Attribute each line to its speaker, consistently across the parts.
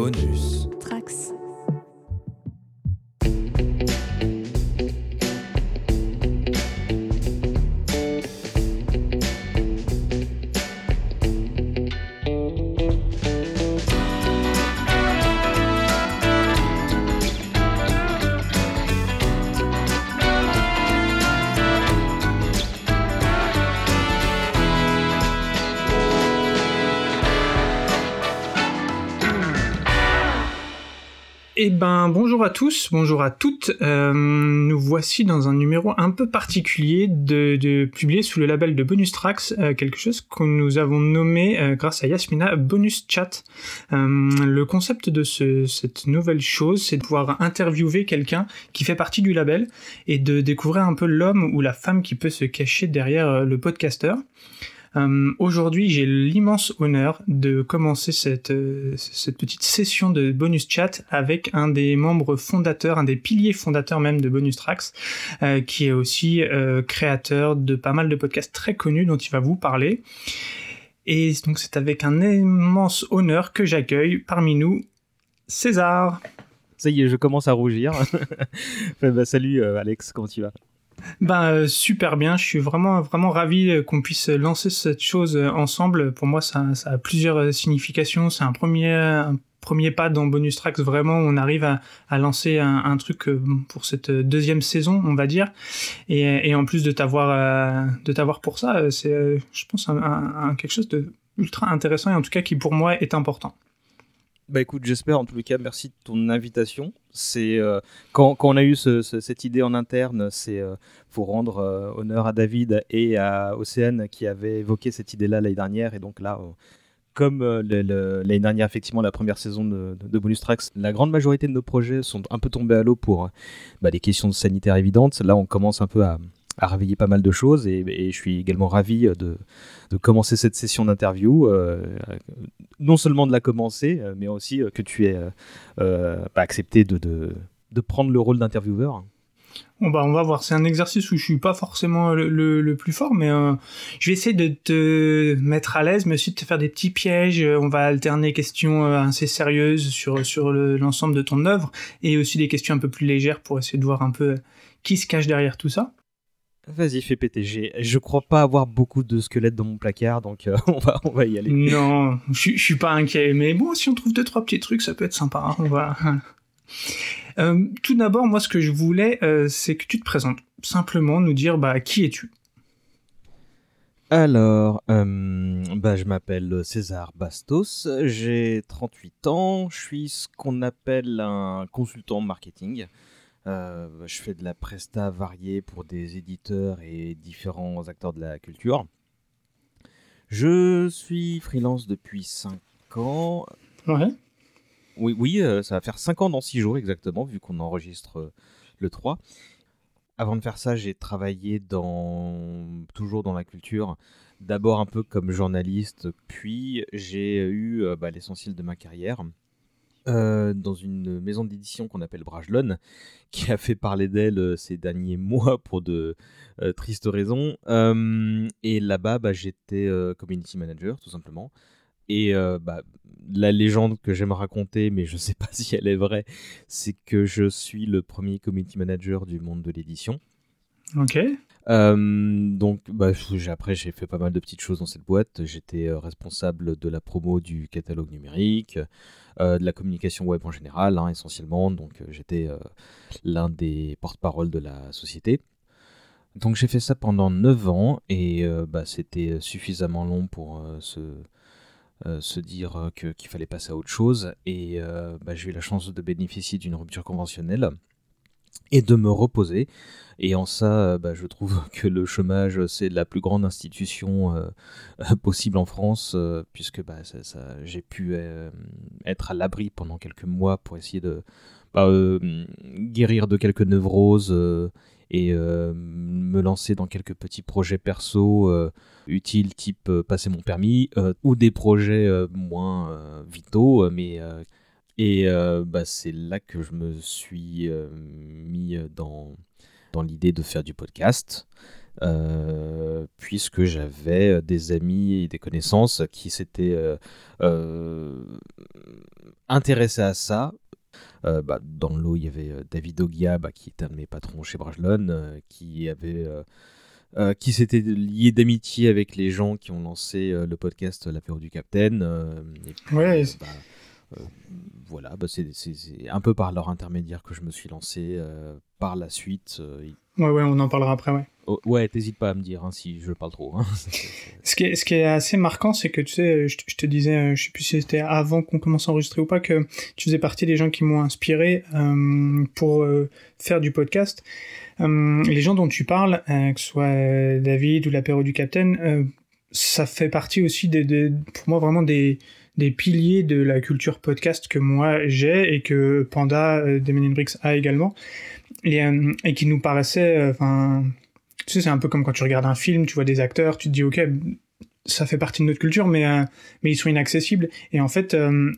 Speaker 1: Bonus.
Speaker 2: Trax.
Speaker 3: Eh ben, bonjour à tous, bonjour à toutes. Euh, nous voici dans un numéro un peu particulier de, de publié sous le label de Bonus Tracks, euh, quelque chose que nous avons nommé, euh, grâce à Yasmina, Bonus Chat. Le concept de ce, cette nouvelle chose, c'est de pouvoir interviewer quelqu'un qui fait partie du label et de découvrir un peu l'homme ou la femme qui peut se cacher derrière le podcasteur. Euh, Aujourd'hui, j'ai l'immense honneur de commencer cette, euh, cette petite session de bonus chat avec un des membres fondateurs, un des piliers fondateurs même de Bonus Tracks, euh, qui est aussi euh, créateur de pas mal de podcasts très connus dont il va vous parler. Et donc c'est avec un immense honneur que j'accueille parmi nous César.
Speaker 4: Ça y est, je commence à rougir. Bah, salut euh, Alex, comment tu vas?
Speaker 3: Ben euh, super bien, je suis vraiment vraiment ravi euh, qu'on puisse lancer cette chose euh, ensemble. Pour moi, ça, ça a plusieurs euh, significations. C'est un premier premier pas dans Bonus Tracks. Vraiment, on arrive à, à lancer un, truc pour cette deuxième saison, on va dire. Et, et en plus de t'avoir de t'avoir pour ça, c'est je pense un- un- quelque chose de ultra intéressant et en tout cas qui pour moi est important.
Speaker 4: Bah écoute, j'espère en tous les cas, merci de ton invitation. C'est euh, quand, on a eu ce- ce- cette idée en interne, c'est euh, pour rendre euh, honneur à David et à Océane qui avaient évoqué cette idée-là l'année dernière. Et donc là, comme l'année dernière, effectivement, la première saison de, Bonus Tracks, la grande majorité de nos projets sont un peu tombés à l'eau pour bah, des questions sanitaires évidentes. Là, on commence un peu à, à réveiller pas mal de choses et, je suis également ravi de, de commencer cette session d'interview. euh, non seulement de la commencer, euh, mais aussi euh, que tu aies bah, accepté de, de, prendre le rôle d'intervieweur.
Speaker 3: Bon bah on va voir, c'est un exercice où je suis pas forcément le, le- plus fort, mais je vais essayer de te mettre à l'aise, mais aussi de te faire des petits pièges. On va alterner questions assez sérieuses sur, sur le- l'ensemble de ton œuvre, et aussi des questions un peu plus légères pour essayer de voir un peu qui se cache derrière tout ça.
Speaker 4: Vas-y, fais péter. J'ai- Je crois pas avoir beaucoup de squelettes dans mon placard, donc euh, on, va, on va y aller.
Speaker 3: Non, je, suis- pas inquiet, mais bon, si on trouve deux trois petits trucs, ça peut être sympa. hein, on va. Euh, tout d'abord, moi, ce que je voulais, euh, c'est que tu te présentes. Simplement, nous dire, bah, qui es-tu?
Speaker 4: Alors, bah, je m'appelle César Bastos, j'ai 38 ans, je suis ce qu'on appelle un consultant marketing. Euh, je fais de la presta variée pour des éditeurs et différents acteurs de la culture. Je suis freelance depuis 5 ans.
Speaker 3: Ouais.
Speaker 4: Oui, oui euh, ça va faire 5 ans dans 6 jours exactement, vu qu'on enregistre euh, le 3. Avant de faire ça, j'ai travaillé dans toujours dans la culture, d'abord un peu comme journaliste, puis j'ai eu bah, l'essentiel de ma carrière euh, dans une maison d'édition qu'on appelle Bragelonne, qui a fait parler d'elle euh, ces derniers mois pour de euh, tristes raisons. Et là-bas, bah, j'étais community manager, tout simplement. Et bah, la légende que j'aime raconter, mais je sais pas si elle est vraie, c'est que je suis le premier community manager du monde de l'édition.
Speaker 3: Ok.
Speaker 4: Euh, donc, bah, après, j'ai fait pas mal de petites choses dans cette boîte. J'étais euh, responsable de la promo du catalogue numérique, euh, de la communication web en général, hein, essentiellement. Donc, j'étais l'un des porte-parole de la société. Donc, j'ai fait ça pendant 9 ans et bah, c'était suffisamment long pour se, dire qu'il fallait passer à autre chose. Et bah, j'ai eu la chance de bénéficier d'une rupture conventionnelle et de me reposer. Et en ça, euh, bah, je trouve que le chômage, c'est la plus grande institution euh, possible en France, euh, puisque bah, ça- j'ai pu euh, être à l'abri pendant quelques mois pour essayer de bah, euh, guérir de quelques neuroses euh, et euh, me lancer dans quelques petits projets perso euh, utiles, type euh, passer mon permis, euh, ou des projets euh, moins euh, vitaux, euh, mais euh, et euh, bah, c'est là que je me suis euh, mis dans, dans l'idée de faire du podcast. puisque j'avais des amis et des connaissances qui s'étaient intéressés à ça. Bah, dans l'eau, il y avait David Ogia, bah, qui est un de mes patrons chez Brajlon, qui avait qui s'était lié d'amitié avec les gens qui ont lancé le podcast L'apéro du Capitaine.
Speaker 3: ouais. Bah,
Speaker 4: voilà, bah, c'est un peu par leur intermédiaire que je me suis lancé. par la suite,
Speaker 3: Ouais, ouais, on en parlera après, ouais.
Speaker 4: Oh, ouais, t'hésites pas à me dire hein, si je parle trop. Hein.
Speaker 3: ce, qui est, ce qui est assez marquant, c'est que tu sais, je, te disais, euh, je sais plus si c'était avant qu'on commence à enregistrer ou pas, que tu faisais partie des gens qui m'ont inspiré euh, pour euh, faire du podcast. les gens dont tu parles, que ce soit David ou l'apéro du Capitaine, ça fait partie aussi des, pour moi vraiment des, des piliers de la culture podcast que moi j'ai et que Panda, euh, Damien Bricks a également et, euh, et qui nous paraissait, euh, enfin, tu sais, c'est un peu comme quand tu regardes un film, tu vois des acteurs, tu te dis, ok, ça fait partie de notre culture, mais, euh, mais ils sont inaccessibles. Et en fait,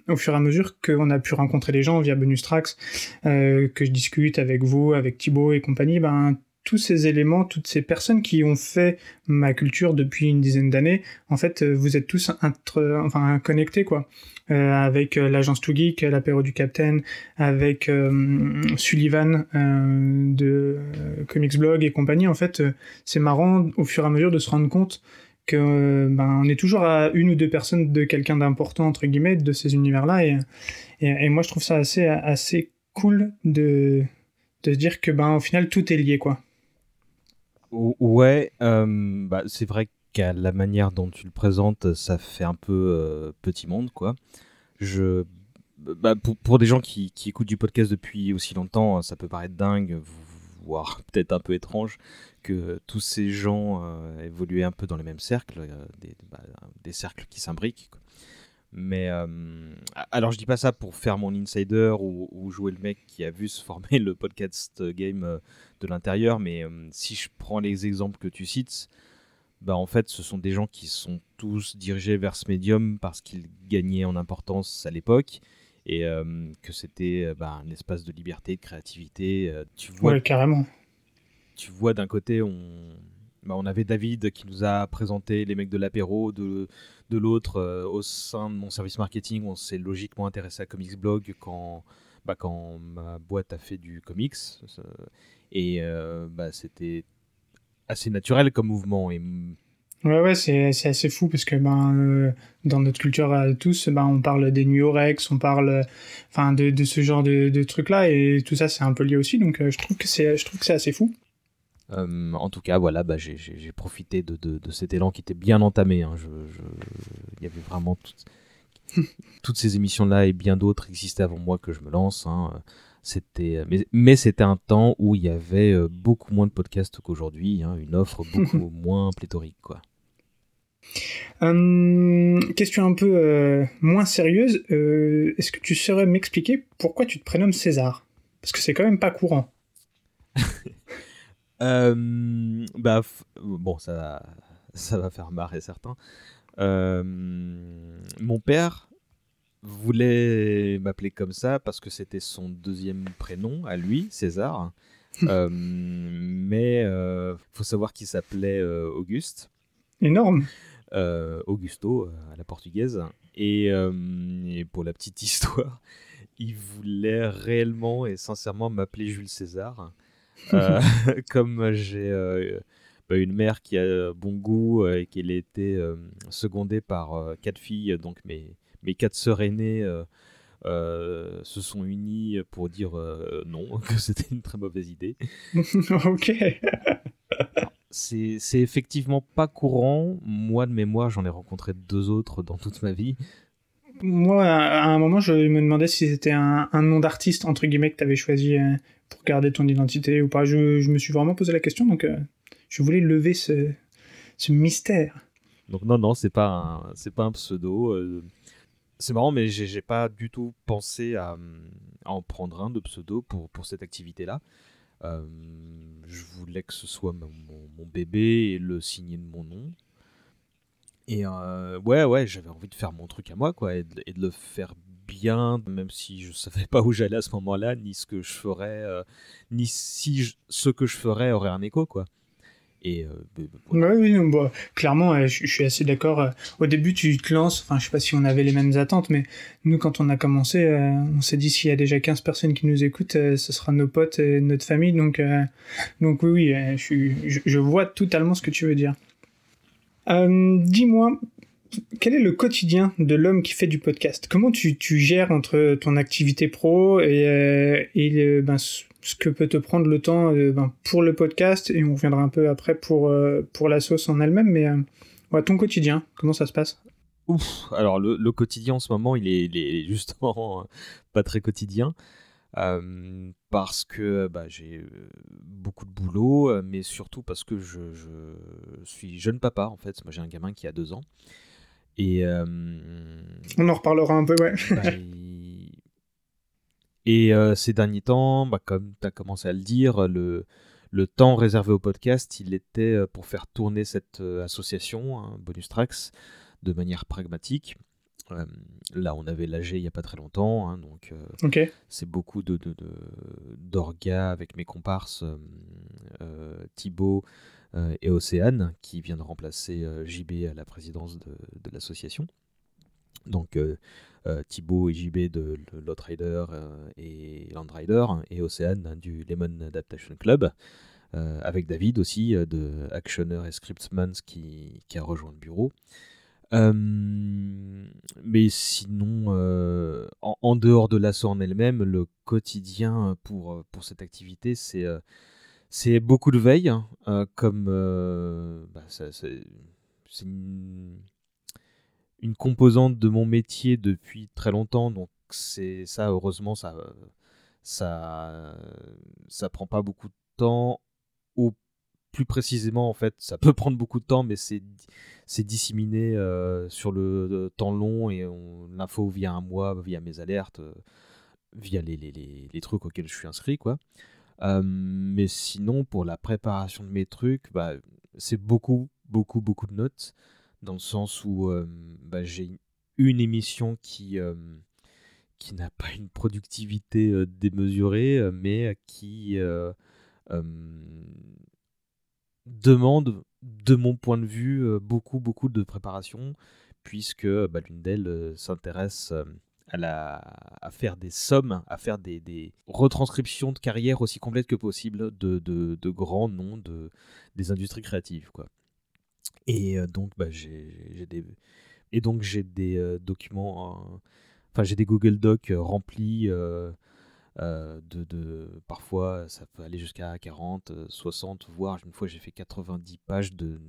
Speaker 3: au fur et à mesure qu'on a pu rencontrer les gens via Bonus Tracks, que je discute avec vous, avec Thibaut et compagnie, ben, tous ces éléments, toutes ces personnes qui ont fait ma culture depuis une dizaine d'années, en fait, vous êtes tous enfin, connectés, quoi. Euh, avec euh, l'agence Too Geek, l'apéro du Captain, avec euh, Sullivan de Comics Blog et compagnie. En fait, c'est marrant au fur et à mesure de se rendre compte que ben, on est toujours à une ou deux personnes de quelqu'un d'important entre guillemets de ces univers-là et, et, moi je trouve ça assez assez cool de de se dire que ben au final tout est lié quoi.
Speaker 4: Ouais, bah, c'est vrai qu'à la manière dont tu le présentes, ça fait un peu euh, petit monde, quoi. Je, bah, pour, des gens qui, qui, écoutent du podcast depuis aussi longtemps, ça peut paraître dingue, voire peut-être un peu étrange, que tous ces gens euh, évoluaient un peu dans les mêmes cercles, euh, des, bah, des, cercles qui s'imbriquent. Mais alors je dis pas ça pour faire mon insider ou, jouer le mec qui a vu se former le podcast game de l'intérieur, mais si je prends les exemples que tu cites, bah, en fait, ce sont des gens qui sont tous dirigés vers ce médium parce qu'ils gagnaient en importance à l'époque et euh, que c'était euh, bah, un espace de liberté, de créativité. Euh, tu vois,
Speaker 3: carrément.
Speaker 4: Tu vois, d'un côté, on, bah, on avait David qui nous a présenté les mecs de l'apéro, de, de l'autre, au sein de mon service marketing, on s'est logiquement intéressé à Comics Blog quand, bah, quand ma boîte a fait du comics. Et bah, c'était assez naturel comme mouvement. Et...
Speaker 3: Ouais, ouais, c'est, assez fou parce que ben, euh, dans notre culture à tous, ben, on parle des au Rex, on parle enfin, de, de, ce genre de, de trucs-là et tout ça, c'est un peu lié aussi. Donc, euh, je, trouve que c'est, je trouve que c'est assez fou.
Speaker 4: Euh, en tout cas, voilà, bah, j'ai, profité de, de, cet élan qui était bien entamé. Hein. Je, Il y avait vraiment toutes ces émissions-là et bien d'autres existaient avant moi que je me lance. Hein. C'était, euh, mais, mais c'était un temps où il y avait euh, beaucoup moins de podcasts qu'aujourd'hui, hein, une offre beaucoup moins pléthorique, quoi.
Speaker 3: Hum, question un peu euh, moins sérieuse. Est-ce que tu saurais m'expliquer pourquoi tu te prénommes César? Parce que c'est quand même pas courant.
Speaker 4: bah, bon, ça va, ça va faire marrer certains. mon père voulait m'appeler comme ça parce que c'était son deuxième prénom à lui, César. euh, mais euh, faut savoir qu'il s'appelait euh, Auguste.
Speaker 3: Énorme.
Speaker 4: Euh, Augusto à la portugaise. Et, et, pour la petite histoire, il voulait réellement et sincèrement m'appeler Jules César. comme j'ai bah, une mère qui a bon goût et qu'elle été secondée par quatre filles, donc mes, mes quatre sœurs aînées euh, euh, se sont unies pour dire euh, non, que c'était une très mauvaise idée.
Speaker 3: ok.
Speaker 4: c'est effectivement pas courant. Moi, de mémoire, j'en ai rencontré deux autres dans toute ma vie.
Speaker 3: Moi, à un moment, je me demandais si c'était un, nom d'artiste, entre guillemets, que tu avais choisi pour garder ton identité ou pas. Je, je, me suis vraiment posé la question, donc je voulais lever ce, ce mystère.
Speaker 4: Donc non, non, c'est pas c'est pas un pseudo. C'est marrant, mais j'ai pas du tout pensé à, en prendre un de pseudo pour, pour cette activité-là. Euh, je voulais que ce soit mon, bébé et le signer de mon nom. Et euh, ouais, ouais, j'avais envie de faire mon truc à moi, quoi, et de, le faire bien, même si je savais pas où j'allais à ce moment-là, ni ce que je ferais, euh, ni si ce que je ferais aurait un écho, quoi.
Speaker 3: Et oui, bah, clairement, je, suis assez d'accord. Au début, tu te lances, enfin, je sais pas si on avait les mêmes attentes, mais nous, quand on a commencé, on s'est dit s'il y a déjà 15 personnes qui nous écoutent, ce sera nos potes et notre famille. Donc, donc oui, oui, je, je, vois totalement ce que tu veux dire. Dis-moi, quel est le quotidien de l'homme qui fait du podcast? Comment tu, tu, gères entre ton activité pro et, euh, et ben, ce que peut te prendre le temps euh, ben, pour le podcast Et on reviendra un peu après pour, euh, pour la sauce en elle-même, mais ouais, ton quotidien, comment ça se passe?
Speaker 4: Ouf, alors le, le, quotidien en ce moment, il est, il est justement pas très quotidien. parce que bah, j'ai beaucoup de boulot, mais surtout parce que je, je, suis jeune papa en fait. Moi j'ai un gamin qui a deux ans et, euh,
Speaker 3: On en reparlera un peu, ouais.
Speaker 4: Bah, et euh, ces derniers temps, bah, comme tu as commencé à le dire, le, le temps réservé au podcast, il était euh, pour faire tourner cette association, hein, Bonus Tracks, de manière pragmatique. là, on avait l'AG il n'y a pas très longtemps, hein, donc c'est beaucoup de, d'orgas avec mes comparses Thibaut, euh, et Océane, qui vient de remplacer euh, JB à la présidence de, l'association. Donc euh, Thibaut et JB de Rider et Landrider, et Océane hein, du Lemon Adaptation Club. avec David aussi de Actioner et Scriptsmans qui, a rejoint le bureau. mais sinon, en, dehors de l'assaut en elle-même, le quotidien pour, pour cette activité, c'est c'est beaucoup de veille, hein, euh, comme euh, bah, c'est composante de mon métier depuis très longtemps, donc c'est ça. Heureusement, ça, ça, ça prend pas beaucoup de temps. Ou plus précisément, en fait, ça peut prendre beaucoup de temps, mais c'est disséminé euh, sur le temps long et l'info via un mois, via mes alertes, via les, les, les, les, trucs auxquels je suis inscrit, quoi. Euh, mais sinon, pour la préparation de mes trucs, bah, c'est beaucoup, beaucoup, beaucoup de notes, dans le sens où euh, bah, j'ai une émission qui, euh, qui n'a pas une productivité démesurée, mais qui demande, de mon point de vue, beaucoup, beaucoup de préparation, puisque bah, l'une d'elles s'intéresse à, faire des sommes, à faire des, retranscriptions de carrière aussi complètes que possible de, grands noms de, des industries créatives. Quoi. Et donc, bah, j'ai des, et donc j'ai des documents, enfin j'ai des Google Docs remplis. de, parfois ça peut aller jusqu'à 40, 60, voire une fois j'ai fait 90 pages de,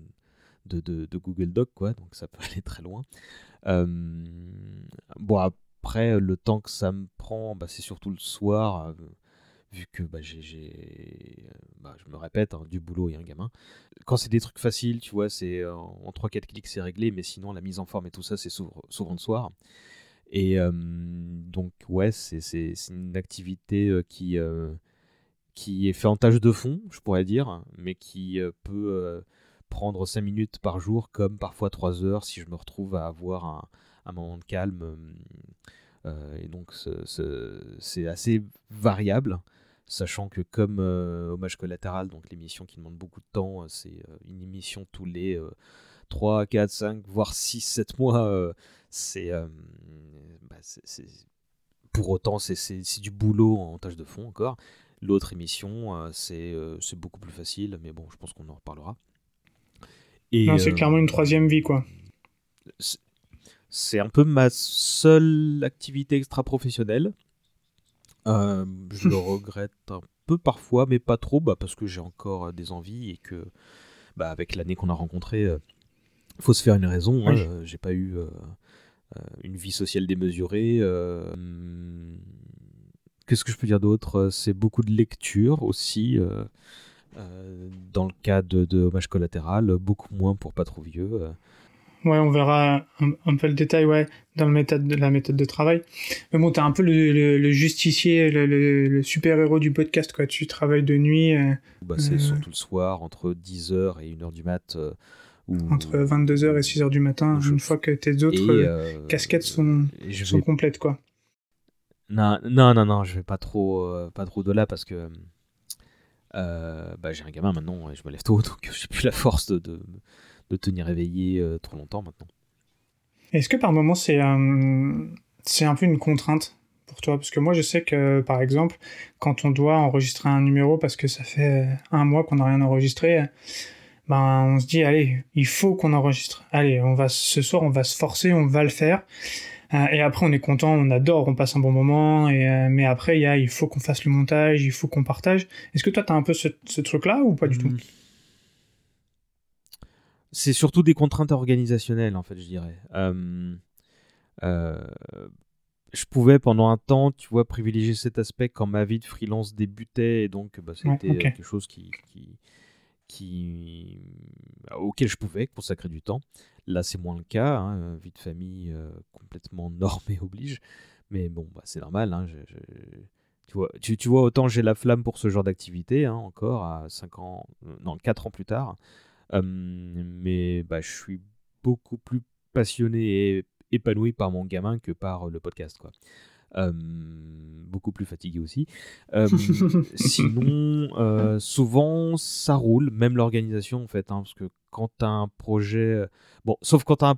Speaker 4: de, de, Google Doc, quoi, donc ça peut aller très loin. bon, après, le temps que ça me prend, bah, c'est surtout le soir, vu que bah, euh, bah, je me répète, hein, du boulot et un gamin. Quand c'est des trucs faciles, tu vois, c'est euh, en 3-4 clics, c'est réglé, mais sinon, la mise en forme et tout ça, c'est souvent, le soir. Et donc, ouais, c'est une activité qui, qui est fait en tâche de fond, je pourrais dire, mais qui peut prendre 5 minutes par jour, comme parfois 3 heures si je me retrouve à avoir un moment de calme. Euh, euh, et donc c'est assez variable, sachant que comme euh, Hommage collatéral, donc l'émission qui demande beaucoup de temps, c'est une émission tous les 3, 4, 5, voire 6, 7 mois. c'est bah, pour autant, c'est du boulot en tâche de fond encore. L'autre émission, c'est beaucoup plus facile, mais bon, je pense qu'on en reparlera.
Speaker 3: non, c'est clairement une troisième vie, quoi
Speaker 4: c'est un peu ma seule activité extra-professionnelle. Euh, je le regrette un peu parfois, mais pas trop, bah, parce que j'ai encore euh, des envies et que, bah, avec l'année qu'on a rencontrée, il euh, faut se faire une raison. Hein. j'ai pas eu une vie sociale démesurée. Hmm, qu'est-ce que je peux dire d'autre C'est beaucoup de lecture aussi. dans le cas de, de Hommage collatéral, beaucoup moins pour pas trop vieux.
Speaker 3: Ouais, on verra un, peu le détail, ouais, dans le méthode de, la méthode de travail. Mais bon, t'es un peu le, justicier, le, super-héros du podcast, quoi. Tu travailles de nuit. Euh,
Speaker 4: bah, c'est euh, surtout le soir, entre 10h et 1h du mat. Euh,
Speaker 3: entre 22h et 6h du matin, une fois que tes autres casquettes sont, sont complètes, quoi.
Speaker 4: Non, non, non, non, je vais pas trop, pas trop de là parce que bah, j'ai un gamin maintenant et je me lève tôt, donc j'ai plus la force de, de, tenir éveillé trop longtemps maintenant.
Speaker 3: Est-ce que par moment c'est c'est un peu une contrainte pour toi? Parce que moi, je sais que, par exemple, quand on doit enregistrer un numéro parce que ça fait un mois qu'on n'a rien enregistré, ben, on se dit, allez, il faut qu'on enregistre. Allez, on va, ce soir, on va se forcer, on va le faire. Euh, et après, on est content, on adore, on passe un bon moment. Et, euh, mais après, il, y a, il faut qu'on fasse le montage, il faut qu'on partage. Est-ce que toi, tu as un peu ce, truc-là ou pas du tout? Hmm.
Speaker 4: C'est surtout des contraintes organisationnelles, en fait, je dirais. Euh, je pouvais pendant un temps, tu vois, privilégier cet aspect quand ma vie de freelance débutait et donc bah, c'était quelque chose qui, qui, auquel je pouvais consacrer du temps. Là, c'est moins le cas, hein, vie de famille euh, complètement normée oblige, mais bon, bah, c'est normal. Hein, tu, vois, tu, tu, vois, autant j'ai la flamme pour ce genre d'activité, hein, encore à 5 ans, euh, non, 4 ans plus tard, mais bah, je suis beaucoup plus passionné et épanoui par mon gamin que par le podcast. Quoi. beaucoup plus fatigué aussi. sinon, souvent, ça roule, même l'organisation en fait, hein, parce que quand tu as un projet, bon, sauf quand tu as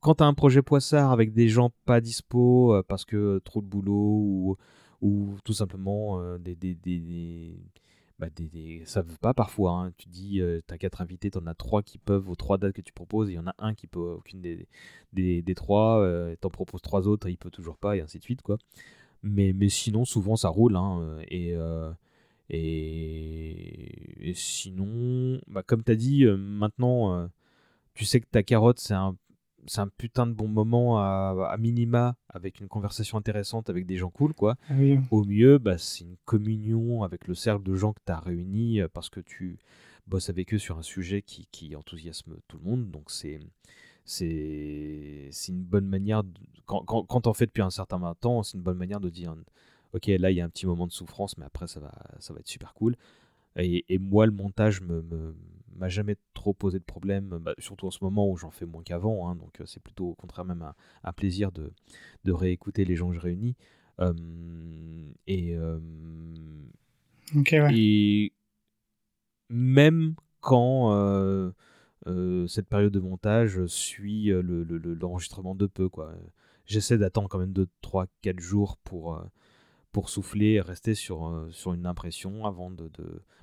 Speaker 4: quand as un projet poissard avec des gens pas dispo parce que trop de boulot ou, ou tout simplement des, des, des, bah, des, ça veut pas parfois. Hein. Tu dis, euh, tu as quatre invités, tu en as trois qui peuvent aux trois dates que tu proposes, il y en a un qui peut aucune des, des, des trois, euh, tu en proposes trois autres, il peut toujours pas, et ainsi de suite. quoi. Mais, mais sinon, souvent, ça roule. Hein, euh, et, et, et, sinon, bah, comme tu as dit, maintenant, tu sais que ta carotte, c'est un c'est un putain de bon moment à, minima avec une conversation intéressante avec des gens cool quoi.
Speaker 3: Ah
Speaker 4: Au mieux, bah, c'est une communion avec le cercle de gens que tu as réunis euh, parce que tu bosses avec eux sur un sujet qui, qui enthousiasme tout le monde. Donc c'est c'est une bonne manière, quand, quand, quand t'en fais depuis un certain temps, c'est une bonne manière de dire ok là il y a un petit moment de souffrance mais après ça va, ça va être super cool. Et, et moi le montage me, me m'a jamais trop posé de problème, bah, surtout en ce moment où j'en fais moins qu'avant. Hein, donc euh, c'est plutôt au contraire même un, plaisir de, de, réécouter les gens que je réunis. et, et même quand euh, euh, cette période de montage suit l'enregistrement le, de peu, quoi. J'essaie d'attendre quand même 2, 3, 4 jours pour pour souffler et rester sur, euh, sur une impression avant de,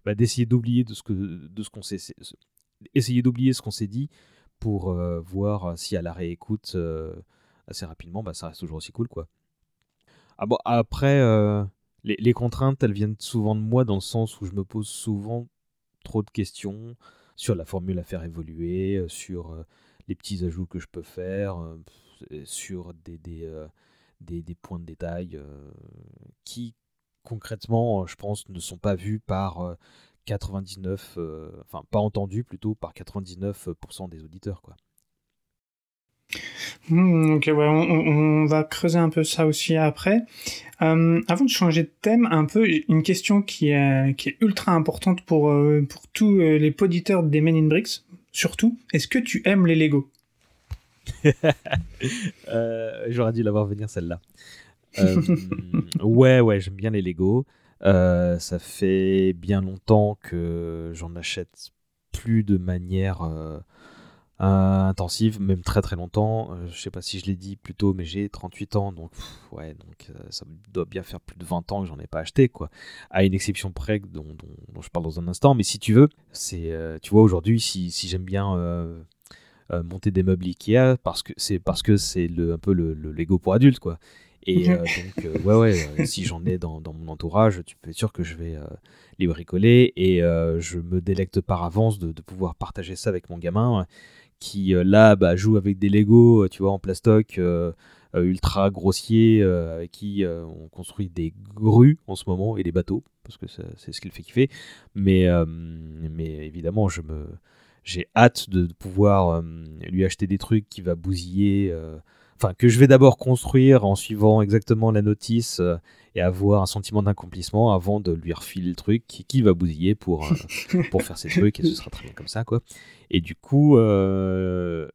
Speaker 4: bah, d'essayer d'oublier ce que de ce qu'on s'est essayer d'oublier ce qu'on s'est dit pour euh, voir si à la réécoute euh, assez rapidement bah, ça reste toujours aussi cool quoi. Ah après les, contraintes elles viennent souvent de moi dans le sens où je me pose souvent trop de questions sur la formule à faire évoluer sur les petits ajouts que je peux faire sur des des, points de détail euh, qui, concrètement, je pense, ne sont pas vus par 99, euh, euh, enfin pas entendus plutôt par 99% des auditeurs. quoi.
Speaker 3: Hmm, ok, on, va creuser un peu ça aussi après. avant de changer de thème, un peu une question qui est, ultra importante pour, pour tous les poditeurs des Men in Bricks, surtout. Est-ce que tu aimes les Lego?
Speaker 4: Euh, j'aurais dû l'avoir venir celle-là. Euh, ouais, ouais, j'aime bien les Lego. Euh, ça fait bien longtemps que j'en achète plus de manière intensive, même très très longtemps. je sais pas si je l'ai dit plus tôt, mais j'ai 38 ans, donc ouais, donc ça doit bien faire plus de 20 ans que j'en ai pas acheté, quoi. À une exception près dont, dont, je parle dans un instant, mais si tu veux, c'est, tu vois, aujourd'hui, si, si j'aime bien euh, monter des meubles Ikea parce que c'est parce que c'est le, un peu le, Lego pour adultes quoi. Et euh, donc euh, ouais ouais, si j'en ai dans, dans, mon entourage, tu peux être sûr que je vais les bricoler et je me délecte par avance de, de, pouvoir partager ça avec mon gamin qui là bah, joue avec des Lego, tu vois, en plastoc. ultra grossier avec qui on construit des grues en ce moment et des bateaux parce que c'est ce qu'il fait kiffer mais mais évidemment je me j'ai hâte de, pouvoir euh, lui acheter des trucs qui va bousiller. Euh, enfin, que je vais d'abord construire en suivant exactement la notice euh, et avoir un sentiment d'accomplissement avant de lui refiler le truc qui, va bousiller pour, pour faire ses trucs et ce sera très bien comme ça, quoi. Et du coup, le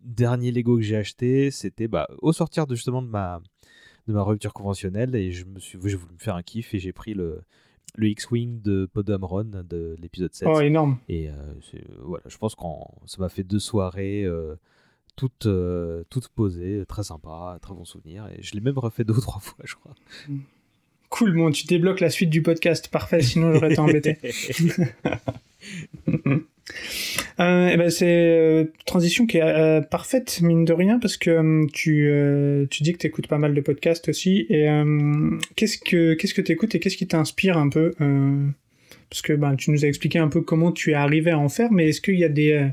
Speaker 4: dernier Lego que j'ai acheté, c'était bah, au sortir de, justement de ma, de ma rupture conventionnelle et je me suis, j'ai voulu me faire un kiff et j'ai pris le, le X-Wing de Podamron de l'épisode 7.
Speaker 3: Oh, énorme.
Speaker 4: Et voilà, je pense que ça m'a fait deux soirées toutes, toutes posées, très sympa, très bon souvenir. Et je l'ai même refait deux ou trois fois, je crois.
Speaker 3: Cool, bon, tu débloques la suite du podcast, parfait, sinon j'aurais été embêté. Euh, eh ben c'est euh, transition qui est euh, parfaite mine de rien parce que tu, tu dis que tu écoutes pas mal de podcasts aussi et qu'est-ce que que tu écoutes et qu'est-ce qui t'inspire un peu parce que ben, tu nous as expliqué un peu comment tu es arrivé à en faire mais est-ce qu'il y a des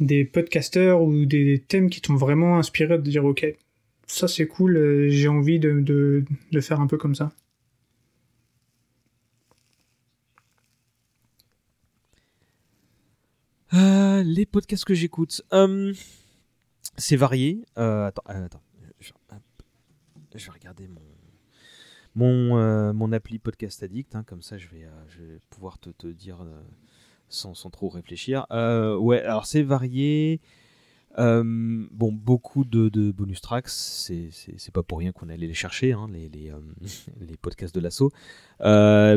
Speaker 3: des podcasteurs ou des thèmes qui t'ont vraiment inspiré de dire ok ça c'est cool j'ai envie de, de, de faire un peu comme ça?
Speaker 4: Euh, les podcasts que j'écoute, euh, c'est varié. Euh, attends, attends. Je, vais regarder mon mon, mon appli Podcast Addict, hein, comme ça je vais, pouvoir te, te dire sans, sans, trop réfléchir. ouais, alors c'est varié. bon, beaucoup de, bonus tracks, c'est pas pour rien qu'on allait les chercher, hein, les, les, les, podcasts de l'assaut.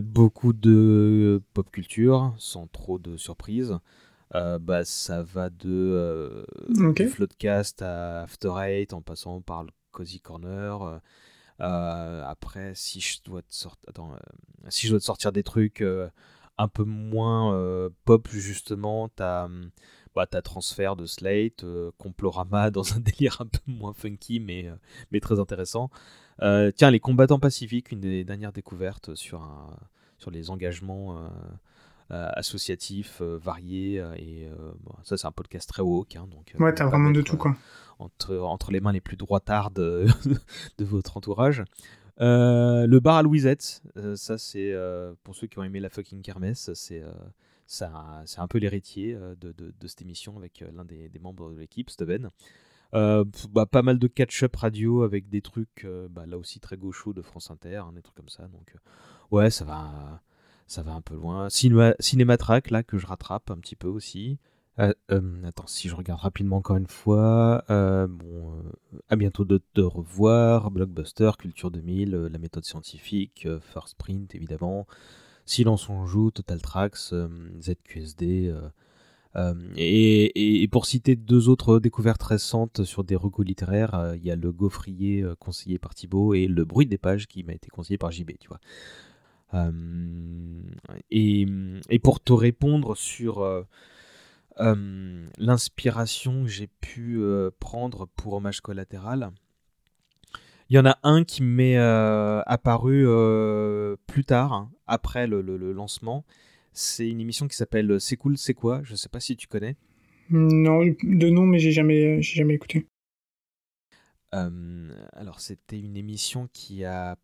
Speaker 4: beaucoup de pop culture, sans trop de surprises. Euh, bah, ça va de euh, Floodcast à After Eight en passant par le Cozy Corner. Euh, après, si je dois te sortir, si je dois te sortir des trucs un peu moins pop justement, t'as bah, as transfert de Slate, Complorama dans un délire un peu moins funky mais, mais très intéressant. tiens, les combattants pacifiques, une des dernières découvertes sur, un, sur les engagements euh, associatif, euh, varié. Euh, et ça, c'est un podcast très haut. Hein, donc,
Speaker 3: ouais, t'as vraiment de tout, quoi.
Speaker 4: Entre, entre les mains les plus droitardes de, votre entourage. le bar à Louisette, ça c'est pour ceux qui ont aimé la fucking kermesse, c'est c'est un peu l'héritier de, de, de, cette émission avec l'un des, des, membres de l'équipe, Steven. bah, pas mal de catch-up radio avec des trucs bah, là aussi très gauchos de France Inter, hein, des trucs comme ça. Donc ouais, ça va ça va un peu loin. Cinéma, Cinématrack, là, que je rattrape un petit peu aussi. Euh, euh, attends, si je regarde rapidement encore une fois. Euh, bon, à bientôt de te revoir. Blockbuster, Culture 2000, La méthode scientifique, First Print, évidemment. Silence on joue, Total Tracks, ZQSD. Et, et, pour citer deux autres découvertes récentes sur des recos littéraires, il y a le Gaufrier conseillé par Thibaut et le bruit des pages qui m'a été conseillé par JB, tu vois. Euh, et, et, pour te répondre sur euh, euh, l'inspiration que j'ai pu prendre pour Hommage collatéral, il y en a un qui m'est apparu plus tard, hein, après le, le, lancement. C'est une émission qui s'appelle C'est cool, c'est quoi? Je ne sais pas si tu connais.
Speaker 3: Non, de nom, mais j'ai jamais, jamais écouté.
Speaker 4: alors, c'était une émission qui a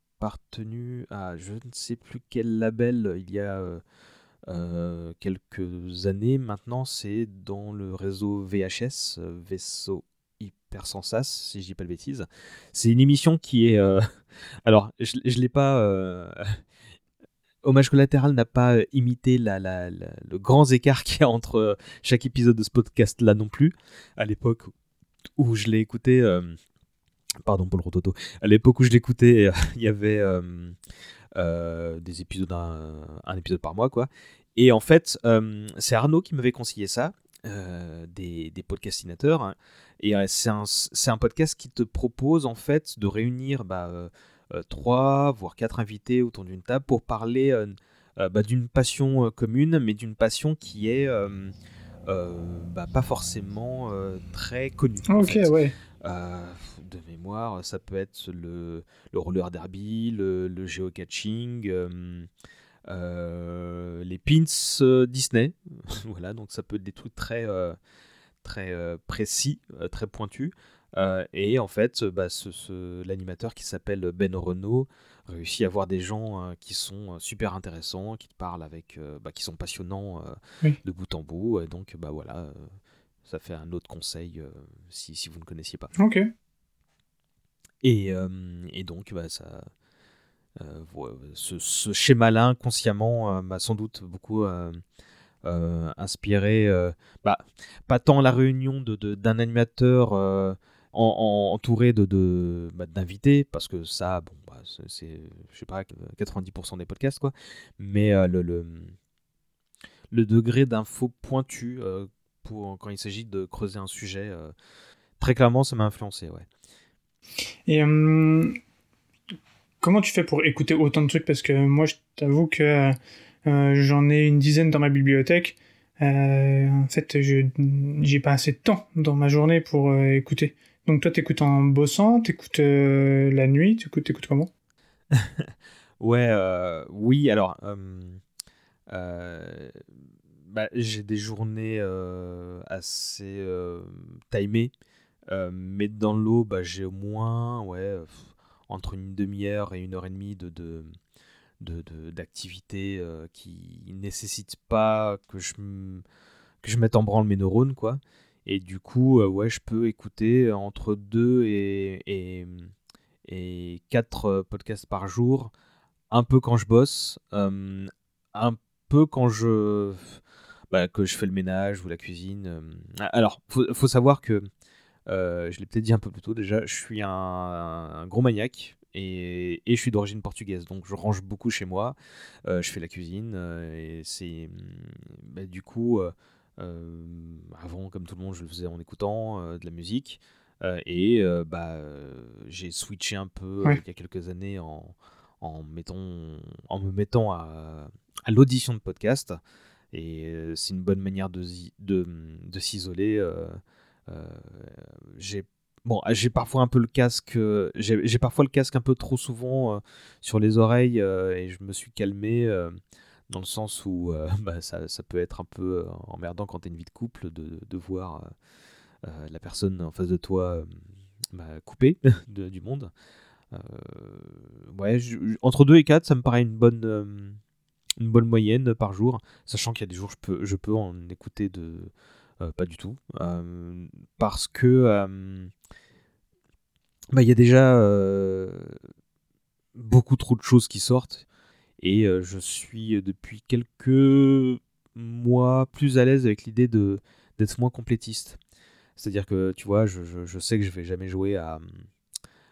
Speaker 4: à je ne sais plus quel label il y a euh, euh, quelques années. Maintenant, c'est dans le réseau VHS, Vaisseau Hyper Sensas, si je dis pas de bêtises. C'est une émission qui est. Euh, alors, je ne l'ai pas. Hommage collatéral n'a pas imité la, la, le grand écart qu'il y a entre chaque épisode de ce podcast là non plus. À l'époque où je l'ai écouté, Pardon pour le rototo. À l'époque où je l'écoutais, il y avait euh, euh, des épisodes, un, épisode par mois, quoi. Et en fait, euh, c'est Arnaud qui m'avait conseillé ça, des, des, podcastinateurs. Hein. et c'est un, un, podcast qui te propose en fait de réunir bah, trois, voire quatre invités autour d'une table pour parler bah, d'une passion commune, mais d'une passion qui est bah, pas forcément très connue.
Speaker 3: Ok, ouais.
Speaker 4: Euh, de mémoire, ça peut être le, le roller derby, le, le geocaching, euh, euh, les pins Disney. voilà, donc ça peut être des trucs très, très précis, très pointus. et en fait, bah, ce, l'animateur qui s'appelle Ben Renault réussit à avoir des gens qui sont super intéressants, qui te parlent avec, bah, qui sont passionnants de bout en bout. Et donc, bah voilà, ça fait un autre conseil euh, si, si, vous ne connaissiez pas.
Speaker 3: Ok.
Speaker 4: Et, euh, et donc, bah, ça, euh, ce, schéma-là, inconsciemment, m'a sans doute beaucoup inspiré. bah, pas tant la réunion d'un animateur entouré de, bah, d'invités, parce que ça, bon, c'est, je sais pas, 90% des podcasts, quoi. Mais le, degré d'info pointu pour, quand il s'agit de creuser un sujet, très clairement, ça m'a influencé, ouais.
Speaker 3: Et comment tu fais pour écouter autant de trucs? Parce que moi, je t'avoue que euh, j'en ai une dizaine dans ma bibliothèque. Euh, en fait, je j'ai pas assez de temps dans ma journée pour euh, écouter. Donc toi, t'écoutes en bossant, t'écoutes la nuit, t'écoutes, écoutes comment?
Speaker 4: Ouais, oui. Alors, bah, j'ai des journées assez timées, mais dans l'eau, bah, j'ai au moins, ouais, entre une demi-heure et une heure et demie de, de d'activités euh, qui nécessitent pas que je, que je mette en branle mes neurones, quoi. Et du coup, euh, ouais, je peux écouter entre deux et, et, et quatre euh, podcasts par jour, un peu quand je bosse, un peu quand je, bah, que je fais le ménage ou la cuisine. Alors, faut, faut savoir que, je l'ai peut-être dit un peu plus tôt déjà, je suis un, un gros maniaque et, je suis d'origine portugaise, donc je range beaucoup chez moi. Euh, je fais la cuisine euh, et c'est mm, bah, du coup euh, avant, comme tout le monde, je le faisais en écoutant de la musique et bah j'ai switché un peu il y a quelques années en, en, en me mettant à, à l'audition de podcast et c'est une bonne manière de, de, de s'isoler. J'ai Bon, j'ai parfois un peu le casque, euh, j'ai parfois le casque un peu trop souvent euh, sur les oreilles euh, et je me suis calmé dans le sens où bah, ça, ça, peut être un peu emmerdant quand tu une vie de couple de, de voir la personne en face de toi bah, coupée du monde. ouais, entre 2 et 4, ça me paraît une bonne, une bonne moyenne par jour, sachant qu'il y a des jours je peux, je peux en écouter de pas du tout, parce que bah, il y a déjà euh, beaucoup trop de choses qui sortent et euh, je suis euh, depuis quelques mois plus à l'aise avec l'idée de d'être moins complétiste. C'est-à-dire que tu vois, je, je, sais que je vais jamais jouer à,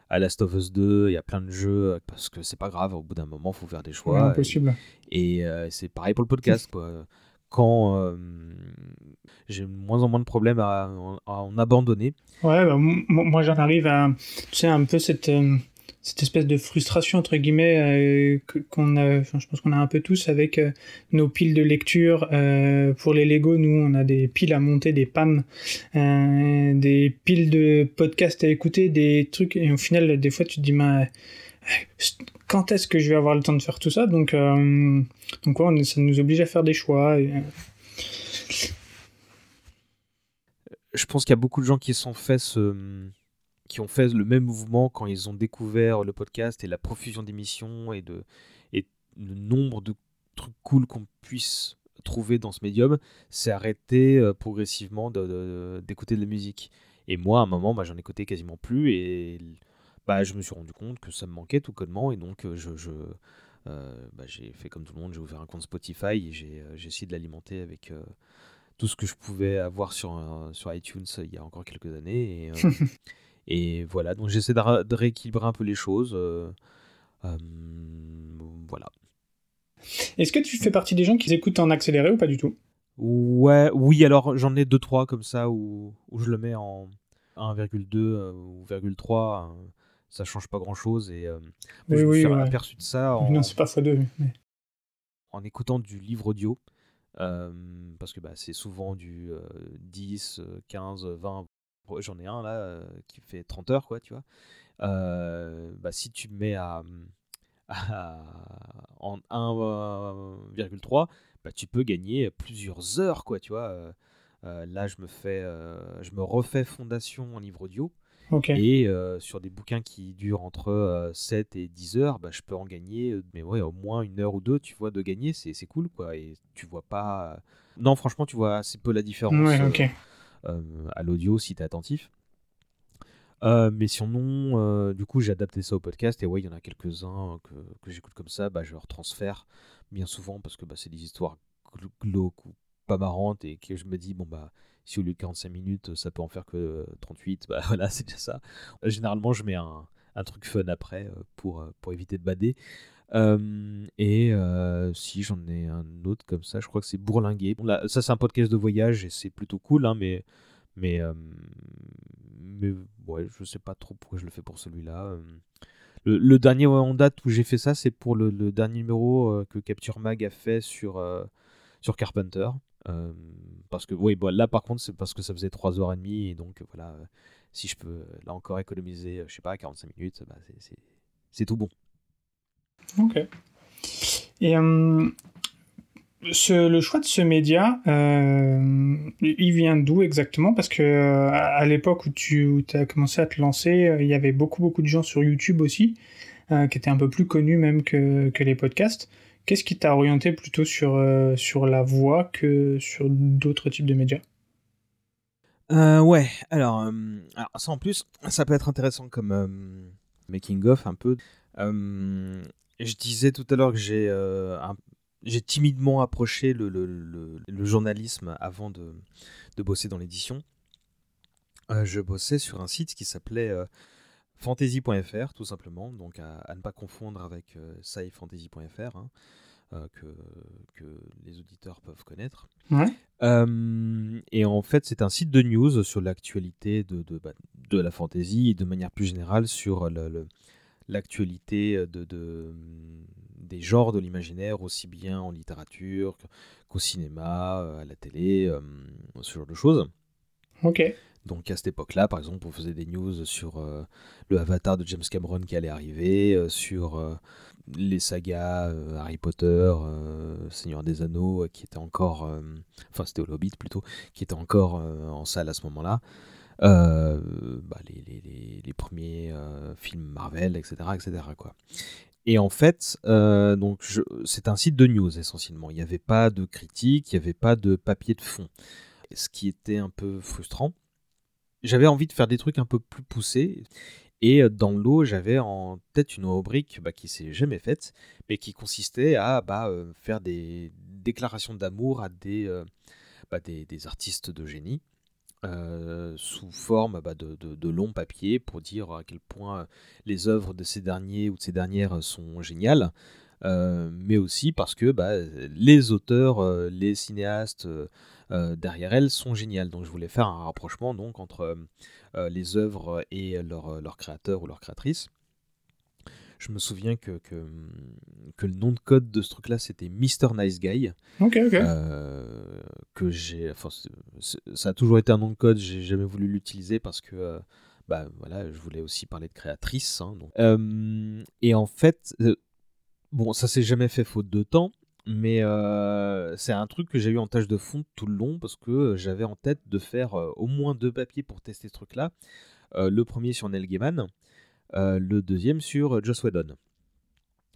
Speaker 4: à Last of Us 2, il y a plein de jeux parce que c'est pas grave, au bout d'un moment, il faut faire des choix.
Speaker 3: impossible.
Speaker 4: Et, c'est pareil pour le podcast. Quoi quand euh, j'ai moins en moins de problèmes à, en abandonner.
Speaker 3: Ouais, bah, moi j'en arrive à, tu sais, un peu cette, euh, cette espèce de frustration, entre guillemets, euh, qu'on a, je pense qu'on a un peu tous avec nos piles de lecture. pour les Lego, nous, on a des piles à monter, des PAM, des piles de podcasts à écouter, des trucs, et au final, des fois, tu te dis, mais quand est-ce que je vais avoir le temps de faire tout ça? Donc, euh, donc ça nous oblige à faire des choix. Euh.
Speaker 4: Je pense qu'il y a beaucoup de gens qui sont fait ce qui ont fait le même mouvement quand ils ont découvert le podcast et la profusion d'émissions et, de, et le nombre de trucs cool qu'on puisse trouver dans ce médium, c'est arrêté euh, progressivement d'écouter de, de, la musique. Et moi, à un moment, bah, j'en écoutais quasiment plus et bah, je me suis rendu compte que ça me manquait tout connement et donc je, je euh, bah, j'ai fait comme tout le monde, j'ai ouvert un compte Spotify et j'ai, euh, essayé de l'alimenter avec tout ce que je pouvais avoir sur, sur iTunes il y a encore quelques années. Et, et voilà, donc j'essaie de, rééquilibrer un peu les choses. voilà.
Speaker 3: Est-ce que tu fais partie des gens qui écoutent en accéléré ou pas du tout?
Speaker 4: Ouais, oui, alors j'en ai 2-3 comme ça où, où, je le mets en 1,2 ou 1,3 ça change pas grand chose. Et euh, je me suis aperçu de ça en,
Speaker 3: non, pas ça
Speaker 4: en écoutant du livre audio. Euh, parce que bah, c'est souvent du 10, 15, 20. J'en ai un là euh, qui fait 30 heures, quoi, tu vois. bah, si tu mets à, en 1,3, bah, tu peux gagner plusieurs heures, quoi, tu vois. là, je me fais, je me refais fondation en livre audio. Et euh, sur des bouquins qui durent entre 7 euh, et 10 heures, bah, je peux en gagner, euh, mais ouais, au moins une heure ou deux, tu vois, de gagner, c'est cool, quoi. Et tu vois pas. Non, franchement, tu vois assez peu la différence à l'audio si tu es attentif. mais sinon, du coup, j'ai adapté ça au podcast. Et ouais, il y en a quelques-uns que, que j'écoute comme ça. Bah, je leur transfère bien souvent parce que bah, c'est des histoires glauques ou pas marrantes et que je me dis, bon, bah, si au lieu de 45 minutes, ça peut en faire que 38, bah voilà, c'est déjà ça. Généralement, je mets un, truc fun après pour, pour éviter de bader. et si j'en ai un autre comme ça, je crois que c'est Bourlinguer. Bon, là, ça, c'est un podcast de voyage et c'est plutôt cool, hein, mais, mais, mais ouais, je sais pas trop pourquoi je le fais pour celui-là. Le, dernier en date où j'ai fait ça, c'est pour le, dernier numéro que Capture Mag a fait sur Carpenter. Parce que, oui, bon, là par contre, c'est parce que ça faisait 3h30 et donc voilà, si je peux là encore économiser, je sais pas, 45 minutes, bah, c'est tout bon.
Speaker 3: Ok. Et le choix de ce média, euh, il vient d'où exactement? Parce que euh, à l'époque où tu as commencé à te lancer, euh, il y avait beaucoup beaucoup de gens sur YouTube aussi, qui étaient un peu plus connus même que, que les podcasts. Qu'est-ce qui t'a orienté plutôt sur, sur la voix que sur d'autres types de médias?
Speaker 4: Ouais, alors, alors, ça en plus, ça peut être intéressant comme making of un peu. je disais tout à l'heure que j'ai j'ai timidement approché le, le, le, journalisme avant de, de bosser dans l'édition. Euh, je bossais sur un site qui s'appelait euh, fantasy.fr, tout simplement, donc à, ne pas confondre avec euh, scifantasy.fr, hein, euh, que, que, les auditeurs peuvent connaître.
Speaker 3: Ouais.
Speaker 4: et en fait, c'est un site de news sur l'actualité de, de, bah, de, la fantasy et de manière plus générale sur l'actualité de, de des genres de l'imaginaire, aussi bien en littérature qu'au cinéma, euh, à la télé, euh, ce genre de choses.
Speaker 3: Ok.
Speaker 4: Donc à cette époque-là, par exemple, on faisait des news sur euh, le Avatar de James Cameron qui allait arriver, sur les sagas Harry Potter, Seigneur des Anneaux, qui était encore, enfin c'était au Hobbit plutôt, qui était encore en salle à ce moment-là. Bah, les, premiers films Marvel, etc., etc. Quoi. Et en fait, euh, donc c'est un site de news essentiellement. Il n'y avait pas de critique, il n'y avait pas de papier de fond. Ce qui était un peu frustrant. J'avais envie de faire des trucs un peu plus poussés. Et euh, dans l'eau, j'avais en tête une rubrique bah, qui s'est jamais faite, mais qui consistait à bah, euh, faire des déclarations d'amour à des, bah, des, des, artistes de génie. Euh, sous forme bah, de, de, longs papiers pour dire à quel point les œuvres de ces derniers ou de ces dernières sont géniales, euh, mais aussi parce que bah, les auteurs, euh, les cinéastes derrière elles sont géniales. Donc je voulais faire un rapprochement donc entre les œuvres et leurs leur créateurs ou leurs créatrices je me souviens que, que, que, le nom de code de ce truc-là, c'était Mr. Nice Guy.
Speaker 3: Ok, ok.
Speaker 4: Euh, que j'ai, enfin, ça a toujours été un nom de code, j'ai jamais voulu l'utiliser parce que, euh, bah voilà, je voulais aussi parler de créatrice. Hein, donc. Euh, et en fait, bon, ça s'est jamais fait faute de temps. Mais c'est un truc que j'ai eu en tâche de fond tout le long parce que j'avais en tête de faire au moins deux papiers pour tester ce truc-là. le premier sur Neil Gaiman, euh, le deuxième sur Joss Whedon,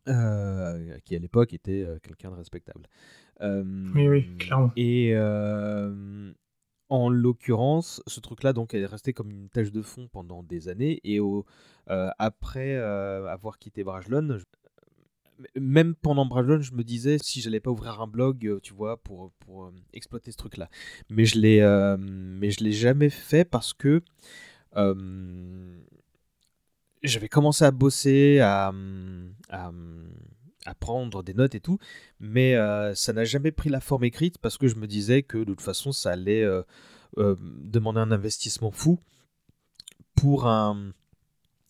Speaker 4: euh, qui à l'époque était euh, quelqu'un de respectable.
Speaker 3: oui, oui, clairement.
Speaker 4: Et en l'occurrence, ce truc-là donc est resté comme une tâche de fond pendant des années. Et au, après avoir quitté Brajlon, même pendant Brajlon, je me disais si j'allais pas ouvrir un blog, tu vois, pour, pour exploiter ce truc-là. Mais je l'ai, mais je l'ai jamais fait parce que j'avais commencé à bosser, à, à, prendre des notes et tout, mais euh, ça n'a jamais pris la forme écrite parce que je me disais que de toute façon ça allait euh, euh, demander un investissement fou pour un,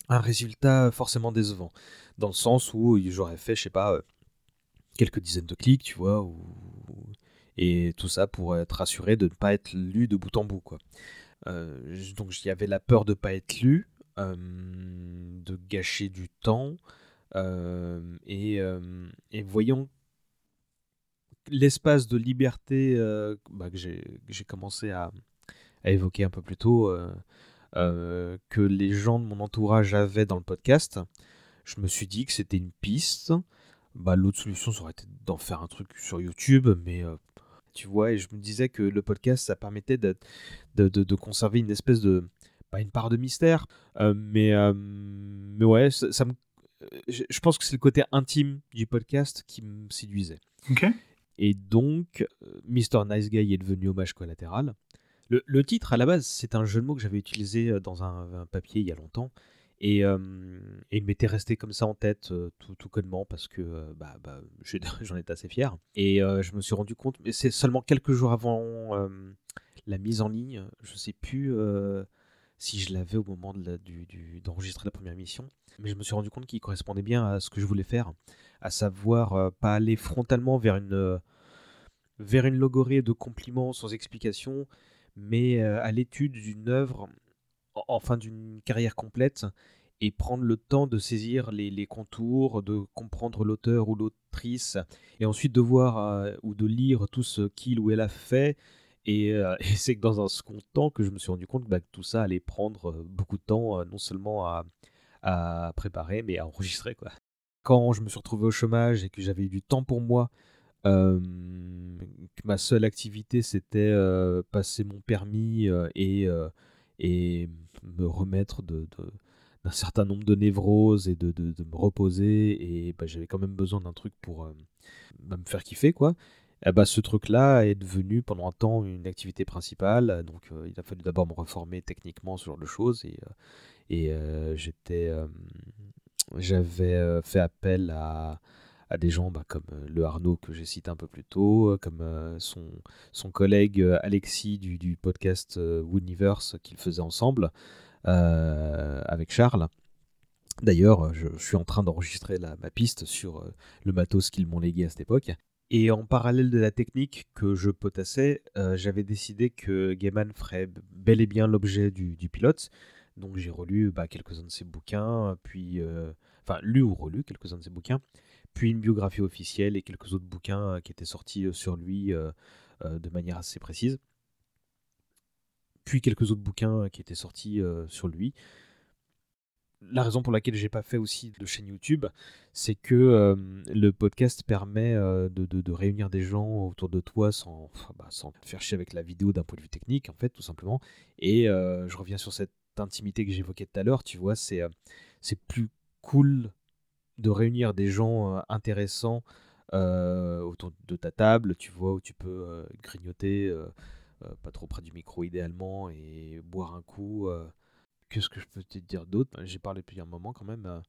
Speaker 4: un, résultat forcément décevant. Dans le sens où j'aurais fait, je sais pas, quelques dizaines de clics, tu vois, ou, et tout ça pour être assuré de ne pas être lu de bout en bout, quoi. donc il y la peur de ne pas être lu, de gâcher du temps. et, voyons l'espace de liberté bah, que j'ai commencé à, évoquer un peu plus tôt, que les gens de mon entourage avaient dans le podcast, je me suis dit que c'était une piste. Bah, L'autre solution, ça aurait été d'en faire un truc sur YouTube, mais tu vois, et je me disais que le podcast, ça permettait de, de, de conserver une espèce de, une part de mystère, euh, mais, euh, mais ouais, ça, me, je pense que c'est le côté intime du podcast qui me séduisait.
Speaker 3: Ok.
Speaker 4: Et donc, euh, Mr. Nice Guy est devenu hommage collatéral. Le, titre, à la base, c'est un jeu de mots que j'avais utilisé dans un, papier il y a longtemps. Et, il m'était resté comme ça en tête, tout, tout connement, parce que bah, bah, j'en étais assez fier. Et je me suis rendu compte, mais c'est seulement quelques jours avant la mise en ligne, je sais plus si je l'avais au moment d'enregistrer de la première émission, mais je me suis rendu compte qu'il correspondait bien à ce que je voulais faire, à savoir pas aller frontalement vers une, vers une logorée de compliments sans explication, mais euh, à l'étude d'une œuvre, enfin d'une carrière complète, et prendre le temps de saisir les, contours, de comprendre l'auteur ou l'autrice, et ensuite de voir euh, ou de lire tout ce qu'il ou elle a fait. Et, euh, c'est que dans un second temps que je me suis rendu compte bah, que tout ça allait prendre beaucoup de temps, non seulement à, à, préparer, mais à enregistrer. Quoi. Quand je me suis retrouvé au chômage et que j'avais eu du temps pour moi, ma seule activité c'était passer mon permis et, et me remettre de, d'un certain nombre de névroses et de, de, me reposer. Et bah, j'avais quand même besoin d'un truc pour bah, me faire kiffer quoi. Et bah, ce truc là est devenu pendant un temps une activité principale. Donc il a fallu d'abord me reformer techniquement ce genre de choses. Et, j'étais j'avais fait appel à des gens bah, comme euh, le Arnaud que j'ai cité un peu plus tôt, euh, comme euh, son, collègue Alexis du, podcast Wooniverse qu'ils faisaient ensemble avec Charles. D'ailleurs, je, suis en train d'enregistrer ma piste sur le matos qu'ils m'ont légué à cette époque. Et en parallèle de la technique que je potassais, j'avais décidé que Gaiman ferait bel et bien l'objet du, du, pilote. Donc j'ai relu bah, quelques-uns de ses bouquins, puis... enfin, lu ou relu quelques-uns de ses bouquins puis une biographie officielle et quelques autres bouquins euh, qui étaient sortis euh, sur lui euh, de manière assez précise. Puis quelques autres bouquins qui étaient sortis sur lui. La raison pour laquelle j'ai pas fait aussi de chaîne YouTube, c'est que le podcast permet de, réunir des gens autour de toi sans, bah, faire chier avec la vidéo d'un point de vue technique, en fait, tout simplement. Et je reviens sur cette intimité que j'évoquais tout à l'heure, tu vois, c'est plus cool de réunir des gens intéressants autour de ta table, tu vois, où tu peux grignoter, pas trop près du micro idéalement, et boire un coup. Qu'est-ce que je peux te dire d'autre? J'ai parlé depuis un moment quand même.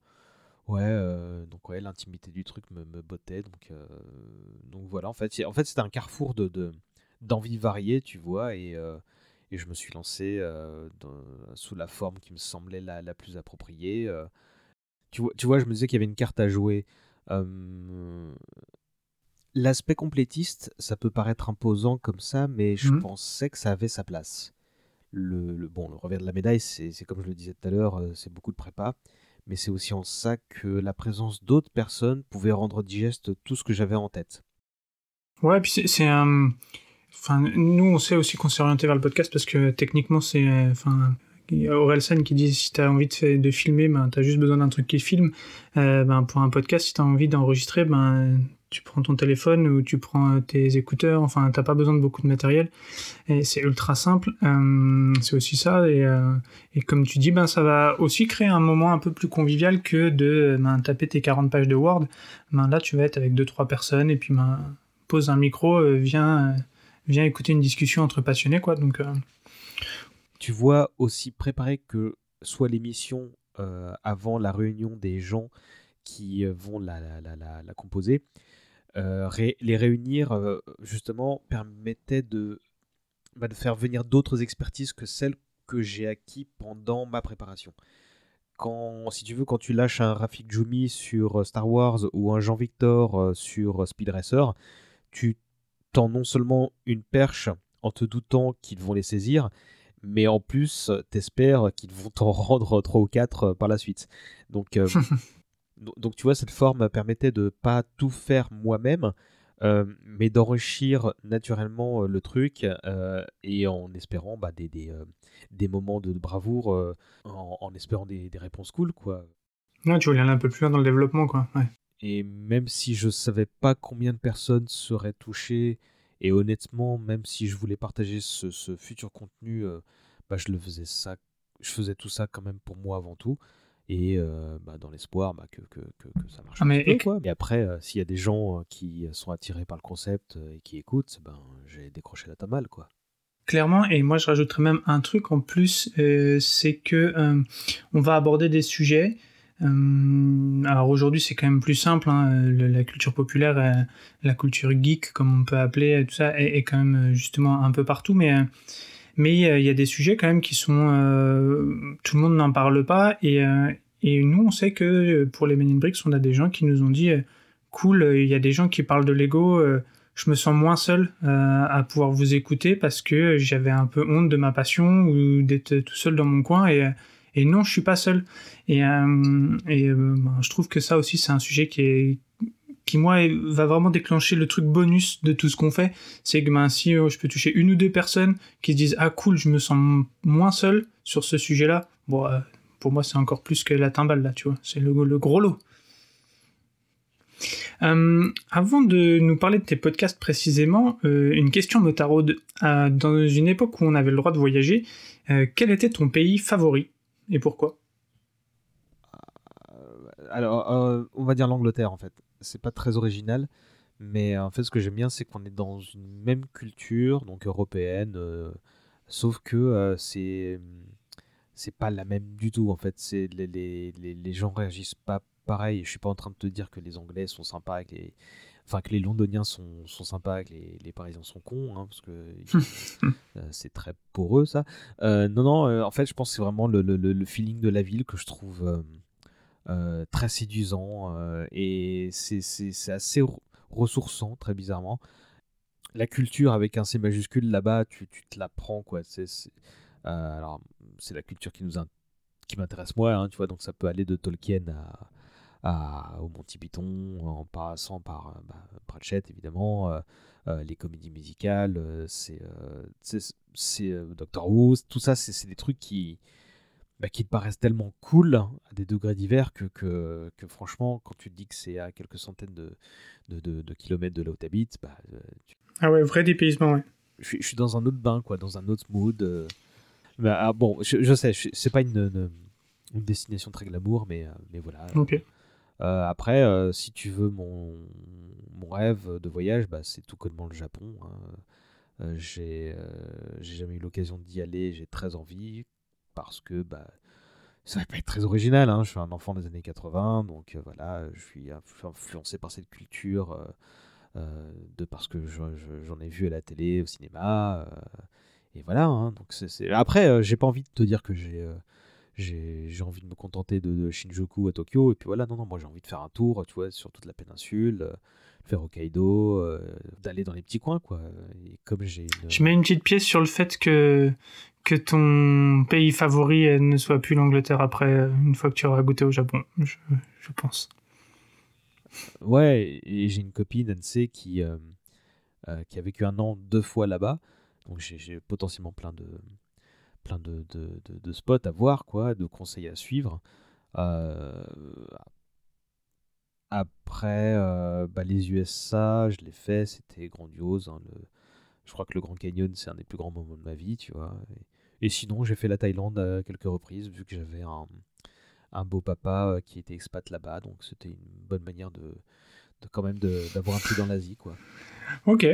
Speaker 4: Ouais, donc ouais, l'intimité du truc me, bottait. Donc, voilà, en fait, en c'était un carrefour de, d'envies variées, tu vois, et, je me suis lancé sous la forme qui me semblait la, la plus appropriée. Tu vois, tu vois, je me disais qu'il y avait une carte à jouer. L'aspect complétiste, ça peut paraître imposant comme ça, mais je mmh. pensais que ça avait sa place. Le, bon, le revers de la médaille, c'est comme je le disais tout à l'heure, c'est beaucoup de prépa, mais c'est aussi en ça que la présence d'autres personnes pouvait rendre digeste tout ce que j'avais en tête.
Speaker 3: Ouais, puis c'est un. Enfin, nous, on sait aussi qu'on s'est orienté vers le podcast parce que techniquement, c'est. Enfin, Orelsan qui dit si tu as envie de, filmer, ben, tu as juste besoin d'un truc qui filme. Euh, ben, pour un podcast, si tu as envie d'enregistrer, ben, tu prends ton téléphone ou tu prends tes écouteurs. Enfin, t'as pas besoin de beaucoup de matériel. Et c'est ultra simple. Euh, c'est aussi ça. Et, euh, et, comme tu dis, ben, ça va aussi créer un moment un peu plus convivial que de ben, taper tes 40 pages de Word. Ben, là, tu vas être avec 2-3 personnes et puis ben, pose un micro, viens, viens écouter une discussion entre passionnés. Quoi. Donc,
Speaker 4: tu vois aussi préparer que soit l'émission euh, avant la réunion des gens qui euh, vont la, la, composer, euh, les réunir justement permettait de, bah, de faire venir d'autres expertises que celles que j'ai acquis pendant ma préparation. Quand, si tu veux, quand tu lâches un Rafik Jumi sur Star Wars ou un Jean Victor sur Speed Racer, tu tends non seulement une perche en te doutant qu'ils vont les saisir, mais en plus, t'espères qu'ils vont t'en rendre 3 ou 4 euh, par la suite. Donc, euh, donc tu vois, cette forme permettait de pas tout faire moi-même, euh, mais d'enrichir naturellement le truc et en espérant bah, des, des, des, moments de bravoure, en, espérant des, des, réponses cool, quoi.
Speaker 3: Non, tu voulais aller un peu plus loin dans le développement, quoi.
Speaker 4: Et même si je savais pas combien de personnes seraient touchées et honnêtement, même si je voulais partager ce, futur contenu, euh, bah, je le faisais ça, je faisais tout ça quand même pour moi avant tout. Et euh, bah, dans l'espoir bah, que, que, que, ça marche. Ah, mais, peu, quoi. et après, euh, s'il y a des gens qui sont attirés par le concept et qui écoutent, ben, j'ai décroché la tamale. Quoi.
Speaker 3: clairement. Et moi, je rajouterais même un truc en plus, c'est que on va aborder des sujets euh, alors aujourd'hui, c'est quand même plus simple. Hein, la culture populaire, euh, la culture geek, comme on peut appeler, tout ça, est, quand même euh, justement un peu partout. Mais mais il y a des sujets quand même qui sont tout le monde n'en parle pas et, et nous on sait que pour les Men in Bricks on a des gens qui nous ont dit cool il y a des gens qui parlent de Lego je me sens moins seul à pouvoir vous écouter parce que j'avais un peu honte de ma passion ou d'être tout seul dans mon coin et et non, je suis pas seul. Et, euh, euh, ben, je trouve que ça aussi, c'est un sujet qui est qui moi va vraiment déclencher le truc bonus de tout ce qu'on fait, c'est que ben, si euh, je peux toucher une ou deux personnes qui se disent ah cool, je me sens moins seul sur ce sujet-là, bon, pour moi c'est encore plus que la timbale là, tu vois, c'est le, le, gros lot. avant de nous parler de tes podcasts précisément, une question me taraude. dans une époque où on avait le droit de voyager, quel était ton pays favori? Et pourquoi?
Speaker 4: Euh, Alors, euh, on va dire l'Angleterre en fait. C'est pas très original, mais en fait, ce que j'aime bien, c'est qu'on est dans une même culture, donc européenne, euh, sauf que c'est c'est pas la même du tout en fait. C'est les, les, les, gens réagissent pas pareil. Je suis pas en train de te dire que les Anglais sont sympas avec enfin que les Londoniens sont, sont sympas, que les, les, Parisiens sont cons, hein, parce que euh, c'est très pour eux ça. Euh, non, non, euh, en fait, je pense que c'est vraiment le, le, le, feeling de la ville que je trouve très séduisant et c'est assez ressourçant, très bizarrement. La culture avec un C majuscule là-bas, tu, tu, te la prends quoi. C'est alors c'est la culture qui nous qui m'intéresse moi, hein, tu vois, donc ça peut aller de Tolkien à au Monty Python, en passant par euh, bah, Pratchett évidemment, euh, euh, les comédies musicales, c'est c'est Doctor Who, tout ça, c'est des trucs qui, bah, qui te paraissent tellement cool à des degrés divers que, que, que, franchement, quand tu te dis que c'est à quelques centaines de, de, de, kilomètres de là où t'habites, bah,
Speaker 3: ah ouais, vrai dépaysement, ouais.
Speaker 4: Je, je, suis dans un autre bain, quoi, dans un autre mood. Bah, ah, bon, je, je sais, c'est pas une, une, destination très glamour, mais, mais voilà.
Speaker 3: Ok.
Speaker 4: Euh, après, euh, si tu veux mon, mon rêve de voyage, bah, c'est tout connement le Japon. Hein. Euh, j'ai jamais eu l'occasion d'y aller, j'ai très envie parce que bah, ça va pas être très original. Hein. Je suis un enfant des années 80, donc voilà, je suis influencé par cette culture de parce que j'en ai vu à la télé, au cinéma. et voilà. Hein. donc c'est Après, j'ai pas envie de te dire que j'ai j'ai envie de me contenter de, Shinjuku à Tokyo, et puis voilà, non, non, moi j'ai envie de faire un tour, tu vois, sur toute la péninsule, euh, faire Hokkaido, euh, d'aller dans les petits coins, quoi. Et comme j'ai
Speaker 3: Je mets une petite pièce sur le fait que, que ton pays favori euh, ne soit plus l'Angleterre après, une fois que tu auras goûté au Japon, je, je pense.
Speaker 4: Ouais, et j'ai une copine, NC, qui, qui a vécu un an deux fois là-bas, donc j'ai potentiellement plein de plein de, de, de, spots à voir, quoi, de conseils à suivre. Euh, après, euh, bah, les USA, je l'ai fait, c'était grandiose. Hein. Je crois que le Grand Canyon, c'est un des plus grands moments de ma vie, tu vois. Et, sinon, j'ai fait la Thaïlande à quelques reprises, vu que j'avais un, un, beau papa euh, qui était expat là-bas, donc c'était une bonne manière de quand même d'avoir un pied dans l'Asie, quoi.
Speaker 3: Ok.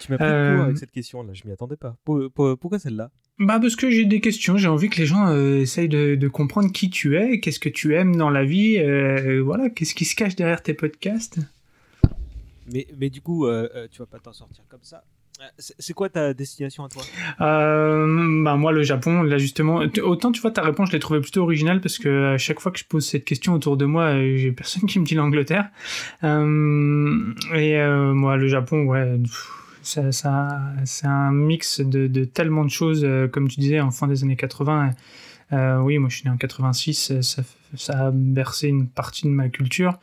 Speaker 4: Tu m'as pris court avec cette question-là, je m'y attendais pas. Pourquoi celle-là?
Speaker 3: Bah parce que j'ai des questions, j'ai envie que les gens euh, essayent de, comprendre qui tu es, qu'est-ce que tu aimes dans la vie, euh, voilà, qu'est-ce qui se cache derrière tes podcasts.
Speaker 4: Mais, mais du coup, euh, tu vas pas t'en sortir comme ça. C'est quoi ta destination à toi?
Speaker 3: Bah moi le Japon, là justement, autant tu vois ta réponse je l'ai trouvée plutôt originale parce que à chaque fois que je pose cette question autour de moi, j'ai personne qui me dit l'Angleterre. et moi le Japon, ouais ça, ça c'est un mix de, tellement de choses, euh, comme tu disais, en fin des années 80. Euh, oui, moi je suis né en 86, ça, a bercé une partie de ma culture.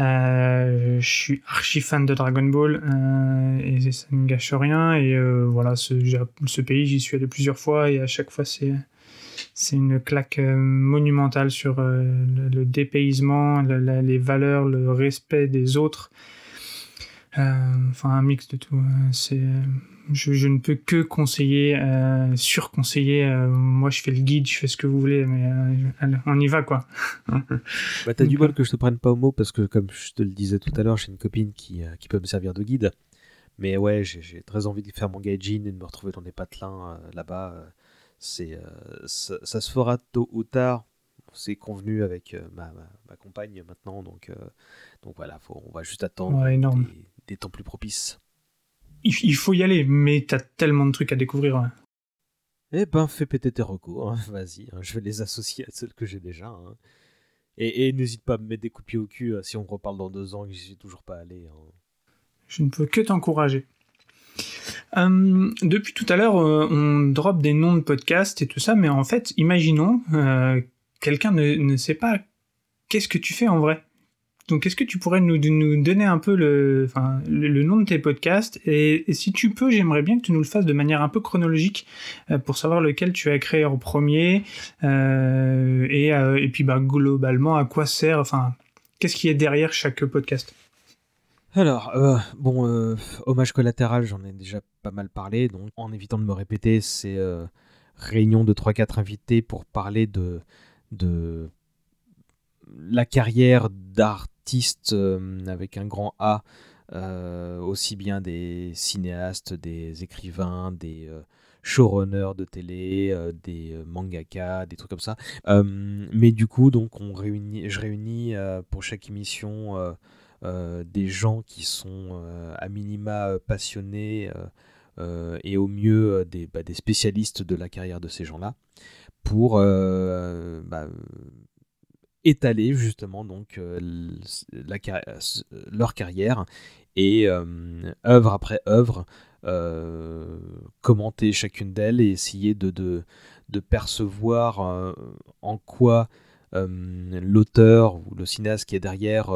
Speaker 3: Euh, je suis archi fan de Dragon Ball et ça ne gâche rien. Et voilà, ce, ce pays, j'y suis allé plusieurs fois et à chaque fois c'est c'est une claque monumentale sur le, dépaysement, les valeurs, le respect des autres. Euh, enfin un mix de tout. Euh, c'est, je, je, ne peux que conseiller, euh, surconseiller. moi, je fais le guide, je fais ce que vous voulez, mais on y va quoi.
Speaker 4: bah, t'as du mal que je te prenne pas au mot parce que, comme je te le disais tout à l'heure, j'ai une copine qui, qui peut me servir de guide. Mais ouais, j'ai très envie de faire mon gaijin et de me retrouver dans des patelins là-bas. c'est ça, ça, se fera tôt ou tard. C'est convenu avec ma, ma, compagne maintenant, donc, donc voilà, faut, on va juste attendre des, des, temps plus propices.
Speaker 3: Il, faut y aller, mais t'as tellement de trucs à découvrir.
Speaker 4: Eh ben, fais péter tes recours, hein. vas-y, hein. je vais les associer à celles que j'ai déjà. Hein. Et, n'hésite pas à me mettre des coups de pied au cul euh, si on reparle dans deux ans que j'y suis toujours pas allé.
Speaker 3: Je ne peux que t'encourager. Hum, depuis tout à l'heure, euh, on drop des noms de podcasts et tout ça, mais en fait, imaginons, euh, quelqu'un ne, sait pas qu'est-ce que tu fais en vrai. Donc, est-ce que tu pourrais nous, donner un peu le, nom de tes podcasts et, si tu peux, j'aimerais bien que tu nous le fasses de manière un peu chronologique euh, pour savoir lequel tu as créé en premier euh, et, euh, et, puis bah, globalement à quoi sert, enfin, qu'est-ce qui est derrière chaque podcast?
Speaker 4: Alors, bon, hommage collatéral, j'en ai déjà pas mal parlé, donc en évitant de me répéter, c'est réunion de 3-4 invités pour parler de la carrière d'art euh, avec un grand A, euh, aussi bien des cinéastes, des écrivains, des euh, showrunners de télé, des mangaka, des trucs comme ça. mais du coup, donc, je réunis pour chaque émission des gens qui sont à minima passionnés et au mieux des, bah, des, spécialistes de la carrière de ces gens-là pour bah, étaler justement donc euh, la, leur carrière et euh, œuvre après œuvre euh, commenter chacune d'elles et essayer de, de, de percevoir en quoi l'auteur ou le cinéaste qui est derrière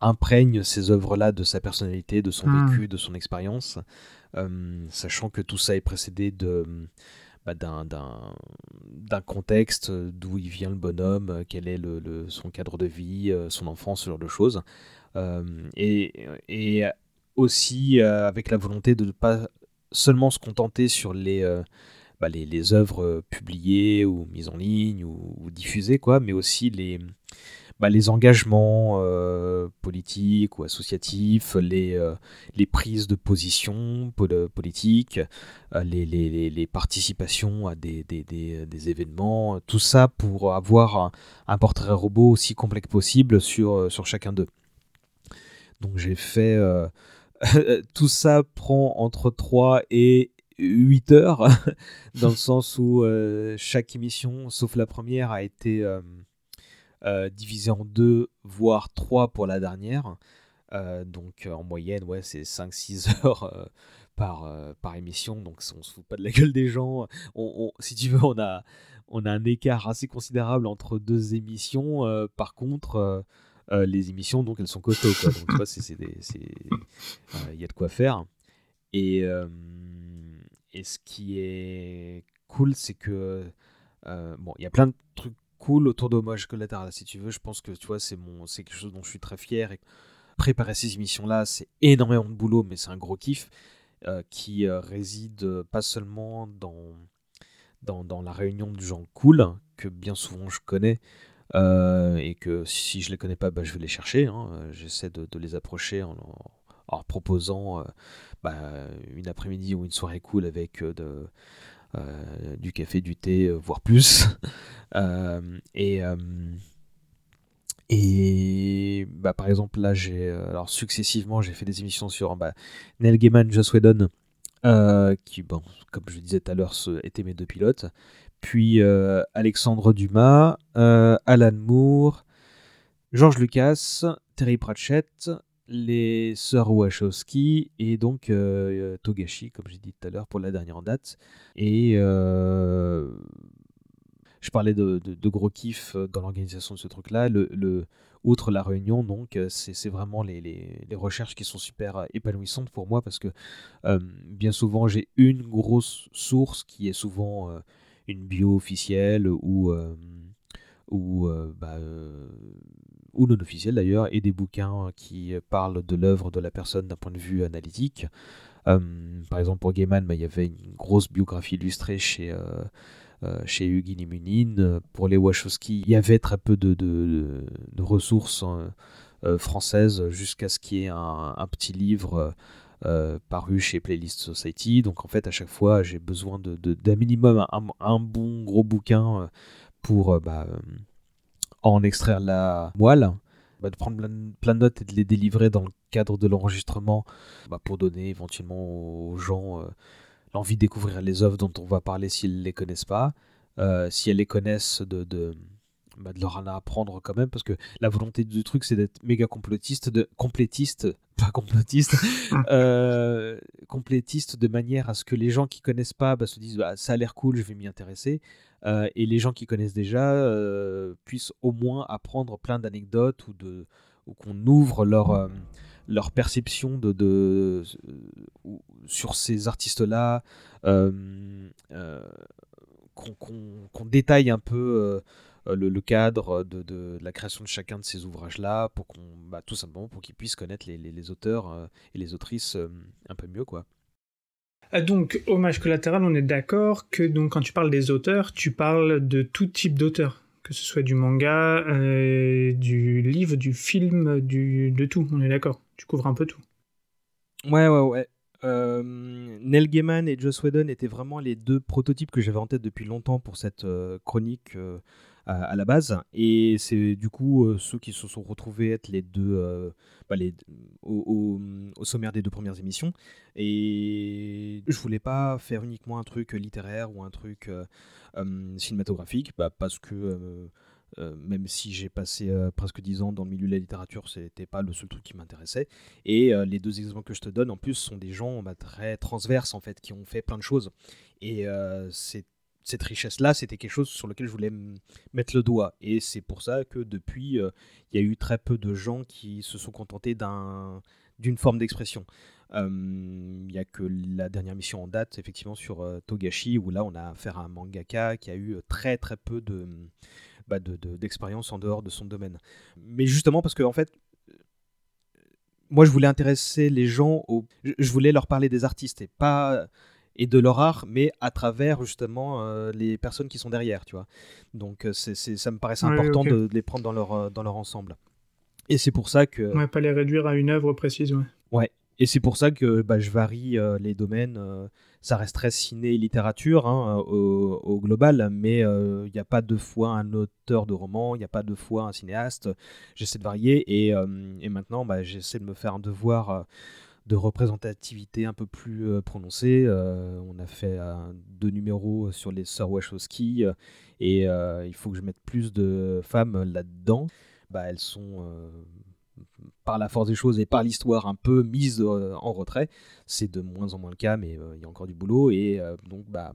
Speaker 4: imprègne ces œuvres-là de sa personnalité, de son hmm. vécu, de son expérience, sachant que tout ça est précédé de bah, d'un contexte d'où il vient le bonhomme, euh, quel est le, son cadre de vie, euh, son enfance, ce genre de choses. Euh, et, et, aussi avec la volonté de ne pas seulement se contenter sur les, bah, les, les, œuvres publiées ou mises en ligne ou, ou diffusées, quoi, mais aussi les, bah, les engagements euh, politiques ou associatifs, les, euh, les prises de position politiques, euh, les, les, les, participations à des, des, des, événements, tout ça pour avoir un, portrait robot aussi complexe possible sur, sur chacun d'eux. Donc j'ai fait... tout ça prend entre 3 et 8 heures, dans le sens où chaque émission, sauf la première, a été divisé en deux, voire trois pour la dernière. Euh, donc en moyenne, ouais, c'est 5-6 heures euh, par, par émission, donc on se fout pas de la gueule des gens. Si tu veux, on a, on a un écart assez considérable entre deux émissions. par contre, les émissions, donc elles sont costauds. Quoi. Donc, il y a de quoi faire. Et, et ce qui est cool, c'est que bon, il y a plein de cool autour d'Hommage Collatéral. Si tu veux, je pense que tu vois, c'est mon, c'est quelque chose dont je suis très fier. Et préparer ces émissions-là, c'est énormément de boulot, mais c'est un gros kiff euh, qui euh, réside euh, pas seulement dans, dans, la réunion du genre cool, que bien souvent je connais. et que si je les connais pas, bah, je vais les chercher. Hein. J'essaie de, de, les approcher en, en proposant bah, une après-midi ou une soirée cool avec de, du café, du thé, euh, voire plus. Euh, et et bah, par exemple, là, j'ai alors successivement, j'ai fait des émissions sur bah, Neil Gaiman, Joss Whedon, qui, bon, comme je disais tout à l'heure, étaient mes deux pilotes. Puis Alexandre Dumas, Alan Moore, George Lucas, Terry Pratchett, les sœurs Wachowski et donc euh, Togashi, comme j'ai dit tout à l'heure, pour la dernière date. Et euh, je parlais de, gros kiff dans l'organisation de ce truc-là. Le, outre la réunion, donc, c'est vraiment les, recherches qui sont super épanouissantes pour moi parce que euh, bien souvent, j'ai une grosse source qui est souvent une bio officielle ou, ou bah, ou non officiels d'ailleurs, et des bouquins qui parlent de l'œuvre de la personne d'un point de vue analytique. Euh, par exemple, pour Gaiman, bah, il y avait une grosse biographie illustrée chez, euh, euh, chez Limunine. Pour les Wachowski, il y avait très peu de, de, ressources françaises jusqu'à ce qu'il y ait un, petit livre paru chez Playlist Society. Donc en fait, à chaque fois, j'ai besoin d'un de, minimum un, bon gros bouquin pour bah, en extraire la moelle. Bah, de prendre plein de notes et de les délivrer dans le cadre de l'enregistrement bah, pour donner éventuellement aux gens l'envie de découvrir les œuvres dont on va parler s'ils ne les connaissent pas. si elles les connaissent, de, de, bah, de leur en apprendre quand même, parce que la volonté du truc, c'est d'être méga complotiste, de, complétiste, pas complotiste, euh, complétiste de manière à ce que les gens qui connaissent pas bah, se disent ça a l'air cool, je vais m'y intéresser, euh, et les gens qui connaissent déjà euh, puissent au moins apprendre plein d'anecdotes ou, de, ou qu'on ouvre leur, leur perception de, de, sur ces artistes-là, qu'on détaille un peu euh, le, cadre de, la création de chacun de ces ouvrages-là, pour qu'on, bah, tout simplement pour qu'ils puissent connaître les, auteurs euh, et les autrices euh, un peu mieux, quoi.
Speaker 3: Ah, donc, hommage collatéral, on est d'accord que quand tu parles des auteurs, tu parles de tout type d'auteurs, que ce soit du manga, du livre, du film, de tout, on est d'accord. Tu couvres un peu tout.
Speaker 4: Ouais, ouais, ouais. Neil Gaiman et Joss Whedon étaient vraiment les deux prototypes que j'avais en tête depuis longtemps pour cette chronique à, la base. Et c'est du coup euh, ceux qui se sont retrouvés être les deux euh, bah, au, sommaire des deux premières émissions. Et je voulais pas faire uniquement un truc littéraire ou un truc euh, cinématographique, bah, parce que même si j'ai passé presque dix ans dans le milieu de la littérature, c'était pas le seul truc qui m'intéressait. Et les deux exemples que je te donne, en plus, sont des gens bah, très transverses, en fait, qui ont fait plein de choses. Et c'est cette richesse-là, c'était quelque chose sur lequel je voulais mettre le doigt. Et c'est pour ça que depuis, euh, il y a eu très peu de gens qui se sont contentés d'une forme d'expression. Euh, il n'y a que la dernière mission en date, effectivement, sur euh, Togashi, où là, on a affaire à un mangaka qui a eu très très peu bah, d'expérience en dehors de son domaine. Mais justement, parce que, en fait, moi, je voulais intéresser les gens, au... je voulais leur parler des artistes et pas et de leur art, mais à travers justement euh, les personnes qui sont derrière, tu vois. Donc euh, c'est, ça me paraissait important de, les prendre dans leur, euh, dans leur ensemble. Et c'est pour ça que...
Speaker 3: Ouais, pas les réduire à une œuvre précise, ouais.
Speaker 4: Ouais, et c'est pour ça que bah, je varie les domaines. ça reste très ciné et littérature hein, au, global, mais il n'y a pas deux fois un auteur de roman, il n'y a pas deux fois un cinéaste. J'essaie de varier et, et maintenant bah, j'essaie de me faire un devoir de représentativité un peu plus euh, prononcée. Euh, on a fait deux numéros sur les sœurs Wachowski et euh, il faut que je mette plus de femmes là-dedans. Bah, elles sont par la force des choses et par l'histoire un peu mises en retrait. C'est de moins en moins le cas, mais il y a encore du boulot. Et donc, bah,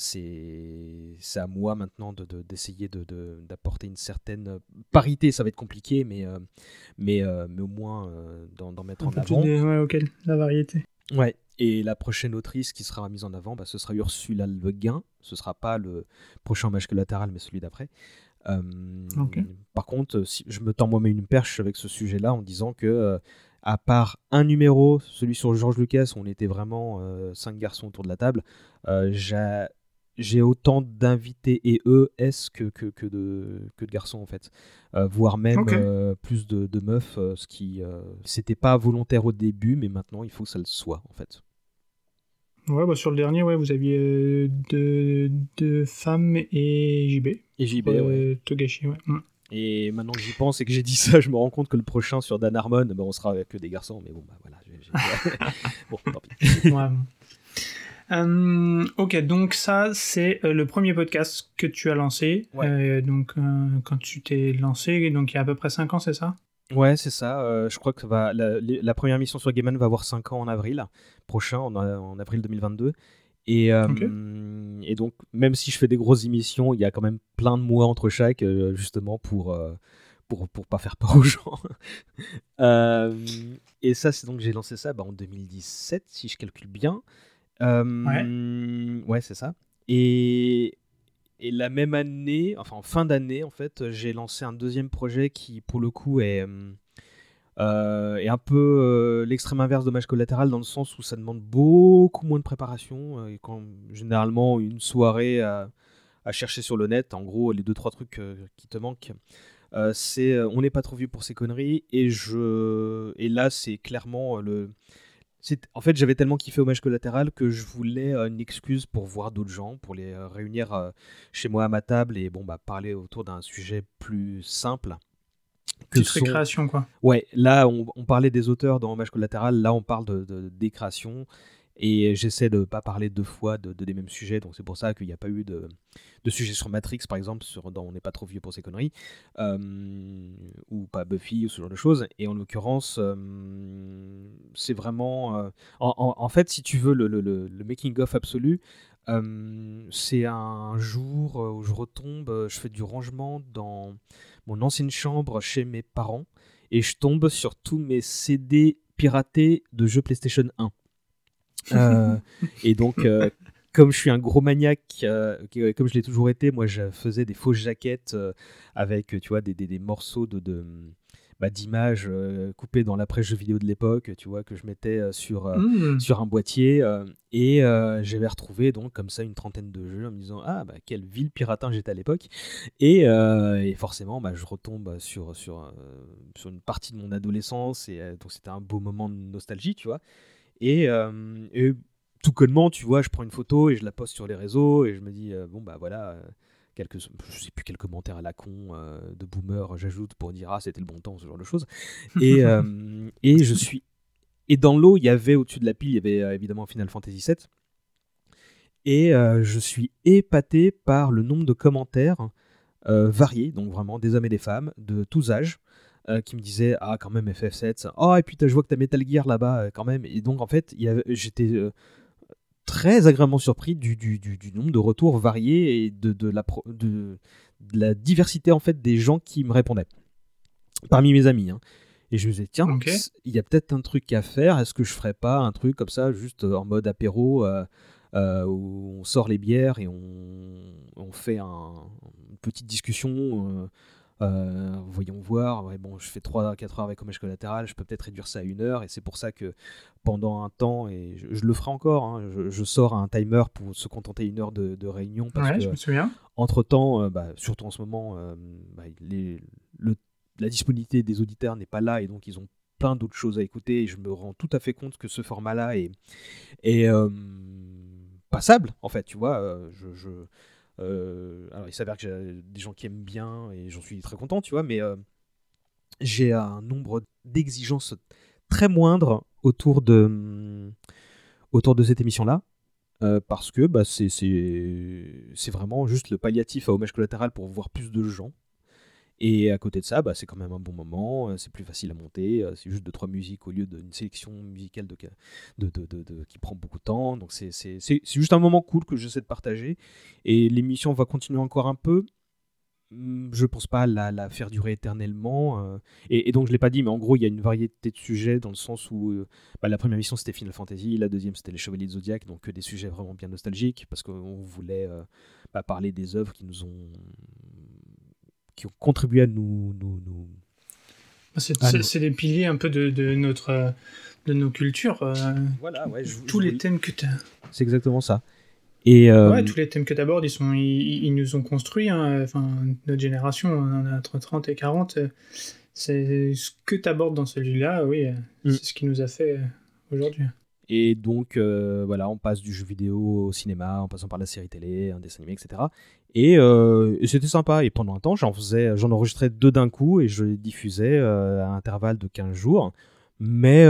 Speaker 4: c'est à moi maintenant d'essayer de, d'apporter une certaine parité. Ça va être compliqué, mais, euh, mais, euh, mais au moins euh, d'en mettre en avant.
Speaker 3: Ouais, ok, la variété.
Speaker 4: Ouais, et la prochaine autrice qui sera mise en avant, bah, ce sera Ursula Le Guin. Ce sera pas le prochain match collatéral, mais celui d'après. Par contre, si je me tends moi-même une perche avec ce sujet-là en disant que à part un numéro, celui sur George Lucas, on était vraiment cinq garçons autour de la table, j'ai j'ai autant d'invités et eux est que, que, que, de, que de garçons en fait. Euh, voire même euh, plus de, de meufs, euh, ce qui c'était pas volontaire au début, mais maintenant il faut que ça le soit en fait.
Speaker 3: Ouais, bah sur le dernier, ouais, vous aviez deux, deux femmes et JB.
Speaker 4: Et JB, ouais.
Speaker 3: Togashi, ouais. Mm.
Speaker 4: Et maintenant que j'y pense et que j'ai dit ça, je me rends compte que le prochain sur Dan Harmon, bah, on sera avec que des garçons, mais bon, bah voilà. bon, tant pis. ouais.
Speaker 3: Euh, ok, donc ça, c'est euh, le premier podcast que tu as lancé. Euh, donc, quand tu t'es lancé, donc il y a à peu près 5 ans, c'est ça?
Speaker 4: Ouais, c'est ça. je crois que va, la, première mission sur Gaiman va avoir 5 ans en avril prochain, en, avril 2022. Et, et donc, même si je fais des grosses émissions, il y a quand même plein de mois entre chaque, justement, pour, pour, pour pas faire peur aux gens. et ça, c'est donc j'ai lancé ça bah, en 2017, si je calcule bien
Speaker 3: ouais,
Speaker 4: ouais c'est ça. Et, la même année, enfin en fin d'année, en fait, j'ai lancé un deuxième projet qui, pour le coup, est, euh, est un peu l'extrême inverse Match Collatéral dans le sens où ça demande beaucoup moins de préparation. généralement une soirée à, à, chercher sur le net, en gros, les deux trois trucs qui te manquent. c'est on n'est pas trop vieux pour ces conneries et je et là c'est clairement le en fait, j'avais tellement kiffé Hommage collatéral que je voulais euh, une excuse pour voir d'autres gens, pour les euh, réunir euh, chez moi à ma table et bon, bah, parler autour d'un sujet plus simple.
Speaker 3: Que Petite récréation, quoi.
Speaker 4: Ouais, là, on, parlait des auteurs dans Hommage collatéral, là, on parle de, de des créations. Et j'essaie de ne pas parler deux fois de, des mêmes sujets, donc c'est pour ça qu'il n'y a pas eu de, de sujet sur Matrix, par exemple, sur, dans On n'est pas trop vieux pour ces conneries, euh, ou pas Buffy, ou ce genre de choses. Et en l'occurrence, euh, c'est vraiment. Euh, en, fait, si tu veux, le, le, le making-of absolu, c'est un jour où je retombe, je fais du rangement dans mon ancienne chambre chez mes parents, et je tombe sur tous mes CD piratés de jeux PlayStation 1. Euh, et donc, euh, comme je suis un gros maniaque, euh, comme je l'ai toujours été, moi je faisais des fausses jaquettes avec tu vois, des, des, morceaux de, de bah, d'images coupées dans l'après-jeu vidéo de l'époque, tu vois, que je mettais sur, mmh. sur un boîtier. et j'avais retrouvé donc comme ça une trentaine de jeux en me disant Ah, bah, quel vil piratin j'étais à l'époque. Et, et, forcément, bah, je retombe sur, sur, sur une partie de mon adolescence. Et donc c'était un beau moment de nostalgie, tu vois. Euh, et, tout connement, tu vois, je prends une photo et je la poste sur les réseaux et je me dis, euh, bon, bah voilà, euh, quelques, je sais plus quel commentaire à la con de boomer j'ajoute pour dire, ah, c'était le bon temps, ce genre de choses. Et, et je suis. Et dans l'eau, il y avait au-dessus de la pile, il y avait évidemment Final Fantasy VII. Et je suis épaté par le nombre de commentaires variés, donc vraiment des hommes et des femmes de tous âges, euh, qui me disait ah quand même FF7 oh et puis je vois que t'as Metal Gear là-bas euh, quand même. Et donc en fait j'étais euh, très agréablement surpris du, du, du, nombre de retours variés et de, de, la, de, la diversité en fait des gens qui me répondaient. Parmi mes amis hein. et je me disais tiens il y a peut-être un truc à faire. Est-ce que je ferais pas un truc comme ça juste en mode apéro où on sort les bières et on, on fait un, une petite discussion euh, voyons voir. bon, je fais 3-4 heures avec hommage collatéral, je peux peut-être réduire ça à une heure. Et c'est pour ça que pendant un temps, et je, le ferai encore, hein, je, sors un timer pour se contenter une heure de, réunion.
Speaker 3: Parce que, je me souviens.
Speaker 4: Entre temps, euh, bah, surtout en ce moment, euh, bah, la disponibilité des auditeurs n'est pas là et donc ils ont plein d'autres choses à écouter. Et je me rends tout à fait compte que ce format-là est, est passable, en fait. Tu vois, je euh, alors, il s'avère que j'ai des gens qui aiment bien et j'en suis très content, tu vois, mais euh, j'ai un nombre d'exigences très moindre autour de, mm, autour de cette émission-là. Euh, parce que bah, c'est vraiment juste le palliatif à hommage collatéral pour voir plus de gens. Et à côté de ça, bah, c'est quand même un bon moment, euh, c'est plus facile à monter, euh, c'est juste de trois musiques au lieu d'une sélection musicale qui prend beaucoup de temps. Donc c'est juste un moment cool que j'essaie de partager. Et l'émission va continuer encore un peu. Hmm, je pense pas la, faire durer éternellement. Euh, et, donc je l'ai pas dit, mais en gros il y a une variété de sujets dans le sens où bah, la première émission c'était Final Fantasy, la deuxième c'était les Chevaliers de Zodiac, donc des sujets vraiment bien nostalgiques parce qu'on voulait bah, parler des œuvres qui nous ont qui ont contribué à nous. nous, nous...
Speaker 3: Bah, c'est des piliers un peu de, de notre de nos cultures. Euh,
Speaker 4: voilà, ouais,
Speaker 3: tous les thèmes que tu
Speaker 4: C'est exactement ça. Et euh,
Speaker 3: ouais, tous les thèmes que tu abordes, ils, sont, ils, nous ont construits. Hein. Enfin, notre génération, on en a entre 30 et 40. C'est ce que tu abordes dans celui-là, oui, mm. c'est ce qui nous a fait aujourd'hui.
Speaker 4: Et donc, euh, voilà, on passe du jeu vidéo au cinéma, en passant par la série télé, un dessin animé, etc. Euh, et, c'était sympa. Et pendant un temps, j'en faisais, j'en enregistrais deux d'un coup et je les diffusais euh, à intervalle de 15 jours. Mais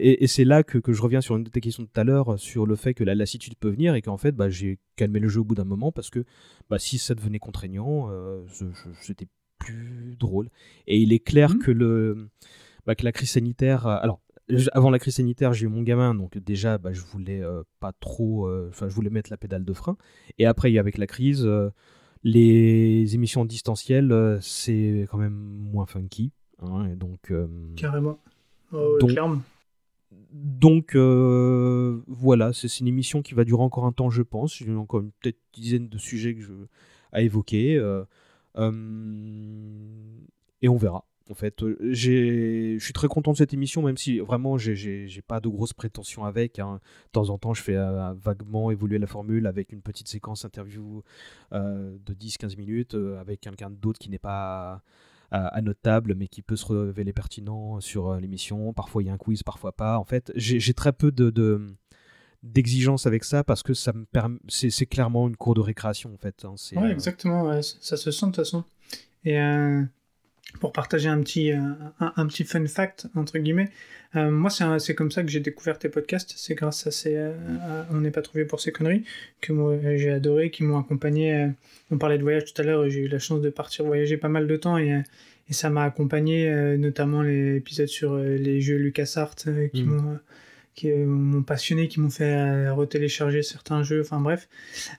Speaker 4: et, c'est là que, je reviens sur une de tes questions de tout à l'heure sur le fait que la lassitude peut venir et qu'en fait bah, j'ai calmé le jeu au bout d'un moment parce que bah, si ça devenait contraignant, c'était plus drôle. Et il est clair mmh. que le bah, que la crise sanitaire. Alors avant la crise sanitaire, j'ai eu mon gamin, donc déjà, bah, je voulais euh, pas trop, euh, enfin, je voulais mettre la pédale de frein. Et après, avec la crise, euh, les émissions distancielles, c'est quand même moins funky. Hein, et donc,
Speaker 3: Carrément. Oh,
Speaker 4: donc, voilà, c'est une émission qui va durer encore un temps, je pense. J'ai encore une peut-être dizaine de sujets que je, à évoquer. et on verra. En fait, euh, je suis très content de cette émission, même si vraiment j'ai pas de grosses prétentions avec. Hein. De temps en temps, je fais euh, vaguement évoluer la formule avec une petite séquence interview euh, de 10-15 minutes avec quelqu'un d'autre qui n'est pas à, notre table, mais qui peut se révéler pertinent sur l'émission. Parfois il y a un quiz, parfois pas. En fait, j'ai très peu de, d'exigence avec ça parce que ça me permet c'est clairement une cour de récréation en fait hein.
Speaker 3: ouais, exactement ça se sent de toute façon et pour partager un petit, euh, un, petit fun fact, entre guillemets, euh, moi, c'est comme ça que j'ai découvert tes podcasts. C'est grâce à ces. Euh, on n'est pas trouvé pour ces conneries, que moi j'ai adoré, qui m'ont accompagné. on parlait de voyage tout à l'heure, j'ai eu la chance de partir voyager pas mal de temps et, et ça m'a accompagné, notamment les épisodes sur les jeux LucasArts qui mmh. Qui m'ont passionné, qui m'ont fait euh, retélécharger certains jeux, enfin bref.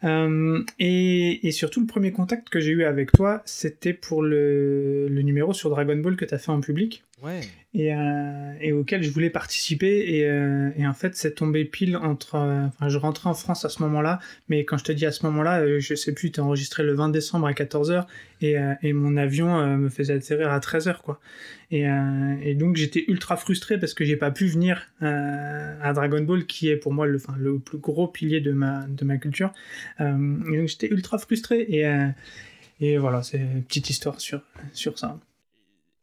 Speaker 3: Euh, et, et, surtout, le premier contact que j'ai eu avec toi, c'était pour le, le, numéro sur Dragon Ball que tu as fait en public.
Speaker 4: Ouais
Speaker 3: et, euh, et auquel je voulais participer. Et, euh, et en fait, c'est tombé pile entre. Euh, enfin, je rentrais en France à ce moment-là, mais quand je te dis à ce moment-là, je sais plus, tu enregistré le 20 décembre à 14h et, et mon avion me faisait atterrir à 13h, quoi. Et, et donc, j'étais ultra frustré parce que j'ai pas pu venir à Dragon Ball, qui est pour moi le, enfin, le plus gros pilier de ma, de ma culture. et donc, j'étais ultra frustré. Et, et voilà, c'est une petite histoire sur, sur ça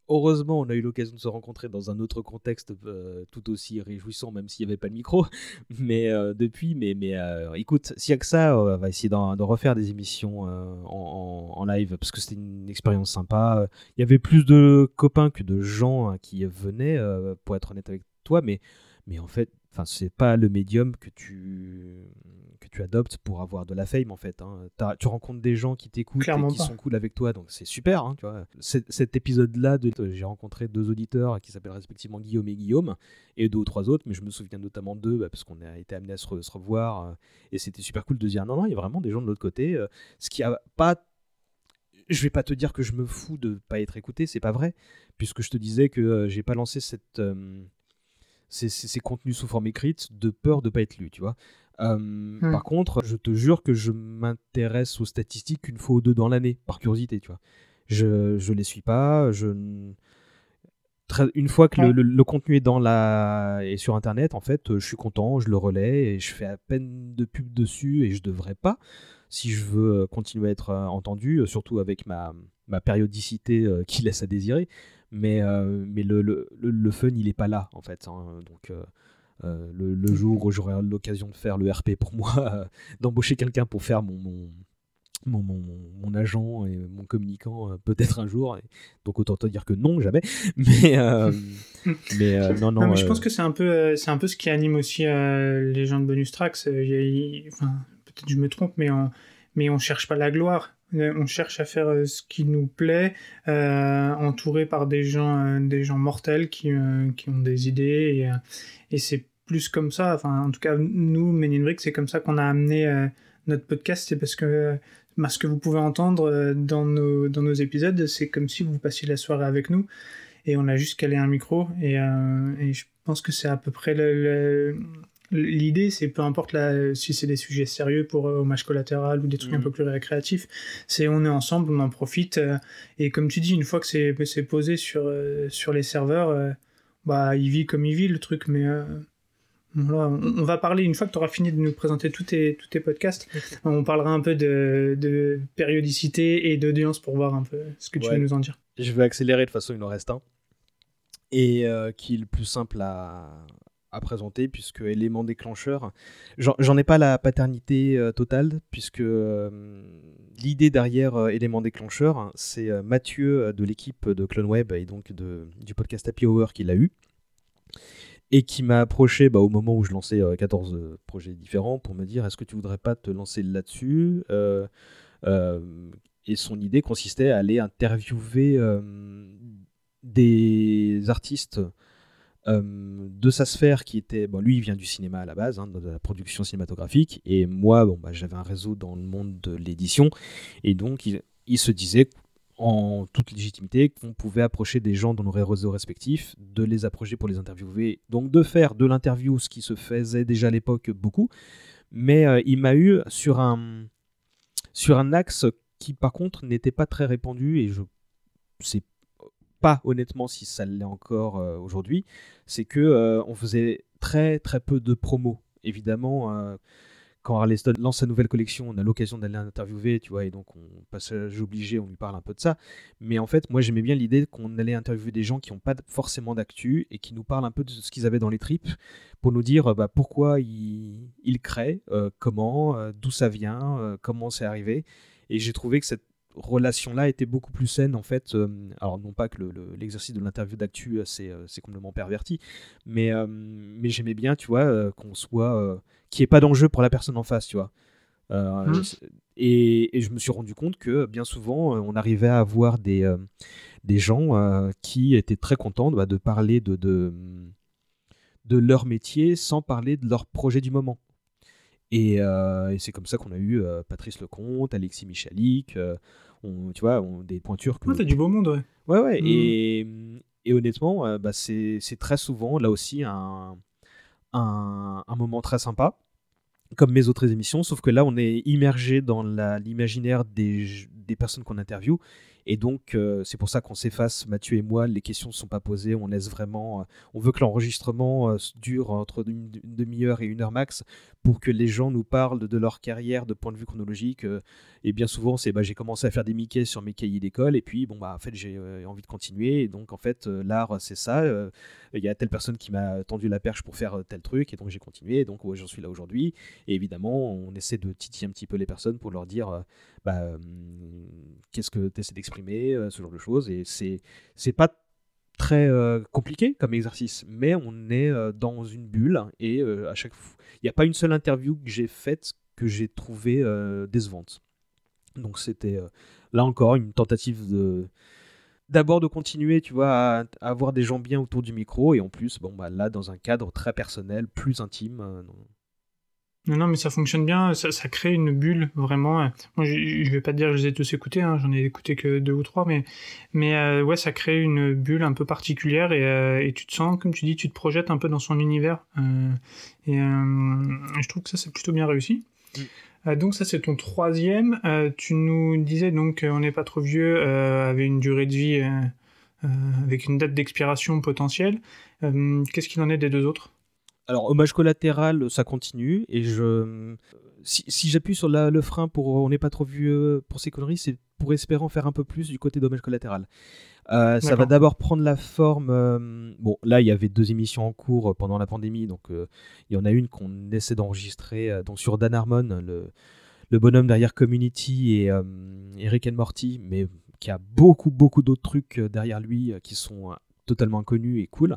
Speaker 4: heureusement, on a eu l'occasion de se rencontrer dans un autre contexte euh, tout aussi réjouissant, même s'il n'y avait pas de micro. Mais euh, depuis, mais, mais euh, écoute, s'il n'y a que ça, on va essayer de refaire des émissions en, live parce que c'était une expérience sympa. Il y avait plus de copains que de gens hein, qui venaient, pour être honnête avec toi, mais, mais en fait, Enfin, c'est pas le médium que tu que tu adoptes pour avoir de la fame en fait. Hein. Tu rencontres des gens qui t'écoutent et qui sont cool avec toi, donc c'est super. Hein, tu vois. Cet épisode-là, j'ai rencontré deux auditeurs qui s'appellent respectivement Guillaume et Guillaume, et deux ou trois autres, mais je me souviens notamment d'eux bah, parce qu'on a été amené à se, revoir euh, et c'était super cool de dire non non, il y a vraiment des gens de l'autre côté. Euh, ce qui a pas je vais pas te dire que je me fous de pas être écouté, c'est pas vrai, puisque je te disais que euh, j'ai pas lancé cette ces, contenus sous forme écrite de peur de pas être lu, tu vois. Euh, hmm. Par contre, je te jure que je m'intéresse aux statistiques une fois ou deux dans l'année, par curiosité, tu vois. Je, je les suis pas, je une fois que le, contenu est dans la et sur internet en fait je suis content je le relais et je fais à peine de pub dessus et je devrais pas si je veux continuer à être euh, entendu surtout avec ma, ma périodicité euh, qui laisse à désirer mais, euh, mais le, le, le, fun, il est pas là, en fait. Hein. donc, euh, euh, le, le, jour où j'aurai l'occasion de faire le RP pour moi, d'embaucher quelqu'un pour faire mon, mon mon, mon, mon, agent et mon communicant peut-être un jour. donc autant te dire que non, jamais. Mais, mais non, non.
Speaker 3: mais je pense que c'est un, peu, c'est un peu ce qui anime aussi les gens de Bonus Tracks. Enfin, peut-être je me trompe, mais on, mais on cherche pas la gloire. Euh, on cherche à faire euh, ce qui nous plaît, euh, entouré par des gens, des gens mortels qui, qui ont des idées et, et c'est plus comme ça. Enfin, en tout cas, nous, Men c'est comme ça qu'on a amené notre podcast. C'est parce que ce que vous pouvez entendre dans nos, dans nos épisodes, c'est comme si vous passiez la soirée avec nous et on a juste calé un micro et, et je pense que c'est à peu près le, L'idée, c'est peu importe si c'est des sujets sérieux pour euh, hommage collatéral ou des trucs un mm. peu plus récréatifs, c'est on est ensemble, on en profite. Euh, et comme tu dis, une fois que c'est posé sur, euh, sur les serveurs, bah, il vit comme il vit le truc, mais. Voilà, on, va parler, une fois que tu auras fini de nous présenter tous tes, tous tes podcasts, on parlera un peu de, de périodicité et d'audience pour voir un peu ce que tu veux nous en dire.
Speaker 4: Je vais accélérer, de toute façon il en reste un. Et qui est le plus simple à, à présenter, puisque élément déclencheur, j'en ai pas la paternité euh, totale, puisque euh, l'idée derrière euh, élément déclencheur, c'est Mathieu de l'équipe de CloneWeb et donc du podcast Happy Hour qui l'a eu, et qui m'a approché bah, au moment où je lançais 14 projets différents pour me dire est-ce que tu voudrais pas te lancer là-dessus Et son idée consistait à aller interviewer des artistes euh, de sa sphère qui était bon lui il vient du cinéma à la base hein, de la production cinématographique. Et moi bon bah, j'avais un réseau dans le monde de l'édition. Et donc il, se disait en toute légitimité qu'on pouvait approcher des gens dans nos réseaux respectifs, de les approcher pour les interviewer, donc de faire de l'interview ce qui se faisait déjà à l'époque beaucoup, mais euh, il m'a eu sur un, sur un axe qui par contre n'était pas très répandu. Et je sais pas honnêtement si ça l'est encore euh, aujourd'hui, c'est que euh, on faisait très très peu de promos. Évidemment, euh, quand Arleston lance sa nouvelle collection, on a l'occasion d'aller l'interviewer, tu vois, et donc on passage obligé, on lui parle un peu de ça. Mais en fait, moi j'aimais bien l'idée qu'on allait interviewer des gens qui n'ont pas forcément d'actu et qui nous parlent un peu de ce qu'ils avaient dans les tripes pour nous dire bah, pourquoi ils, ils créent, comment, d'où ça vient, comment c'est arrivé. Et j'ai trouvé que cette relation-là était beaucoup plus saine en fait. alors non pas que l'exercice de l'interview d'actu c'est complètement perverti, mais, mais j'aimais bien, tu vois, qu'on soit qui est pas d'enjeu pour la personne en face, tu vois. Euh, mmh. et, je me suis rendu compte que bien souvent, euh, on arrivait à avoir des, euh, des gens qui étaient très contents bah, de parler de, de, de, leur métier sans parler de leur projet du moment. Et, c'est comme ça qu'on a eu Patrice Lecomte, Alexis Michalik, on, tu vois, des pointures.
Speaker 3: Que... t'as du beau monde, ouais.
Speaker 4: Ouais, ouais. Mmh. Et, et, honnêtement, bah, c'est très souvent, là aussi, un, un, un moment très sympa comme mes autres émissions, sauf que là, on est immergé dans l'imaginaire des, des, personnes qu'on interviewe. Et donc, euh, c'est pour ça qu'on s'efface, Mathieu et moi, les questions ne sont pas posées, on laisse vraiment... Euh, on veut que l'enregistrement euh, dure entre une, demi-heure et une heure max pour que les gens nous parlent de, leur carrière de point de vue chronologique. et bien souvent, c'est bah, j'ai commencé à faire des Mickey sur mes cahiers d'école, et puis, bon, bah, en fait, j'ai envie de continuer. Donc, en fait, l'art, c'est ça. Il y a telle personne qui m'a tendu la perche pour faire tel truc, et donc j'ai continué, et donc j'en suis là aujourd'hui. Et évidemment, on essaie de titiller un petit peu les personnes pour leur dire bah, qu'est-ce que tu essaies d'exprimer, ce genre de choses. Et c'est, c'est pas très compliqué comme exercice, mais on est dans une bulle et à chaque fois, il n'y a pas une seule interview que j'ai faite que j'ai trouvé décevante. Donc c'était là encore une tentative de d'abord de continuer, tu vois, à, avoir des gens bien autour du micro et en plus, bon bah là dans un cadre très personnel, plus intime.
Speaker 3: Non, mais ça fonctionne bien, ça, ça crée une bulle, vraiment. Moi, je, je vais pas te dire que je les ai tous écoutés, hein, j'en ai écouté que deux ou trois, mais, mais euh, ouais, ça crée une bulle un peu particulière et, euh, et, tu te sens, comme tu dis, tu te projettes un peu dans son univers. Euh, et je trouve que ça, c'est plutôt bien réussi. donc ça, c'est ton troisième. tu nous disais donc On n'est pas trop vieux, avait une durée de vie avec une date d'expiration potentielle. Qu'est-ce qu'il en est des deux autres?
Speaker 4: Alors, hommage collatéral, ça continue. Et je. Si, j'appuie sur le frein pour On n'est pas trop vieux pour ces conneries, c'est pour espérer en faire un peu plus du côté d'hommage collatéral. Euh, ça va d'abord prendre la forme. Euh, bon, là, il y avait deux émissions en cours euh, pendant la pandémie, donc il y en a une qu'on essaie d'enregistrer donc sur Dan Harmon, le, le bonhomme derrière Community et Eric and Morty, mais qui a beaucoup, beaucoup d'autres trucs derrière lui qui sont totalement inconnus et cool.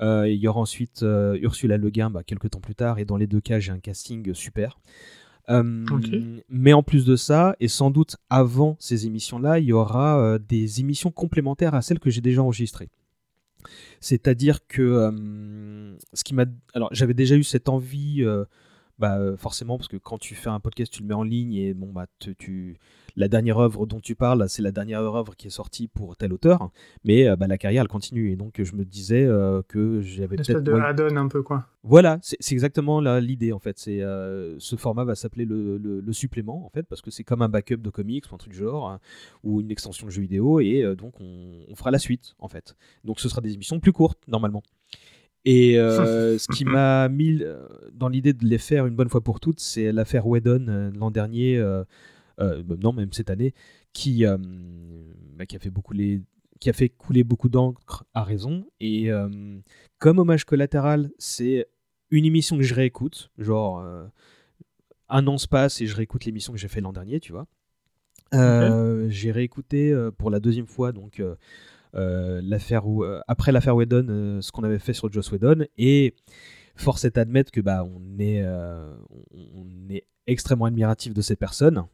Speaker 4: Euh, il y aura ensuite euh, Ursula Le Guin bah, quelques temps plus tard, et dans les deux cas, j'ai un casting super. Euh, mais en plus de ça, et sans doute avant ces émissions-là, il y aura des émissions complémentaires à celles que j'ai déjà enregistrées. C'est-à-dire que ce qui m'a, alors j'avais déjà eu cette envie, bah forcément parce que quand tu fais un podcast, tu le mets en ligne et bon bah tu, la dernière œuvre dont tu parles, c'est la dernière œuvre qui est sortie pour tel auteur, mais euh, bah, la carrière elle continue et donc je me disais euh, que j'avais peut-être
Speaker 3: de add-on un peu quoi.
Speaker 4: Voilà, c'est exactement l'idée en fait. C'est euh, ce format va s'appeler le, supplément en fait parce que c'est comme un backup de comics ou un truc du genre hein, ou une extension de jeu vidéo et donc on, fera la suite en fait. Donc ce sera des émissions plus courtes normalement. Et ce qui m'a mis dans l'idée de les faire une bonne fois pour toutes, c'est l'affaire Whedon l'an dernier euh, non même cette année, qui, euh, bah, qui a fait beaucoup les qui a fait couler beaucoup d'encre à raison. Et euh, comme hommage collatéral, c'est une émission que je réécoute, genre un an se passe et je réécoute l'émission que j'ai fait l'an dernier, tu vois. J'ai réécouté pour la deuxième fois donc l'affaire après l'affaire Whedon, ce qu'on avait fait sur Joss Whedon et force est d'admettre que bah on est on est extrêmement admiratif de ces personnes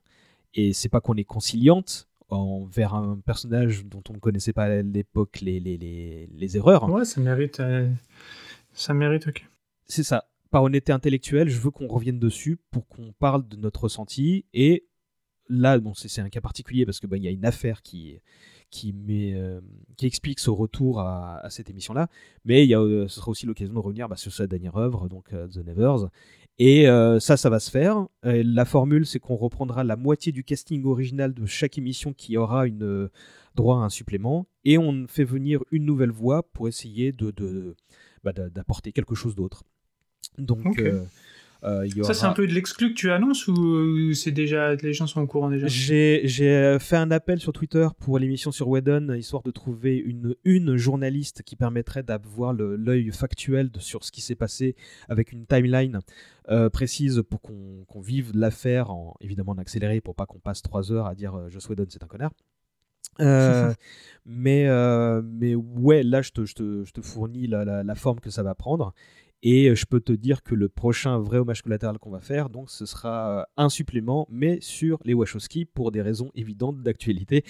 Speaker 4: et c'est pas qu'on est conciliante envers un personnage dont on ne connaissait pas à l'époque les, les, les, les, erreurs.
Speaker 3: Ouais, ça mérite. Euh, ça mérite, ok.
Speaker 4: C'est ça. Par honnêteté intellectuelle, je veux qu'on revienne dessus pour qu'on parle de notre ressenti. Et là, bon, c'est un cas particulier parce qu'il bah, y a une affaire qui, qui, met, euh, qui explique ce retour à, à cette émission-là. Mais il y a, euh, ce sera aussi l'occasion de revenir bah, sur sa dernière œuvre, donc The Nevers, et euh, ça, ça va se faire. la formule, c'est qu'on reprendra la moitié du casting original de chaque émission qui aura une, euh, droit à un supplément. Et on fait venir une nouvelle voix pour essayer de, bah, d'apporter quelque chose d'autre. Donc,
Speaker 3: Euh, ça, c'est un peu de l'exclu que tu annonces ou c'est déjà les gens sont au courant déjà?
Speaker 4: J'ai fait un appel sur Twitter pour l'émission sur Whedon, histoire de trouver une, une journaliste qui permettrait d'avoir l'œil factuel sur ce qui s'est passé avec une timeline euh, précise pour qu'on vive l'affaire, en, évidemment en accéléré pour pas qu'on passe trois heures à dire euh, Joss Whedon c'est un connard. Euh, mais, mais ouais, là, je te, je te, je te fournis la, la, la, forme que ça va prendre. Et je peux te dire que le prochain vrai hommage collatéral qu'on va faire, donc ce sera un supplément, mais sur les Wachowski pour des raisons évidentes d'actualité.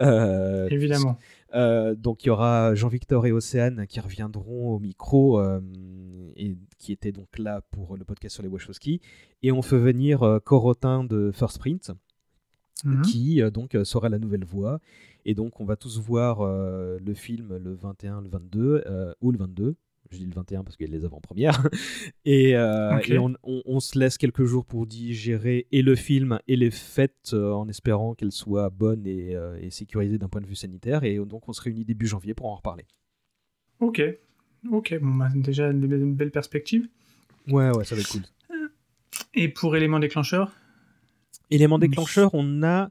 Speaker 3: Euh, Évidemment.
Speaker 4: Euh, donc il y aura Jean-Victor et Océane qui reviendront au micro euh, et qui étaient donc là pour le podcast sur les Wachowski. Et on fait venir Corotin de First Print. Mhm. qui donc sera la nouvelle voix. Et donc on va tous voir le film le 21, le 22 ou le 22 je dis le 21 parce qu'il y a les avant-premières. et, euh, on, se laisse quelques jours pour digérer et le film et les fêtes euh, en espérant qu'elles soient bonnes et, euh, et sécurisées d'un point de vue sanitaire. Et donc on se réunit début janvier pour en reparler.
Speaker 3: Ok. Ok, bon, bah, déjà une belle perspective.
Speaker 4: Ouais, ouais, ça va être cool.
Speaker 3: Et pour élément déclencheur?
Speaker 4: Élément déclencheur, on a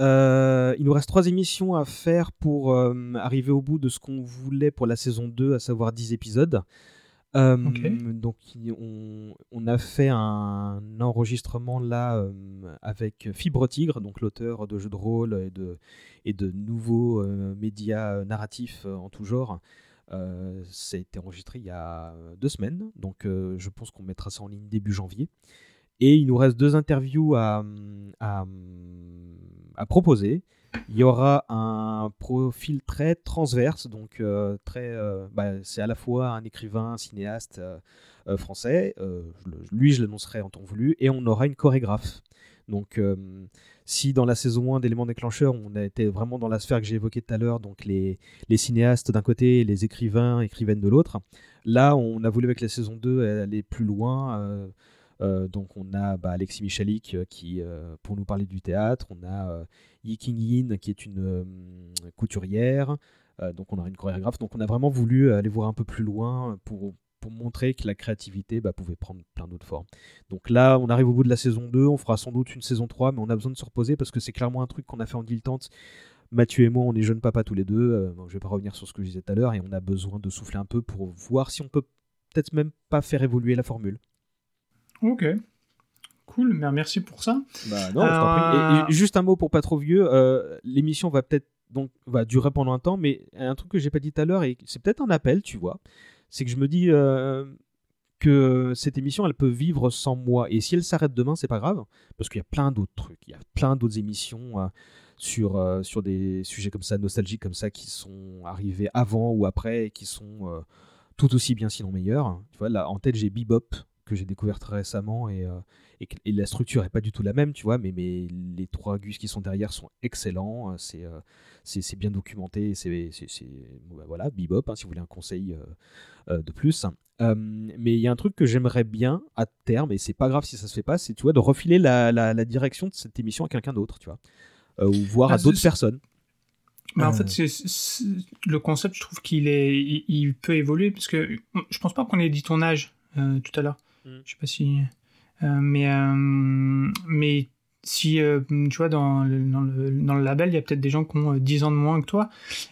Speaker 4: euh, il nous reste trois émissions à faire pour euh, arriver au bout de ce qu'on voulait pour la saison 2, à savoir 10 épisodes. Euh, donc on, a fait un enregistrement là avec Fibre Tigre, donc l'auteur de jeux de rôle et de, et de nouveaux médias narratifs en tout genre. ça a été enregistré il y a deux semaines, donc je pense qu'on mettra ça en ligne début janvier. Et il nous reste deux interviews à, proposer. Il y aura un profil très transverse, donc euh, très, euh, bah, c'est à la fois un écrivain, un cinéaste euh, français, lui je l'annoncerai en temps voulu, et on aura une chorégraphe. Donc si dans la saison 1 d'éléments déclencheurs, on a été vraiment dans la sphère que j'ai évoquée tout à l'heure, donc les, les cinéastes d'un côté et les écrivains, écrivaines de l'autre, là on a voulu avec la saison 2 aller plus loin euh, donc on a bah, Alexis Michalik euh, qui, euh, pour nous parler du théâtre, on a Yi King Yin qui est une couturière, donc on a une chorégraphe, donc on a vraiment voulu aller voir un peu plus loin pour, montrer que la créativité bah, pouvait prendre plein d'autres formes. Donc là, on arrive au bout de la saison 2, on fera sans doute une saison 3, mais on a besoin de se reposer parce que c'est clairement un truc qu'on a fait en dilettante. Mathieu et moi, on est jeunes papas tous les deux, je vais pas revenir sur ce que je disais tout à l'heure, et on a besoin de souffler un peu pour voir si on peut peut-être même pas faire évoluer la formule.
Speaker 3: Ok. Cool, merci pour ça.
Speaker 4: Bah non, euh, Et, juste un mot pour pas trop vieux, euh, l'émission va peut-être donc va durer pendant un temps, mais un truc que j'ai pas dit tout à l'heure et c'est peut-être un appel, tu vois, c'est que je me dis euh, que cette émission elle peut vivre sans moi et si elle s'arrête demain c'est pas grave parce qu'il y a plein d'autres trucs, il y a plein d'autres émissions sur sur des sujets comme ça nostalgiques comme ça qui sont arrivés avant ou après et qui sont tout aussi bien sinon meilleurs. Tu vois là en tête j'ai Bebop que j'ai découvert très récemment et, euh, et, la structure est pas du tout la même, tu vois, mais, mais les trois gus qui sont derrière sont excellents, euh, c'est euh, c'est bien documenté, c'est bah, voilà, bebop, hein, si vous voulez un conseil de plus. mais il y a un truc que j'aimerais bien à terme, et c'est pas grave si ça se fait pas, c'est tu vois, de refiler la, la, direction de cette émission à quelqu'un d'autre, tu vois, ou voir à bah, d'autres personnes.
Speaker 3: Mais en fait, le concept, je trouve qu'il est, il, peut évoluer parce que je pense pas qu'on ait dit ton âge tout à l'heure. Mm. Je sais pas si. Euh, mais, euh, mais si euh, tu vois dans le, dans le, dans le label il y a peut-être des gens qui ont 10 ans de moins que toi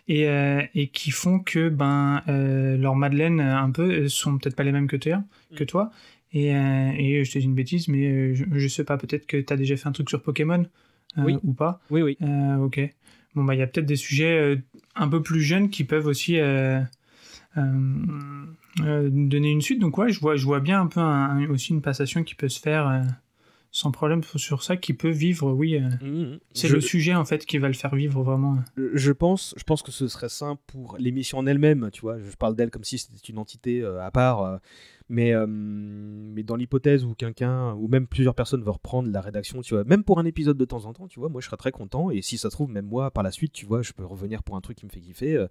Speaker 3: et, et qui font que ben leurs Madeleine un peu sont peut-être pas les mêmes que toi, mm. que toi et, et je te dis une bêtise mais je, je sais pas peut-être que tu as déjà fait un truc sur Pokémon
Speaker 4: oui.
Speaker 3: ou pas
Speaker 4: oui oui
Speaker 3: ok bon bah il y a peut-être des sujets un peu plus jeunes qui peuvent aussi euh, donner une suite. Donc ouais, je vois, je vois bien un peu aussi une passation qui peut se faire euh, sans problème sur ça, qui peut vivre, oui. Euh. Mmh, mmh. C'est le sujet en fait qui va le faire vivre vraiment.
Speaker 4: Je pense, je pense que ce serait simple pour l'émission en elle-même, tu vois. Je parle d'elle comme si c'était une entité à part. Mais, mais dans l'hypothèse où quelqu'un, ou même plusieurs personnes veulent reprendre la rédaction, tu vois, même pour un épisode de temps en temps, tu vois, moi je serais très content. Et si ça se trouve, même moi, par la suite, tu vois, je peux revenir pour un truc qui me fait kiffer.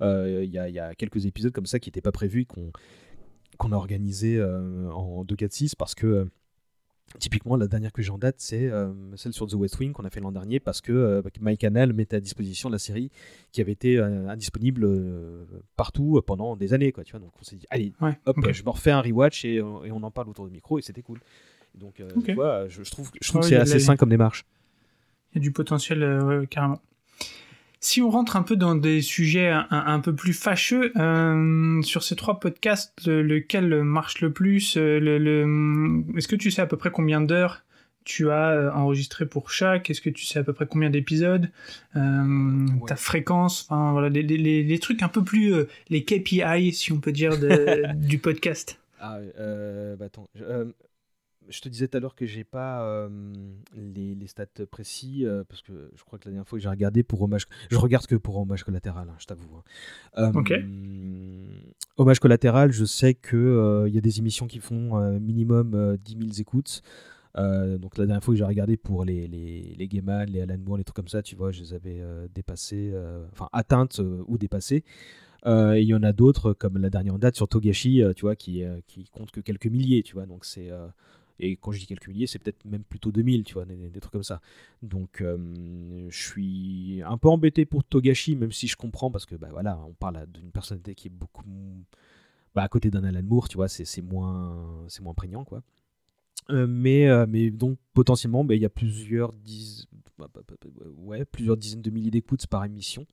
Speaker 4: Il y, a, y, a, quelques épisodes comme ça qui n'étaient pas prévus, qu'on qu'on a organisé en 2-4-6 parce que Typiquement, la dernière que j'ai en date, c'est celle sur The West Wing qu'on a fait l'an dernier parce que MyCanal mettait à disposition la série qui avait été indisponible partout pendant des années. Quoi, tu vois donc on s'est dit, allez, hop, je me refais un rewatch et, et, on en parle autour du micro et c'était cool. Donc, tu vois, je, trouve, je trouve que c'est assez sain comme démarche.
Speaker 3: Il y a du potentiel, carrément. Si on rentre un peu dans des sujets un, peu plus fâcheux, euh, sur ces trois podcasts, lequel marche le plus euh, le, Est-ce que tu sais à peu près combien d'heures tu as euh, enregistré pour chaque? Est-ce que tu sais à peu près combien d'épisodes? Ta fréquence? Enfin voilà, les, les, les, trucs un peu plus... les KPI, si on peut dire, de, du podcast.
Speaker 4: Ah, bah attends je te disais tout à l'heure que j'ai pas euh, les, stats précis euh, parce que je crois que la dernière fois que j'ai regardé pour hommage, je regarde que pour hommage collatéral, hein, je t'avoue.
Speaker 3: Hein. ok.
Speaker 4: Hommage collatéral, je sais que il y a des émissions qui font minimum 10 000 écoutes. donc la dernière fois que j'ai regardé pour les les les Gaiman, les Alan Moore, les trucs comme ça, tu vois, je les avais dépassés, enfin atteintes ou dépassées. Il y en a d'autres comme la dernière en date sur Togashi, tu vois, qui qui compte que quelques milliers, tu vois. Donc c'est et quand je dis quelques milliers, c'est peut-être même plutôt 2000, tu vois, des, trucs comme ça. Donc, euh, je suis un peu embêté pour Togashi, même si je comprends, parce que, bah voilà, on parle d'une personnalité qui est beaucoup. Bah, à côté d'un Alan Moore, tu vois, c'est moins, moins prégnant, quoi. Euh, mais, euh, mais donc, potentiellement, bah, il y a plusieurs, diz... Bah, ouais, plusieurs dizaines de milliers d'écoutes par émission.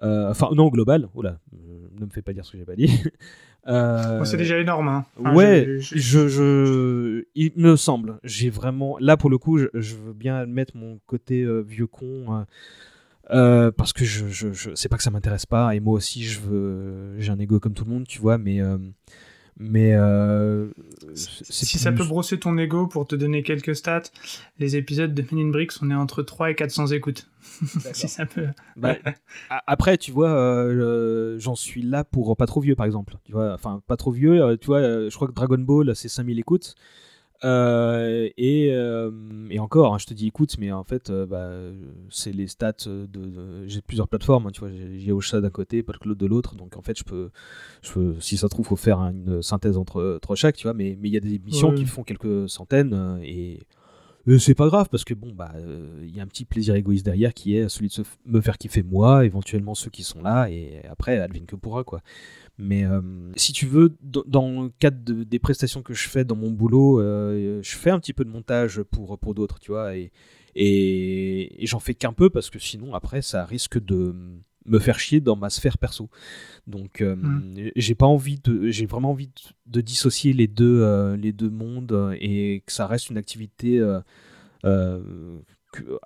Speaker 4: Enfin, non, global, oula, ne me fais pas dire ce que j'ai pas dit.
Speaker 3: Euh, c'est déjà énorme. Hein.
Speaker 4: ouais, je, je, il me semble. J'ai vraiment. Là, pour le coup, je, veux bien admettre mon côté euh, vieux con. Euh, parce que je, je, je c'est pas que ça m'intéresse pas. Et moi aussi, je veux. J'ai un ego comme tout le monde, tu vois. Mais mais euh,
Speaker 3: si ça peut brosser ton ego pour te donner quelques stats, les épisodes de Men in Bricks, on est entre 3 et 400 écoutes. si ça peut.
Speaker 4: Bah, après, tu vois, euh, j'en suis là pour pas trop vieux, par exemple. Tu vois, enfin, pas trop vieux. Euh, tu vois, je crois que Dragon Ball, c'est 5000 écoutes. Euh, et, euh, et, encore, hein, je te dis écoute, mais en fait, euh, bah, c'est les stats de. j'ai plusieurs plateformes, hein, tu vois, j'ai Ocha d'un côté, PodCloud de l'autre, donc en fait, je peux, je peux, si ça se trouve, faut faire une synthèse entre, entre chaque, tu vois, mais il y a des émissions qui font quelques centaines et. c'est pas grave parce que bon bah il y a un petit plaisir égoïste derrière qui est celui de se me faire kiffer moi, éventuellement ceux qui sont là et après Alvin que pourra quoi. Mais euh, si tu veux, dans le cadre des prestations que je fais dans mon boulot, euh, je fais un petit peu de montage pour, pour d'autres, tu vois, et, et, j'en fais qu'un peu parce que sinon, après, ça risque de me faire chier dans ma sphère perso. Donc, euh, mmh. j'ai pas envie de, j'ai vraiment envie de, dissocier les deux, les deux mondes et que ça reste une activité à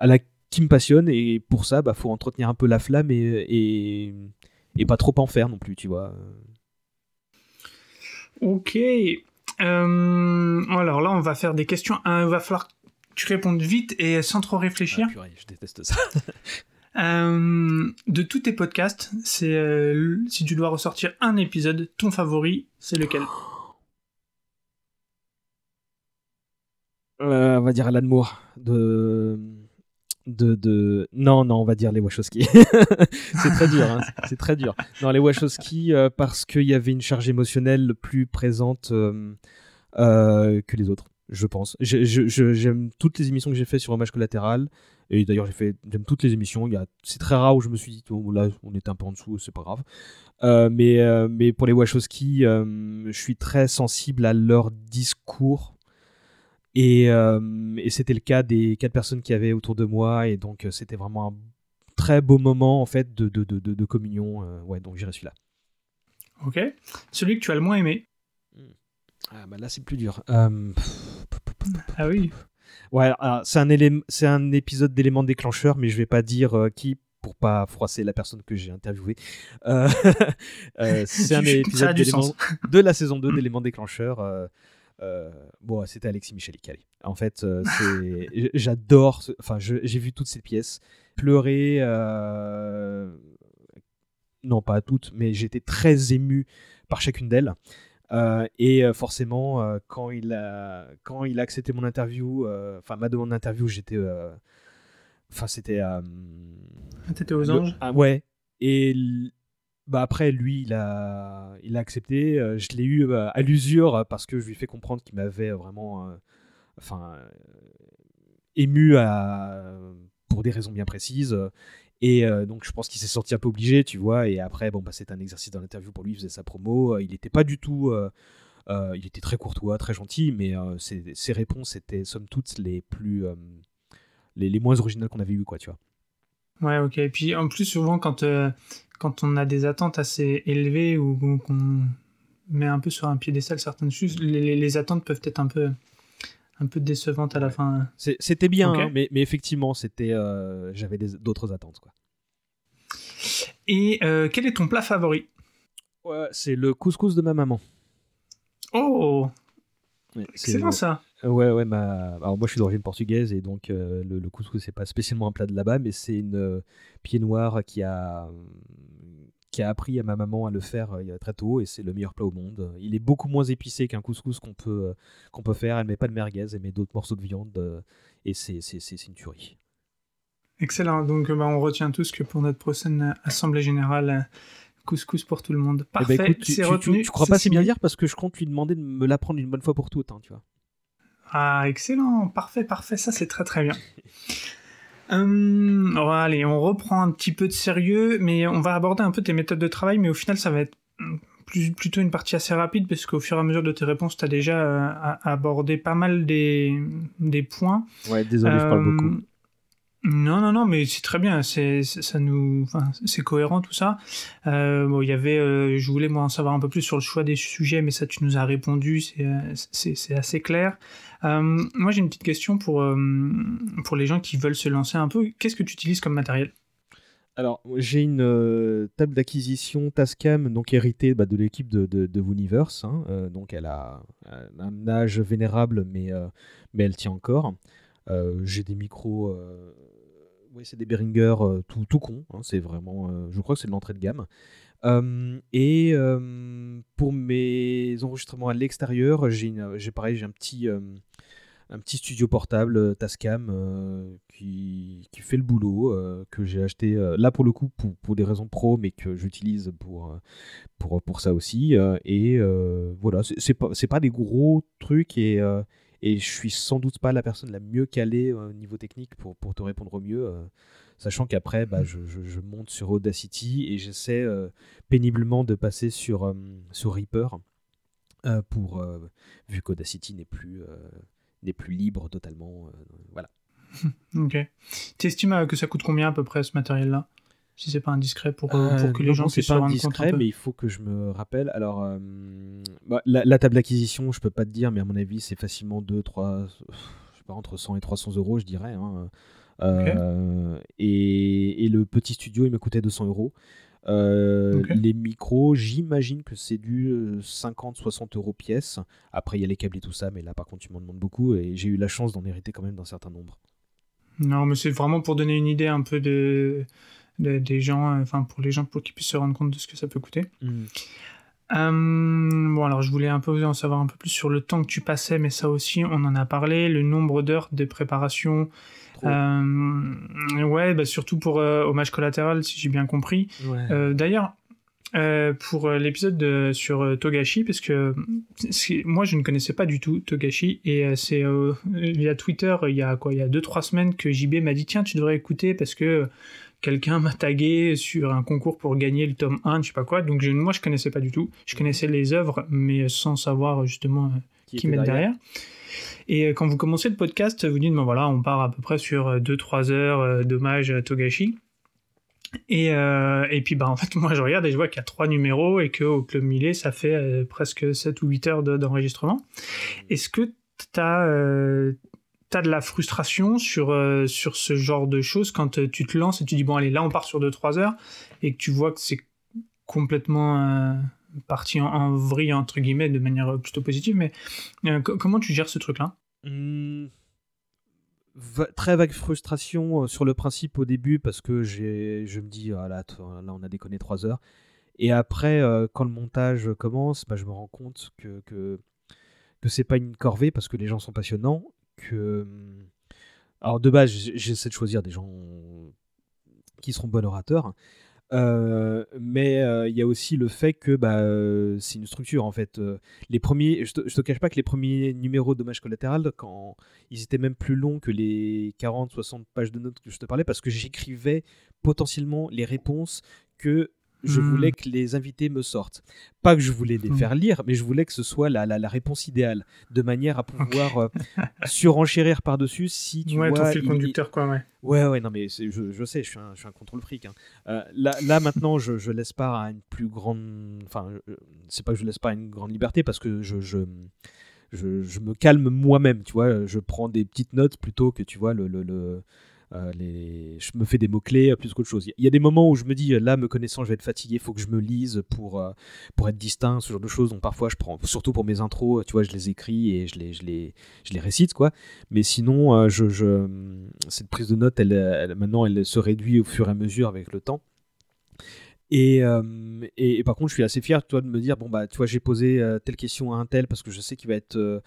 Speaker 4: la qui me passionne et pour ça, bah, faut entretenir un peu la flamme et, et et pas trop en faire non plus, tu vois.
Speaker 3: Ok. Euh, alors là, on va faire des questions. Il va falloir que tu répondes vite et sans trop réfléchir.
Speaker 4: Ah, je déteste ça.
Speaker 3: Euh, de tous tes podcasts, c'est euh, si tu dois ressortir un épisode, ton favori, c'est lequel?
Speaker 4: On va dire Alan Moore de de, de... Non, non, on va dire les Wachowski. c'est très dur, hein, c'est très dur. Non, les Wachowski, euh, parce qu'il y avait une charge émotionnelle plus présente euh, euh, que les autres, je pense. J'aime toutes les émissions que j'ai fait sur Hommage collatéral, et d'ailleurs j'ai fait j'aime toutes les émissions. C'est très rare où je me suis dit, oh, là, on était un peu en dessous, c'est pas grave. mais, mais pour les Wachowski, je suis très sensible à leur discours euh, et, c'était le cas des quatre personnes qui avaient autour de moi. Et donc, euh, c'était vraiment un très beau moment, en fait, de, de, de, de communion. Euh, ouais, donc j'irai celui-là.
Speaker 3: Ok. Celui que tu as le moins aimé
Speaker 4: ah, bah Là, c'est plus dur.
Speaker 3: Ah oui
Speaker 4: Ouais, c'est un, c'est un épisode d'éléments déclencheurs, mais je vais pas dire qui pour pas froisser la personne que j'ai interviewée. c'est un épisode de la saison 2 d'éléments déclencheurs. Euh, bon, c'était Alexis Michalik. En fait, euh, j'adore. Enfin, j'ai vu toutes ces pièces pleurer. Euh, non, pas toutes, mais j'étais très ému par chacune d'elles. et forcément, quand il a quand il a accepté mon interview, enfin ma demande d'interview, j'étais, enfin c'était.
Speaker 3: T'étais aux anges?
Speaker 4: Ah, ouais. Et bah après, lui, il a, il a accepté. Euh, je l'ai eu euh, à l'usure parce que je lui ai fait comprendre qu'il m'avait vraiment enfin, ému pour des raisons bien précises. Et donc, je pense qu'il s'est senti un peu obligé, tu vois. Et après, bon, bah, c'était un exercice dans l'interview pour lui, il faisait sa promo. il n'était pas du tout. il était très courtois, très gentil, mais ses, ses, réponses étaient, somme toute, les plus. Les, les, moins originales qu'on avait eues, quoi, tu vois.
Speaker 3: Ouais, ok. Et puis, en plus, souvent, quand, quand on a des attentes assez élevées ou, qu'on met un peu sur un piédestal certaines choses, les, les, attentes peuvent être un peu un peu décevantes à la fin.
Speaker 4: C'était bien, hein, mais, mais, effectivement, c'était euh, j'avais d'autres attentes. Quoi.
Speaker 3: Et euh, quel est ton plat favori?
Speaker 4: Ouais, C'est le couscous de ma maman.
Speaker 3: Oh C'est bon ça
Speaker 4: Ouais, ouais, ma... Alors moi je suis d'origine portugaise et donc euh, le, le, couscous c'est pas spécialement un plat de là-bas, mais c'est une euh, pied noire qui a, qui a appris à ma maman à le faire euh, très tôt et c'est le meilleur plat au monde. Il est beaucoup moins épicé qu'un couscous qu'on peut, qu'on peut faire. Elle met pas de merguez, elle met d'autres morceaux de viande et c'est, c'est, une tuerie.
Speaker 3: Excellent, donc bah, on retient tous que pour notre prochaine assemblée générale, couscous pour tout le monde.
Speaker 4: Eh ben, Parfait, c'est retenu. Tu, crois pas si bien dire parce que je compte lui demander de me l'apprendre une bonne fois pour toutes, hein, tu vois.
Speaker 3: Ah, excellent, parfait, parfait, ça c'est très très bien. Hum, allez, on reprend un petit peu de sérieux, mais on va aborder un peu tes méthodes de travail, mais au final ça va être plus, plutôt une partie assez rapide, parce qu'au fur et à mesure de tes réponses, tu as déjà euh, abordé pas mal des, des points.
Speaker 4: Ouais, désolé, je parle beaucoup.
Speaker 3: Non, non, non, mais c'est très bien. C'est, ça nous, enfin, c'est cohérent tout ça. Euh, bon, il y avait, euh, je voulais moi en savoir un peu plus sur le choix des sujets, mais ça, tu nous as répondu. C'est, euh, c'est, c'est assez clair. moi, j'ai une petite question pour pour les gens qui veulent se lancer un peu. Qu'est-ce que tu utilises comme matériel?
Speaker 4: Alors, j'ai une table d'acquisition Tascam, donc héritée bah, de l'équipe de, de, de Universe. Hein. donc, elle a un âge vénérable, mais, mais elle tient encore. j'ai des micros oui, c'est des Behringer euh, tout, tout con. Hein, c'est vraiment, euh, je crois que c'est de l'entrée de gamme. et pour mes enregistrements à l'extérieur, j'ai, j'ai pareil, j'ai un petit, un petit studio portable Tascam qui, qui, fait le boulot, que j'ai acheté là pour le coup pour, pour, des raisons pro, mais que j'utilise pour, pour, pour ça aussi. et voilà, c'est, pas, pas des gros trucs et et je suis sans doute pas la personne la mieux calée euh, au niveau technique pour, pour te répondre au mieux. Euh, sachant qu'après, bah, je, monte sur Audacity et j'essaie euh, péniblement de passer sur, sur Reaper. pour, vu qu'Audacity n'est plus, n'est plus libre totalement. voilà.
Speaker 3: ok. Tu estimes que ça coûte combien à peu près ce matériel-là? Si c'est pas indiscret pour, euh, pour que les gens puissent se rendre compte
Speaker 4: un peu. mais il faut que je me rappelle. Alors, euh, bah, la, table d'acquisition, je peux pas te dire, mais à mon avis, c'est facilement 2, 3, je sais pas, entre 100 et 300 euros, je dirais. Hein. Euh, et, et, le petit studio, il me coûtait 200 euros. Les micros, j'imagine que c'est du 50-60 euros pièce. Après, il y a les câbles et tout ça, mais là, par contre, tu m'en demandes beaucoup et j'ai eu la chance d'en hériter quand même d'un certain nombre.
Speaker 3: Non, mais c'est vraiment pour donner une idée un peu de des gens, euh, enfin pour les gens pour qu'ils puissent se rendre compte de ce que ça peut coûter. Mm. Euh, bon, alors je voulais un peu en savoir un peu plus sur le temps que tu passais, mais ça aussi, on en a parlé, le nombre d'heures de préparation. Euh, ouais, bah, surtout pour Hommage collatéral, si j'ai bien compris. D'ailleurs, pour l'épisode sur Togashi, parce que moi je ne connaissais pas du tout Togashi, et c'est via Twitter, il y a quoi, il y a 2-3 semaines que JB m'a dit tiens, tu devrais écouter parce que quelqu'un m'a tagué sur un concours pour gagner le tome 1, je sais pas quoi. Donc je, moi, je connaissais pas du tout. Je connaissais les œuvres, mais sans savoir justement euh, qui, qui derrière. Et euh, quand vous commencez le podcast, vous dites, ben voilà, on part à peu près sur 2-3 euh, heures d'hommage à Togashi. Et, et puis bah en fait moi je regarde et je vois qu'il y a trois numéros et qu'au Club Millet ça fait presque 7 ou 8 heures d'enregistrement. Est-ce que tu as, t'as de la frustration sur, euh, sur ce genre de choses quand euh, tu te lances et tu dis bon allez là on part sur 2-3 heures et que tu vois que c'est complètement euh, parti en, vrille entre guillemets de manière plutôt positive mais comment tu gères ce truc là mmh.
Speaker 4: très vague frustration sur le principe au début parce que je me dis ah là, là on a déconné 3 heures et après quand le montage commence bah, je me rends compte que, que que c'est pas une corvée parce que les gens sont passionnants que. Alors, de base, j'essaie de choisir des gens qui seront bons orateurs. Euh, mais euh, il y a aussi le fait que bah, euh, c'est une structure en fait. les premiers, je te, te cache pas que les premiers numéros Dommage collatéral, quand ils étaient même plus longs que les 40-60 pages de notes que je te parlais, parce que j'écrivais potentiellement les réponses que je hmm. voulais que les invités me sortent. Pas que je voulais les hmm. faire lire, mais je voulais que ce soit la, la, réponse idéale, de manière à pouvoir euh, surenchérir par-dessus si tu
Speaker 3: ouais,
Speaker 4: vois...
Speaker 3: ton fil conducteur, quoi, ouais.
Speaker 4: Ouais, ouais, non, mais je, je, sais, je suis un, je suis un contrôle fric. Hein. Euh, là, là, maintenant, je, je laisse pas à une plus grande... Enfin, c'est pas que je laisse pas à une grande liberté, parce que je... je... Je, me calme moi-même, tu vois, je prends des petites notes plutôt que, tu vois, le, le, le euh, les... je me fais des mots-clés euh, plus qu'autre chose. Il y a des moments où je me dis, là, me connaissant, je vais être fatigué, il faut que je me lise pour, euh, pour être distinct, ce genre de choses. Donc parfois, je prends, surtout pour mes intros, tu vois, je les écris et je les, je les, je les récite, quoi. Mais sinon, je, je, cette prise de notes, elle, maintenant, elle se réduit au fur et à mesure avec le temps. Et, et, par contre, je suis assez fier toi, de me dire bon, bah, tu vois, j'ai posé telle question à un tel parce que je sais qu'il va être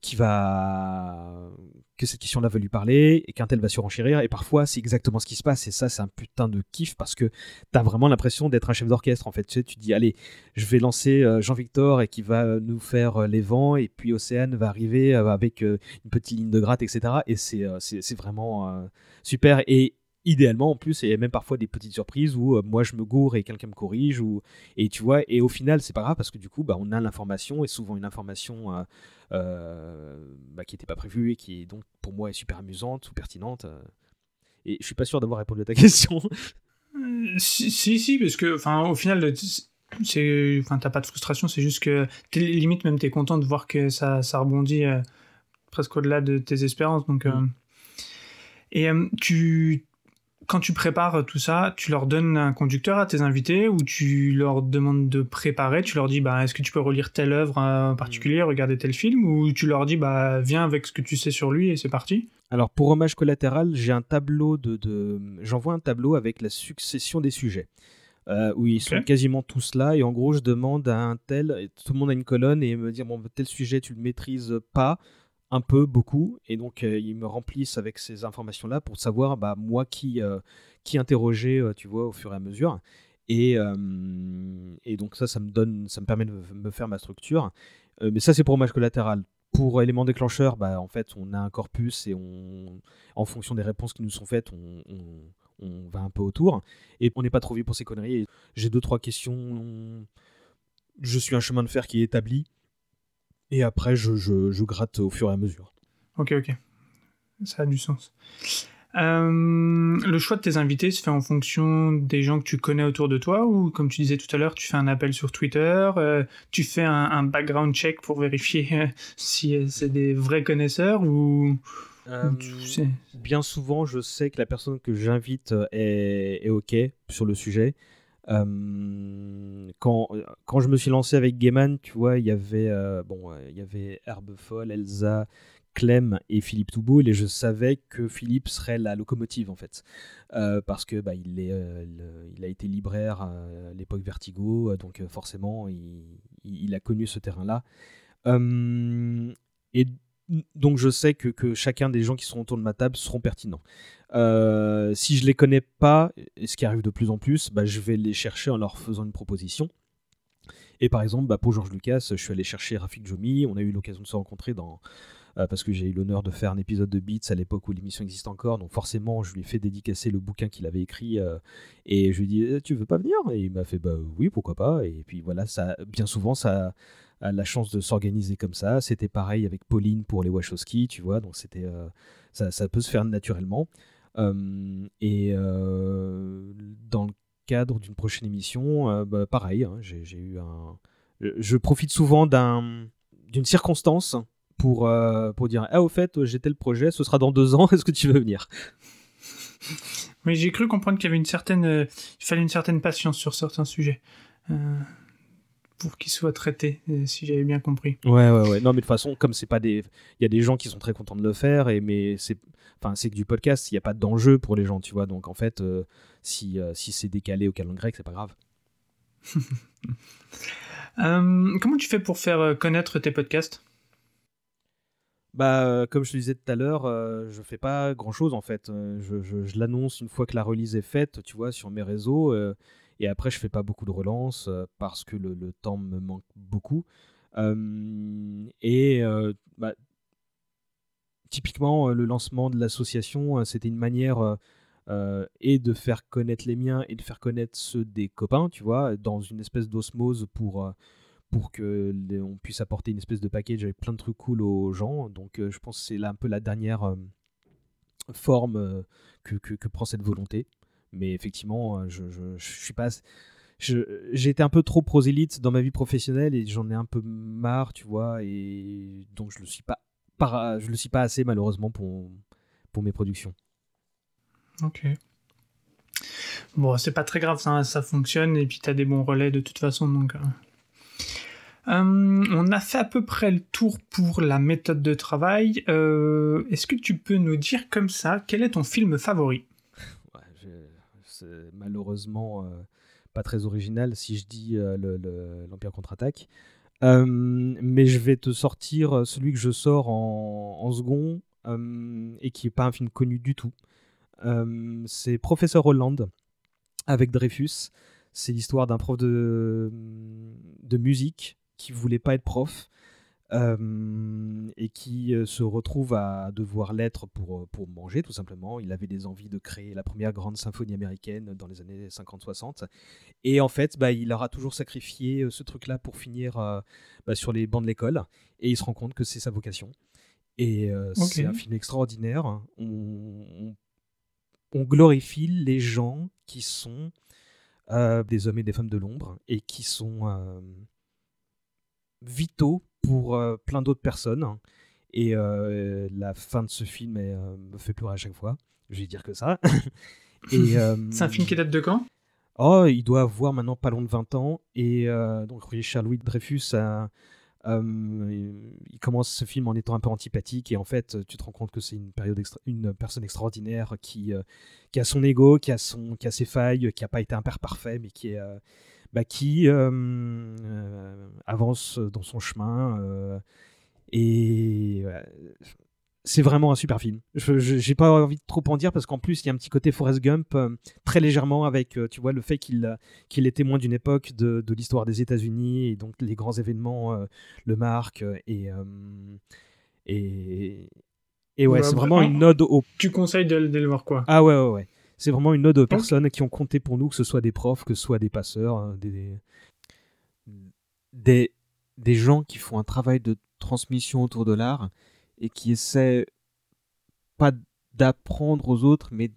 Speaker 4: qui va que cette question-là va lui parler et qu'un tel va surenchérir. Et parfois c'est exactement ce qui se passe. Et ça c'est un putain de kiff parce que t'as vraiment l'impression d'être un chef d'orchestre en fait. Tu sais tu dis allez je vais lancer euh, Jean-Victor et qui va nous faire euh, les vents. Et puis Océane va arriver euh, avec une petite ligne de gratte etc et c'est c'est vraiment super. Et idéalement en plus il y a même parfois des petites surprises où euh, moi je me gourre et quelqu'un me corrige ou et tu vois. Et au final c'est pas grave parce que du coup bah, on a l'information et souvent une information euh, euh, bah, qui n'était pas prévue et qui donc pour moi est super amusante ou pertinente et je suis pas sûr d'avoir répondu à ta question.
Speaker 3: Si si parce que enfin au final c'est enfin t'as pas de frustration c'est juste que limite même t'es content de voir que ça, ça rebondit presque au-delà de tes espérances donc mm. et tu quand tu prépares tout ça, tu leur donnes un conducteur à tes invités ou tu leur demandes de préparer, tu leur dis bah, est-ce que tu peux relire telle œuvre en particulier, regarder tel film, ou tu leur dis bah, viens avec ce que tu sais sur lui et c'est parti?
Speaker 4: Alors pour Hommage collatéral, j'ai un tableau de, j'envoie un tableau avec la succession des sujets. Euh, où ils sont quasiment tous là et en gros je demande à un tel, tout le monde a une colonne et me dire bon tel sujet tu le maîtrises pas, un peu, beaucoup, et donc euh, ils me remplissent avec ces informations-là pour savoir, bah, moi, qui, euh, qui interroger, euh, tu vois, au fur et à mesure. Et, et, donc ça, ça me donne, ça me permet de me faire ma structure. mais ça, c'est pour hommage collatéral. Pour élément déclencheur, bah, en fait, on a un corpus et on, en fonction des réponses qui nous sont faites, on, on, va un peu autour. Et on n'est pas trop vieux pour ces conneries. J'ai deux, trois questions. Je suis un chemin de fer qui est établi et après, je, je, je, gratte au fur et à mesure.
Speaker 3: Ok, ok. Ça a du sens. Euh, le choix de tes invités se fait en fonction des gens que tu connais autour de toi ou comme tu disais tout à l'heure, tu fais un appel sur Twitter, euh, tu fais un, background check pour vérifier euh, si c'est des vrais connaisseurs ou...
Speaker 4: bien souvent, je sais que la personne que j'invite est, est, OK sur le sujet. Euh, quand, quand je me suis lancé avec Gaiman, tu vois, il y avait euh, bon, il y avait Herbefoll, Elsa, Clem et Philippe Touboul et je savais que Philippe serait la locomotive en fait. Euh, parce que bah, il, est, il a été libraire à l'époque Vertigo donc forcément il, il, a connu ce terrain là et donc je sais que, que, chacun des gens qui sont autour de ma table seront pertinents. Euh, si je les connais pas, ce qui arrive de plus en plus, bah, je vais les chercher en leur faisant une proposition. Et par exemple, bah, pour Georges Lucas, je suis allé chercher Rafik Jomi. On a eu l'occasion de se rencontrer dans, euh, parce que j'ai eu l'honneur de faire un épisode de Beats à l'époque où l'émission existe encore. Donc forcément, je lui ai fait dédicacer le bouquin qu'il avait écrit euh, et je lui ai dit eh, "Tu veux pas venir? Et il m'a fait "Bah oui, pourquoi pas." Et puis voilà, ça, bien souvent, ça a la chance de s'organiser comme ça. C'était pareil avec Pauline pour les Wachowski, tu vois. Donc c'était, ça, ça, peut se faire naturellement. Euh, et euh, dans le cadre d'une prochaine émission, euh, bah, pareil, hein, j'ai eu un. Je profite souvent d'une circonstance pour, pour dire Ah, au fait, j'ai tel projet, ce sera dans deux ans, est-ce que tu veux venir?
Speaker 3: Oui, j'ai cru comprendre qu'il y avait une certaine. fallait une certaine patience sur certains sujets. Pour qu'ils soient traités, si j'avais bien compris.
Speaker 4: Ouais, ouais, ouais. Non, mais de toute façon, comme c'est pas des. Il y a des gens qui sont très contents de le faire, et mais c'est Enfin, c'est que du podcast, il n'y a pas d'enjeu pour les gens, tu vois. Donc en fait, euh, si, euh, si c'est décalé au calendrier grec, c'est pas grave.
Speaker 3: Euh, comment tu fais pour faire connaître tes podcasts?
Speaker 4: Bah, comme je te disais tout à l'heure, je fais pas grand chose en fait. je, je, l'annonce une fois que la release est faite, tu vois, sur mes réseaux. Et après, je fais pas beaucoup de relances parce que le, temps me manque beaucoup. et bah, typiquement, le lancement de l'association, c'était une manière et de faire connaître les miens et de faire connaître ceux des copains, tu vois, dans une espèce d'osmose pour pour que on puisse apporter une espèce de package avec plein de trucs cool aux gens. Donc euh, je pense que c'est là un peu la dernière euh, forme euh, que, que, prend cette volonté. Mais effectivement, je, je, suis pas j'ai été un peu trop prosélyte dans ma vie professionnelle et j'en ai un peu marre, tu vois, et donc je le suis pas, je le suis pas assez malheureusement pour, pour mes productions.
Speaker 3: Ok. Bon, c'est pas très grave, ça, fonctionne et puis tu as des bons relais de toute façon, donc euh, on a fait à peu près le tour pour la méthode de travail. Euh, est-ce que tu peux nous dire comme ça quel est ton film favori?
Speaker 4: Malheureusement euh, pas très original si je dis l'Empire contre-attaque. mais je vais te sortir celui que je sors en, second et qui n'est pas un film connu du tout. c'est Professeur Holland avec Dreyfus. C'est l'histoire d'un prof de, de musique qui voulait pas être prof euh, et qui se retrouve à devoir l'être pour, pour manger tout simplement. Il avait des envies de créer la première grande symphonie américaine dans les années 50-60 et en fait bah, il aura toujours sacrifié ce truc-là pour finir bah, sur les bancs de l'école et il se rend compte que c'est sa vocation. Et c'est un film extraordinaire. On, on, glorifie les gens qui sont des hommes et des femmes de l'ombre et qui sont vitaux pour euh, plein d'autres personnes. Et euh, la fin de ce film euh, me fait pleurer à chaque fois. Je vais dire que ça.
Speaker 3: c'est un film qui date de quand?
Speaker 4: Oh, il doit avoir maintenant pas loin de 20 ans. Et donc, Charles-Louis Dreyfus, il commence ce film en étant un peu antipathique. Et en fait, tu te rends compte que c'est une, période une personne extraordinaire qui, qui a son ego, qui a, son, qui a ses failles, qui n'a pas été un père parfait, mais qui est bah, qui euh, euh, avance dans son chemin. Euh, et c'est vraiment un super film. Je n'ai pas envie de trop en dire parce qu'en plus, il y a un petit côté Forrest Gump très légèrement avec, tu vois, le fait qu'il qu'il est témoin d'une époque de, de l'histoire des États-Unis et donc les grands événements le marquent. Et, et, et ouais, c'est vraiment une ode au.
Speaker 3: Tu conseilles de, de, le voir quoi?
Speaker 4: Ah ouais, ouais, ouais. C'est vraiment une ode aux personnes qui ont compté pour nous, que ce soit des profs, que ce soit des passeurs, hein, des, des, des gens qui font un travail de transmission autour de l'art et qui essaient pas d'apprendre aux autres, mais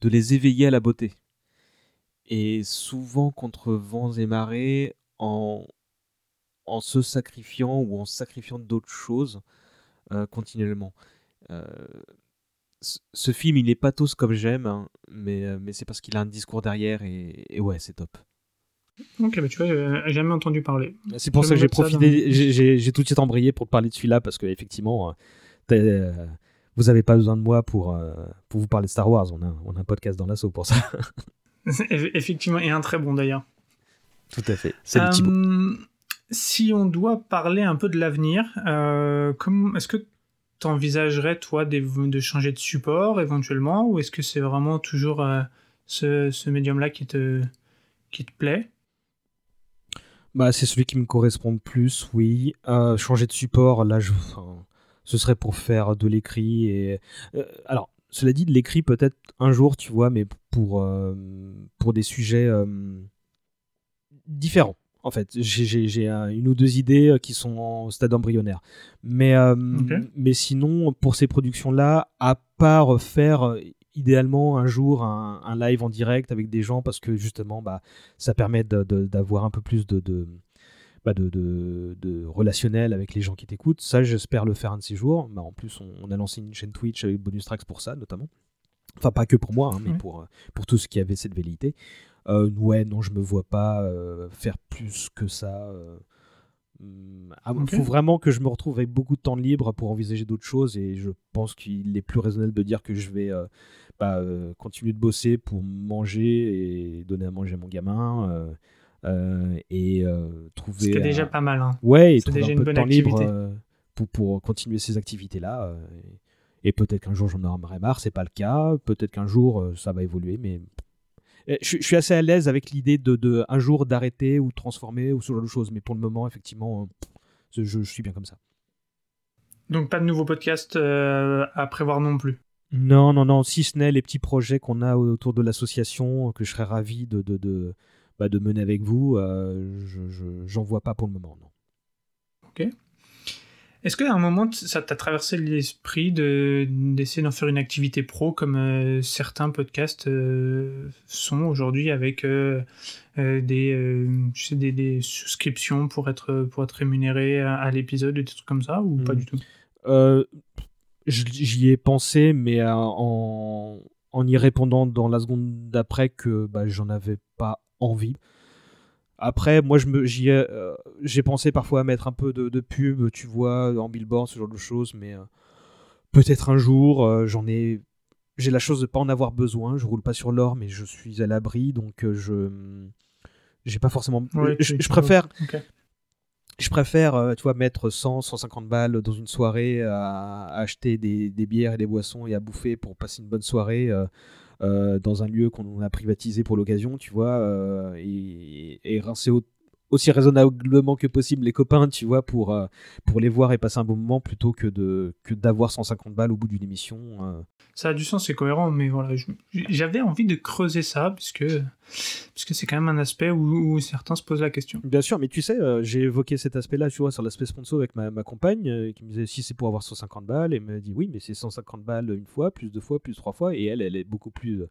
Speaker 4: de les éveiller à la beauté. Et souvent contre vents et marées, en, en se sacrifiant ou en sacrifiant d'autres choses euh, continuellement. Euh, ce film, il est pathos comme j'aime, hein, mais, euh, mais c'est parce qu'il a un discours derrière et, ouais, c'est top.
Speaker 3: Ok, mais tu vois, j'ai jamais entendu parler.
Speaker 4: C'est pour ça que j'ai profité, j'ai tout de suite embrayé pour te parler de celui-là parce qu'effectivement, euh, euh, vous n'avez pas besoin de moi pour, pour vous parler de Star Wars. On a, on a un podcast dans l'assaut pour ça.
Speaker 3: effectivement, et un très bon d'ailleurs.
Speaker 4: Tout à fait. Salut Thibaut.
Speaker 3: Si on doit parler un peu de l'avenir, est-ce que t'envisagerais toi de changer de support éventuellement ou est-ce que c'est vraiment toujours euh, ce, médium-là qui te, plaît?
Speaker 4: Bah, C'est celui qui me correspond le plus, oui. Euh, changer de support, là, je, ce serait pour faire de l'écrit. Euh, alors, cela dit, de l'écrit peut-être un jour, tu vois, mais pour des sujets différents en fait. J'ai une ou deux idées euh, qui sont en stade embryonnaire. Mais, euh, mais sinon, pour ces productions-là, à part faire euh, idéalement un jour un, live en direct avec des gens, parce que justement, bah, ça permet d'avoir un peu plus de, bah, de, de, relationnel avec les gens qui t'écoutent. Ça, j'espère le faire un de ces jours. Bah, en plus, on, a lancé une chaîne Twitch avec Bonus Tracks pour ça, notamment. Enfin, pas que pour moi, hein, mais pour, pour tous ceux qui avaient cette velléité. Euh, ouais, non, je me vois pas euh, faire plus que ça. Euh. Hmm, ah, il faut vraiment que je me retrouve avec beaucoup de temps libre pour envisager d'autres choses et je pense qu'il est plus raisonnable de dire que je vais bah, continuer de bosser pour manger et donner à manger à mon gamin et trouver.
Speaker 3: C'était déjà pas mal. Hein.
Speaker 4: Ouais, et trouver déjà un peu de temps libre pour, pour continuer ces activités-là. et, peut-être qu'un jour j'en aurai marre, c'est pas le cas. Peut-être qu'un jour ça va évoluer, mais je, suis assez à l'aise avec l'idée de, de, un jour d'arrêter ou de transformer ou ce genre de choses. Mais pour le moment, effectivement, je, je suis bien comme ça.
Speaker 3: Donc pas de nouveau podcast à prévoir non plus?
Speaker 4: Non, non, non, si ce n'est les petits projets qu'on a autour de l'association, que je serais ravi de, de, de, bah, de mener avec vous, euh, je j'en vois pas pour le moment, non.
Speaker 3: Ok. Est-ce qu'à un moment, ça t'a traversé l'esprit d'essayer d'en faire une activité pro comme euh, certains podcasts euh, sont aujourd'hui avec des, des, des, souscriptions pour être, pour être rémunéré à, l'épisode, des trucs comme ça, ou pas hmm. du tout?
Speaker 4: J'y ai pensé, mais euh, en, en, y répondant dans la seconde d'après que bah, j'en avais pas envie. Après, moi, j'y ai, euh, j'ai pensé parfois à mettre un peu de, pub, tu vois, en billboard, ce genre de choses, mais euh, peut-être un jour, j'en ai. J'ai la chose de pas en avoir besoin. Je roule pas sur l'or, mais je suis à l'abri, donc je. J'ai pas forcément. je, préfère je préfère, euh, tu vois, mettre 100, 150 balles dans une soirée à, acheter des, bières et des boissons et à bouffer pour passer une bonne soirée euh, euh, dans un lieu qu'on a privatisé pour l'occasion, tu vois, et, et, rincer aussi raisonnablement que possible les copains, tu vois, pour, pour les voir et passer un bon moment plutôt que que d'avoir 150 balles au bout d'une émission
Speaker 3: ça a du sens, c'est cohérent, mais voilà, j'avais envie de creuser ça, puisque, puisque c'est quand même un aspect où, certains se posent la question.
Speaker 4: Bien sûr, mais tu sais, euh, j'ai évoqué cet aspect-là, tu vois, sur l'aspect sponsor avec ma, ma compagne, euh, qui me disait si c'est pour avoir 150 balles, et elle m'a dit oui, mais c'est 150 balles une fois, plus deux fois, plus trois fois, et elle, elle est beaucoup plus euh,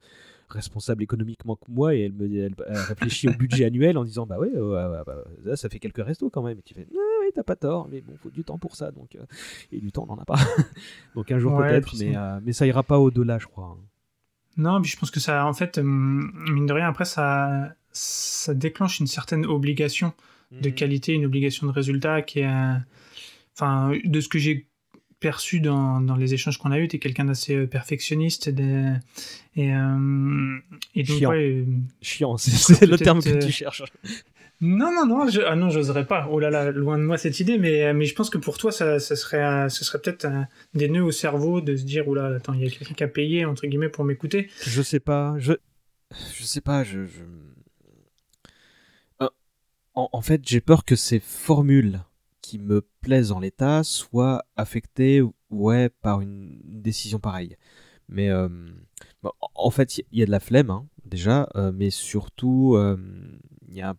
Speaker 4: responsable économiquement que moi, et elle me elle, réfléchit au budget annuel en disant bah ouais, bah, ça fait quelques restos quand même, et tu fais oui, t'as pas tort, mais bon, faut du temps pour ça, donc, et du temps, on n'en a pas. donc un jour peut-être, mais, mais ça ira pas au-delà, je crois.
Speaker 3: Non, puis je pense que ça, en fait, hum, mine de rien, après, ça, ça déclenche une certaine obligation de mhm. qualité, une obligation de résultat qui est. Enfin, de ce que j'ai perçu dans, dans, les échanges qu'on a eu, tu es quelqu'un d'assez euh, perfectionniste. et, euh, et donc,
Speaker 4: Chiant,
Speaker 3: ouais,
Speaker 4: Chiant c'est le terme que tu euh, cherches.
Speaker 3: Non, non, non, je, ah non, j'oserais pas. Oh là là, loin de moi cette idée, mais, mais je pense que pour toi, ça, ça serait, serait peut-être des nœuds au cerveau de se dire, oh là, attends, il y a quelqu'un qui a payé, entre guillemets, pour m'écouter.
Speaker 4: Je sais pas, je, je sais pas, je. Euh, en, en, fait, j'ai peur que ces formules qui me plaisent en l'état soient affectées, ouais, par une décision pareille. Mais, euh, en fait, il y a de la flemme, hein, déjà, euh, mais surtout, il y a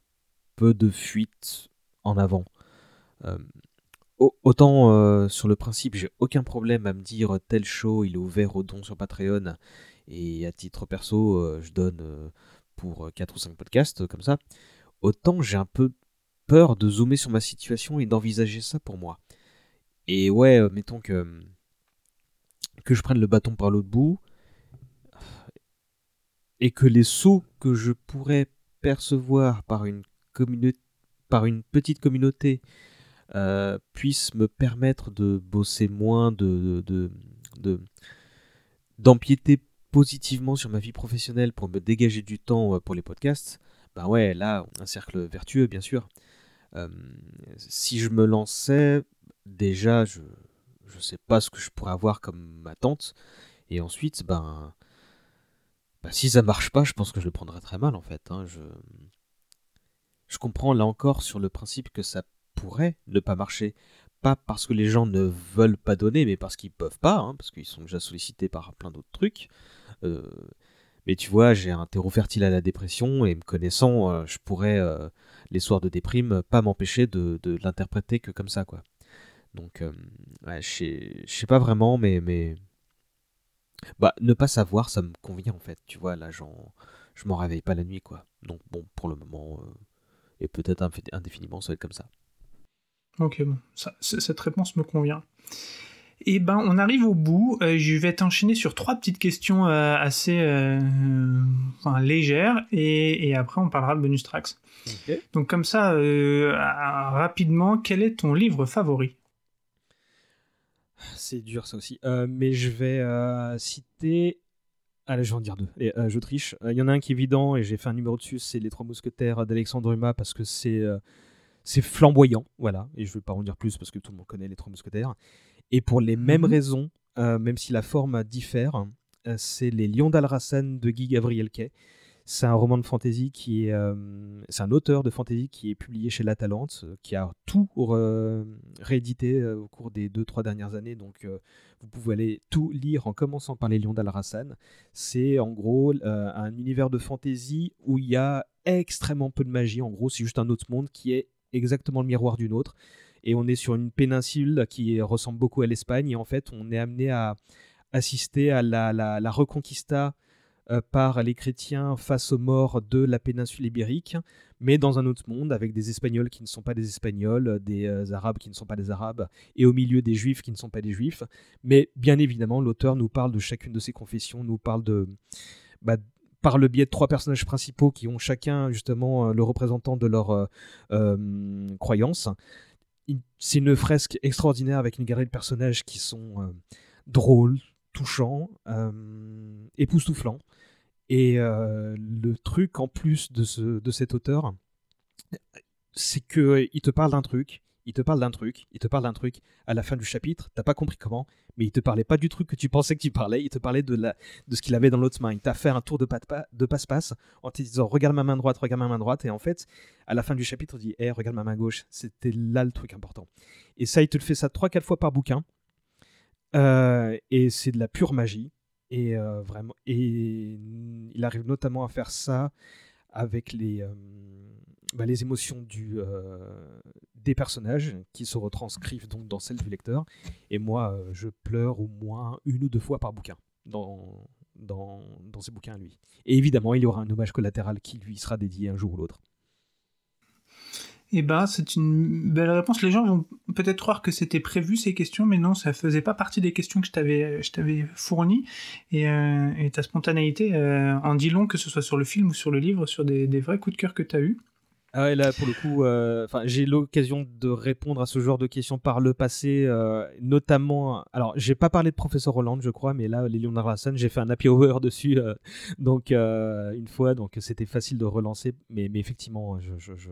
Speaker 4: de fuite en avant. Euh, autant euh, sur le principe, j'ai aucun problème à me dire tel show il est ouvert aux dons sur Patreon et à titre perso, euh, je donne pour 4 ou 5 podcasts comme ça. Autant j'ai un peu peur de zoomer sur ma situation et d'envisager ça pour moi. Et ouais, mettons que que je prenne le bâton par l'autre bout et que les sauts que je pourrais percevoir par une par une petite communauté euh, puisse me permettre de bosser moins, de, de, d'empiéter positivement sur ma vie professionnelle pour me dégager du temps euh, pour les podcasts, ben ouais, là, un cercle vertueux, bien sûr. Euh, si je me lançais, déjà, je ne sais pas ce que je pourrais avoir comme attente. Et ensuite, ben, ben, si ça marche pas, je pense que je le prendrais très mal, en fait. Hein. Je, je comprends là encore sur le principe que ça pourrait ne pas marcher. Pas parce que les gens ne veulent pas donner, mais parce qu'ils peuvent pas, hein, parce qu'ils sont déjà sollicités par plein d'autres trucs. Euh, mais tu vois, j'ai un terreau fertile à la dépression, et me connaissant, euh, je pourrais, euh, les soirs de déprime, pas m'empêcher de, l'interpréter que comme ça, quoi. Donc, ouais, je sais pas vraiment, mais. Bah, ne pas savoir, ça me convient en fait, tu vois, là, je m'en réveille pas la nuit, quoi. Donc, bon, pour le moment et peut-être indéfiniment ça va être comme ça.
Speaker 3: Ok, bon, cette réponse me convient. Et eh ben, on arrive au bout. Euh, je vais t'enchaîner sur trois petites questions euh, assez euh, légères et, après on parlera de bonus tracks. Donc comme ça, rapidement, quel est ton livre favori?
Speaker 4: C'est dur ça aussi, mais je vais citer Allez, je vais en dire deux. Euh, je triche. Il euh, y en a un qui est évident et j'ai fait un numéro dessus, c'est Les Trois Mousquetaires d'Alexandre Dumas parce que c'est euh, c'est flamboyant, voilà, et je ne vais pas en dire plus parce que tout le monde connaît les trois mousquetaires. Et pour les mêmes mhm. raisons, même si la forme diffère, c'est les Lions d'Alrasan de Guy Gabriel Kay. C'est un roman de fantasy qui est. Euh, c'est un auteur de fantasy qui est publié chez La Talente, euh, qui a tout réédité euh, au cours des 2-3 dernières années. Donc vous pouvez aller tout lire en commençant par Les Lions d'Al-Rassan. C'est en gros un univers de fantasy où il y a extrêmement peu de magie. En gros, c'est juste un autre monde qui est exactement le miroir d'une autre. Et on est sur une péninsule qui ressemble beaucoup à l'Espagne. Et en fait, on est amené à assister à la, reconquista par les chrétiens face aux morts de la péninsule ibérique, mais dans un autre monde, avec des Espagnols qui ne sont pas des Espagnols, des euh, Arabes qui ne sont pas des Arabes, et au milieu des Juifs qui ne sont pas des Juifs. Mais bien évidemment, l'auteur nous parle de chacune de ces confessions, nous parle de... Bah, par le biais de trois personnages principaux qui ont chacun justement euh, le représentant de leur croyance. C'est une fresque extraordinaire avec une galerie de personnages qui sont drôles, touchants, époustouflants. Et euh, le truc en plus de, ce, de cet auteur, c'est que euh, te parle d'un truc, il te parle d'un truc, il te parle d'un truc à la fin du chapitre, t'as pas compris comment, mais il te parlait pas du truc que tu pensais que tu parlais, il te parlait de, de ce qu'il avait dans l'autre main. Il t'a fait un tour de, passe-passe en te disant regarde ma main droite, regarde ma main droite, et en fait, à la fin du chapitre, il dit hé, regarde ma main gauche, c'était là le truc important. Et ça, il te le fait ça 3-4 fois par bouquin, euh, et c'est de la pure magie. Et euh, vraiment, et il arrive notamment à faire ça avec les, euh, bah, les émotions du, des personnages qui se retranscrivent donc dans celles du lecteur. Et moi, je pleure au moins une ou deux fois par bouquin dans, dans, dans ces bouquins à lui. Et évidemment, il y aura un hommage collatéral qui lui sera dédié un jour ou l'autre.
Speaker 3: Eh ben, c'est une belle réponse. Les gens vont peut-être croire que c'était prévu ces questions, mais non, ça faisait pas partie des questions que je t'avais, je t'avais fournies. Et, euh, ta spontanéité euh, en dit long, que ce soit sur le film ou sur le livre, sur des, vrais coups de cœur que tu as eus.
Speaker 4: Ah ouais, là, pour le coup, euh, j'ai l'occasion de répondre à ce genre de questions par le passé, notamment. Alors, j'ai pas parlé de Professeur Hollande, je crois, mais là, les Lions j'ai fait un happy hour dessus, donc une fois, donc c'était facile de relancer. Mais, mais effectivement, je, je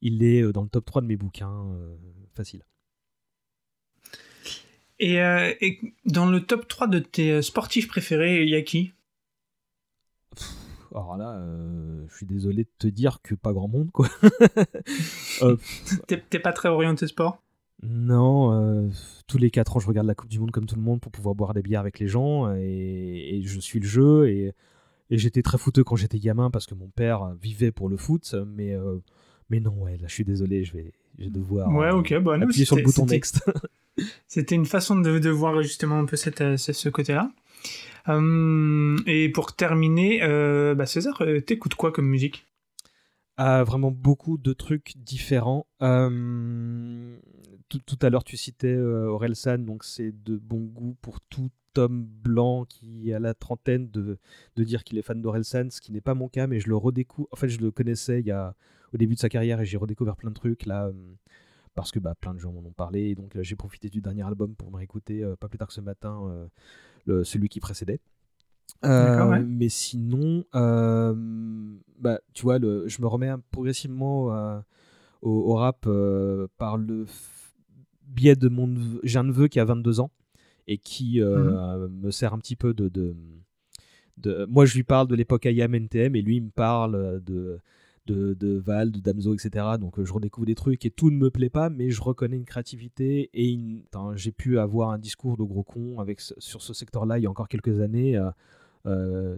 Speaker 4: il est euh, dans le top 3 de mes bouquins, euh, facile.
Speaker 3: Euh, et, dans le top 3 de tes sportifs préférés, il y a qui?
Speaker 4: Alors là, je suis désolé de te dire que pas grand monde, quoi.
Speaker 3: T'es pas très orienté sport?
Speaker 4: Non, tous les 4 ans, je regarde la Coupe du Monde comme tout le monde pour pouvoir boire des bières avec les gens, et, je suis le jeu, et, j'étais très fouteux quand j'étais gamin parce que mon père vivait pour le foot, mais mais non, ouais, là, je suis désolé, je vais, devoir
Speaker 3: ouais, ok, bah,
Speaker 4: appuyer sur le bouton next.
Speaker 3: C'était une façon de, de, voir justement un peu cette, euh, ce côté-là. Euh, et pour terminer, euh, bah César, t'écoutes quoi comme musique?
Speaker 4: Ah, Vraiment beaucoup de trucs différents. tout, tout, à l'heure, tu citais Orelsan, donc c'est de bon goût pour tout homme blanc qui a la trentaine de, de dire qu'il est fan d'Orelsan, ce qui n'est pas mon cas, mais je le redécouvre. En fait, je le connaissais il y a au début de sa carrière et j'ai redécouvert plein de trucs là euh, parce que bah, plein de gens m'en ont parlé. Et donc j'ai profité du dernier album pour me réécouter euh, pas plus tard que ce matin euh, le, celui qui précédait. Mais sinon, bah, tu vois, le, je me remets progressivement au, rap par le biais de mon j'ai un neveu qui a 22 ans et qui mmh me sert un petit peu de, de, de, moi je lui parle de l'époque IAM NTM et lui il me parle de de, Val, de Damso, etc. Donc euh, je redécouvre des trucs et tout ne me plaît pas, mais je reconnais une créativité et j'ai pu avoir un discours de gros con avec, sur ce secteur-là il y a encore quelques années. Euh, euh,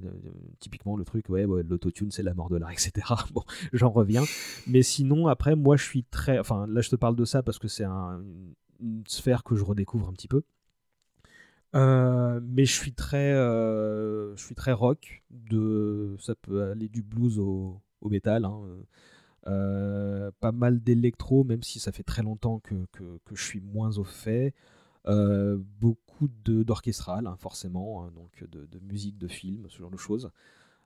Speaker 4: typiquement le truc, ouais, l'autotune c'est la mort de l'art, etc. Bon, j'en reviens. Mais sinon, après, moi je suis très. Enfin, là je te parle de ça parce que c'est une sphère que je redécouvre un petit peu. mais je suis très, je suis très rock. De, ça peut aller du blues au, au métal. Hein, euh, euh, pas mal d'électro, même si ça fait très longtemps que, que, je suis moins au fait. Euh, beaucoup d'orchestral, hein, forcément, hein, donc de, musique, de film, ce genre de choses.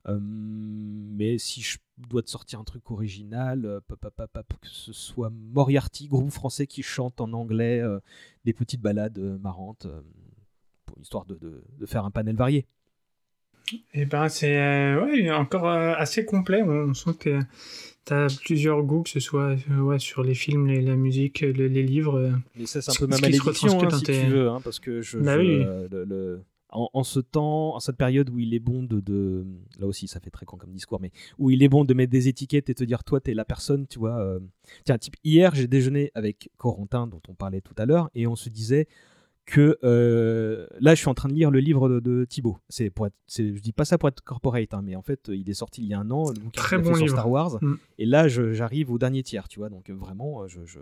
Speaker 4: mais si je dois te sortir un truc original, que ce soit Moriarty, groupe français qui chante en anglais des petites balades marrantes, pour histoire de, de, faire un panel varié.
Speaker 3: Et ben c'est ouais, encore assez complet. On sent que T'as plusieurs goûts, que ce soit euh, ouais, sur les films, les, la musique, les livres. Euh,
Speaker 4: Mais ça, c'est un peu ma malédiction, hein, si tu veux, hein, parce que je, bah euh, le, en, ce temps, en cette période où il est bon de, de, là aussi, ça fait très con comme discours, mais où il est bon de mettre des étiquettes et te dire, toi, t'es la personne, tu vois. Tiens, type, hier, j'ai déjeuné avec Corentin, dont on parlait tout à l'heure, et on se disait, que euh, là je suis en train de lire le livre de, de Thibaut. C'est pour être, je dis pas ça pour être corporate, hein, mais en fait il est sorti il y a un an, le
Speaker 3: Très bon livre.
Speaker 4: sur Star Wars, mm. et là j'arrive au dernier tiers, tu vois, donc vraiment je, je...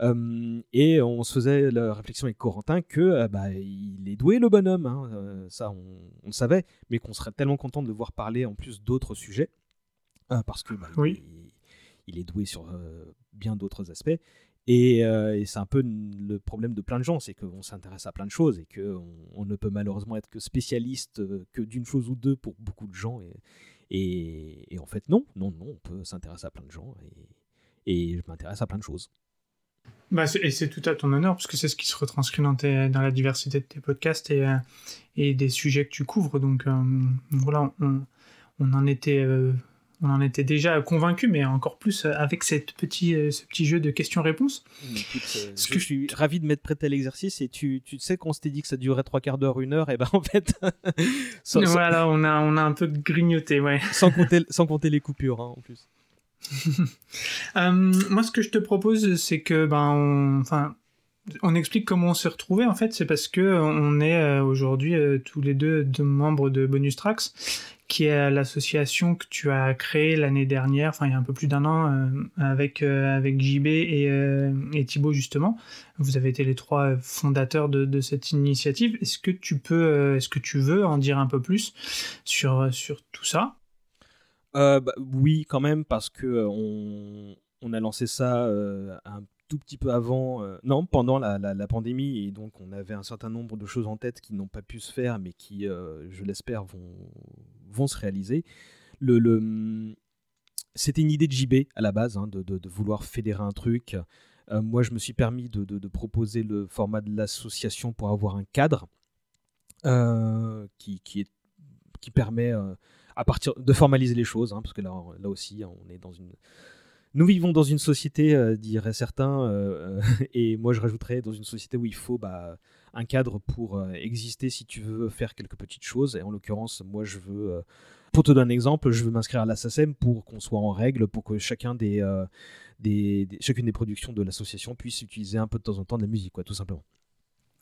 Speaker 4: Euh, et on se faisait la réflexion avec Corentin que euh, bah, il est doué le bonhomme, hein, ça on, le savait, mais qu'on serait tellement content de le voir parler en plus d'autres sujets parce que bah,
Speaker 3: oui.
Speaker 4: il, il, est doué sur bien d'autres aspects euh, et, c'est un peu le problème de plein de gens, c'est qu'on s'intéresse à plein de choses et qu'on on ne peut malheureusement être que spécialiste euh, que d'une chose ou deux pour beaucoup de gens. Et, en fait, non, non, non, on peut s'intéresser à plein de gens et, je m'intéresse à plein de choses.
Speaker 3: Bah et c'est tout à ton honneur, parce que c'est ce qui se retranscrit dans, la diversité de tes podcasts et, euh, et des sujets que tu couvres. Donc voilà, on, en était on en était déjà convaincu, mais encore plus avec cette petit, euh, ce petit jeu de questions-réponses.
Speaker 4: Euh, je, suis ravi de m'être prêté à l'exercice et tu, tu sais qu'on s'était dit que ça durerait trois quarts d'heure, une heure, et ben en fait.
Speaker 3: voilà, on a, on a un peu grignoté, ouais.
Speaker 4: sans, compter, sans compter les coupures, hein, en plus.
Speaker 3: Euh, moi, ce que je te propose, c'est que, ben, on, enfin, on explique comment on s'est retrouvé en fait, c'est parce que on est aujourd'hui tous les deux, deux membres de Bonus Tracks qui est l'association que tu as créée l'année dernière, enfin il y a un peu plus d'un an, euh, avec, euh, avec JB et, euh, et, Thibaut justement. Vous avez été les trois fondateurs de, de cette initiative. Est-ce que tu peux, est-ce que tu veux en dire un peu plus sur, sur tout ça?
Speaker 4: Bah, Oui, quand même, parce que on, on a lancé ça un tout petit peu avant, non, pendant la, la, pandémie, et donc on avait un certain nombre de choses en tête qui n'ont pas pu se faire, mais qui, je l'espère, vont, vont se réaliser. Le, le... C'était une idée de JB à la base, hein, de, de, vouloir fédérer un truc. Euh, moi, je me suis permis de, de proposer le format de l'association pour avoir un cadre euh, qui, qui, permet euh, à partir de formaliser les choses, hein, parce que là, là aussi, hein, on est dans une nous vivons dans une société, euh, diraient certains, euh, et moi je rajouterais dans une société où il faut bah, un cadre pour euh, exister si tu veux faire quelques petites choses. Et en l'occurrence, moi je veux, pour te donner un exemple, je veux m'inscrire à la SACEM pour qu'on soit en règle, pour que chacun des, des, chacune des productions de l'association puisse utiliser un peu de temps en temps de la musique, quoi, tout simplement.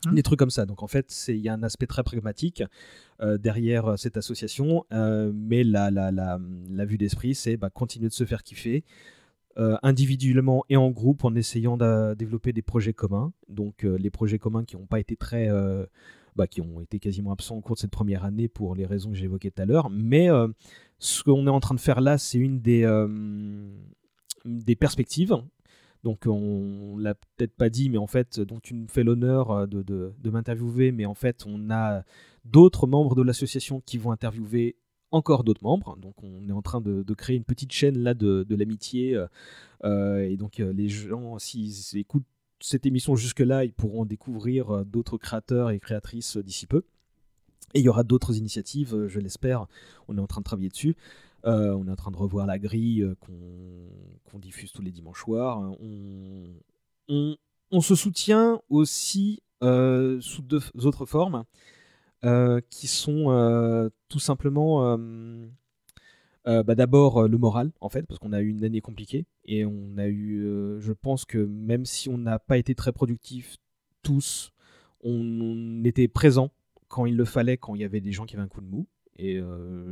Speaker 4: Mmh. Des trucs comme ça. Donc en fait, il y a un aspect très pragmatique derrière cette association, mais la, la, la, la vue d'esprit, c'est bah, continuer de se faire kiffer, euh, individuellement et en groupe en essayant de développer des projets communs. Donc euh, les projets communs qui n'ont pas été très... Euh, bah, qui ont été quasiment absents au cours de cette première année pour les raisons que j'évoquais tout à l'heure. Mais ce qu'on est en train de faire là, c'est une des, perspectives. Donc on l'a peut-être pas dit, mais en fait, donc tu me fais l'honneur de, de, de m'interviewer, mais en fait, on a d'autres membres de l'association qui vont interviewer encore d'autres membres. Donc on est en train de, créer une petite chaîne là de, l'amitié. Euh, euh, et donc euh, les gens, s'ils écoutent cette émission jusque-là, ils pourront découvrir d'autres créateurs et créatrices d'ici peu. Et il y aura d'autres initiatives, je l'espère. On est en train de travailler dessus. on est en train de revoir la grille qu'on diffuse tous les dimanches soirs. On, on se soutient aussi sous deux autres formes. Euh, qui sont euh, tout simplement euh, bah, d'abord le moral en fait parce qu'on a eu une année compliquée et on a eu je pense que même si on n'a pas été très productifs tous on, était présent quand il le fallait quand il y avait des gens qui avaient un coup de mou. Et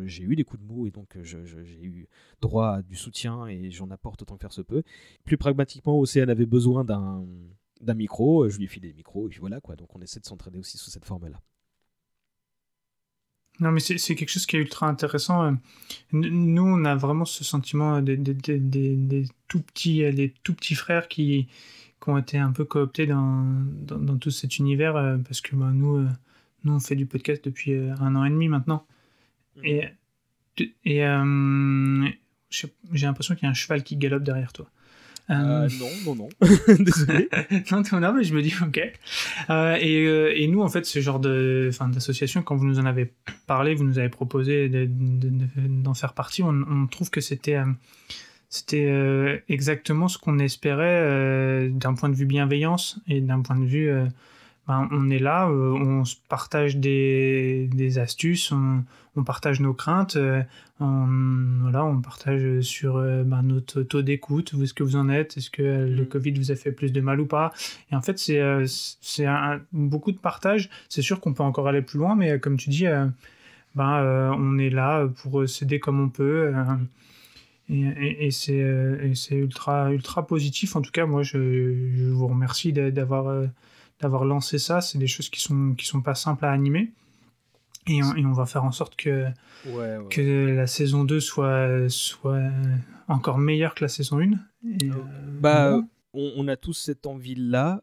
Speaker 4: j'ai eu des coups de mou et donc j'ai eu droit à du soutien et j'en apporte autant que faire se peut. Plus pragmatiquement Océane avait besoin d'un micro je lui ai filé des micros et puis voilà quoi. Donc on essaie de s'entraider aussi sous cette forme là
Speaker 3: non, mais c'est quelque chose qui est ultra intéressant. Euh. Nous, on a vraiment ce sentiment des, des, des, des tout petits, euh, des tout petits frères qui, qui ont été un peu cooptés dans, dans, dans tout cet univers euh, parce que bah, nous, nous, on fait du podcast depuis un an et demi maintenant. Mmh. Et, et j'ai l'impression qu'il y a un cheval qui galope derrière toi.
Speaker 4: non, non, non. Désolé.
Speaker 3: non, non, mais je me dis, ok. et, et, nous, en fait, ce genre de, d'association, quand vous nous en avez parlé, vous nous avez proposé d'en faire partie, on, on trouve que c'était c'était euh, exactement ce qu'on espérait euh, d'un point de vue bienveillance et d'un point de vue. Euh, ben, on est là, on se partage des, des astuces, on, partage nos craintes, on, voilà, on partage sur ben, notre taux d'écoute, où est-ce que vous en êtes, est-ce que le mm. Covid vous a fait plus de mal ou pas. Et en fait, c'est c'est beaucoup de partage. C'est sûr qu'on peut encore aller plus loin, mais comme tu dis, ben, on est là pour s'aider comme on peut. Et, euh, et, c'est ultra, ultra positif. En tout cas, moi, je, je vous remercie d'avoir euh, d'avoir lancé ça. C'est des choses qui sont, qui sont pas simples à animer. Et on, et on va faire en sorte que, que la saison 2 soit, soit encore meilleure que la saison 1.
Speaker 4: Et, euh, bah, on, on, a tous cette envie-là.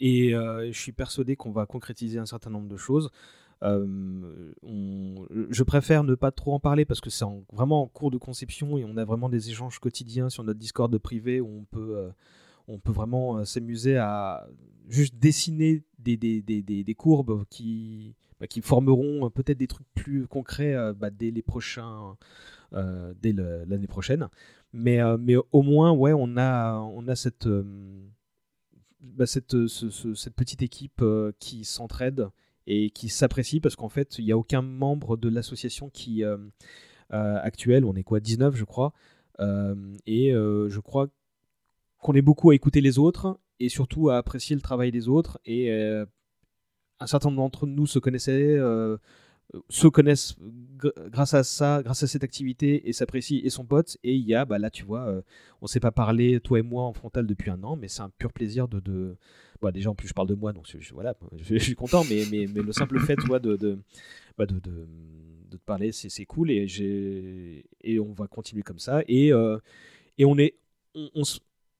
Speaker 4: et je suis persuadé qu'on va concrétiser un certain nombre de choses. Euh, je préfère ne pas trop en parler parce que c'est vraiment en cours de conception et on a vraiment des échanges quotidiens sur notre Discord privé où on peut, euh, on peut vraiment euh, s'amuser à juste dessiner des, des, des, des courbes qui, bah, qui formeront peut-être des trucs plus concrets bah, dès les prochains, dès l'année prochaine. Mais, mais au moins, ouais, on a, on a cette, bah, cette, cette petite équipe qui s'entraide et qui s'apprécie parce qu'en fait, il n'y a aucun membre de l'association qui euh, euh, actuelle, on est quoi, 19 je crois, euh, et je crois qu'on est beaucoup à écouter les autres et surtout à apprécier le travail des autres et un certain nombre d'entre nous se connaissaient se connaissent grâce à ça, grâce à cette activité et s'apprécient et son pote. Et il y a, bah là, tu vois, on on s'est pas parlé, toi et moi, en frontal depuis un an, mais c'est un pur plaisir de, de, bah, déjà, en plus, je parle de moi, donc je, voilà, je, suis content, mais, mais, mais, le simple fait toi, de, de, bah, de, de, de, te parler, c'est cool et, et on va continuer comme ça. Et, euh, et on est.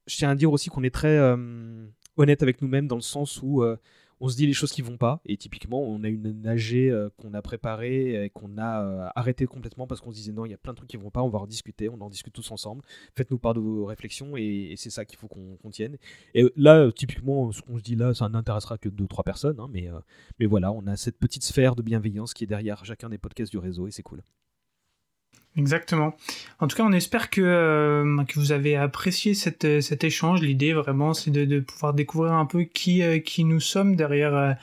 Speaker 4: je tiens à dire aussi qu'on est très euh, honnête avec nous-mêmes dans le sens où euh, on se dit les choses qui vont pas. Et typiquement, on a une AG euh, qu'on a préparée et qu'on a euh, arrêté complètement parce qu'on se disait non, il y a plein de trucs qui vont pas, on va en discuter, on en discute tous ensemble. Faites-nous part de vos réflexions et, c'est ça qu'il faut qu'on tienne. Et là, typiquement, ce qu'on se dit là, ça n'intéressera que deux, trois personnes. Hein, mais, mais voilà, on a cette petite sphère de bienveillance qui est derrière chacun des podcasts du réseau et c'est cool.
Speaker 3: Exactement. En tout cas, on espère que, euh, que vous avez apprécié cette, euh, cet échange. L'idée, vraiment, c'est de, de, pouvoir découvrir un peu qui, euh, qui nous sommes derrière,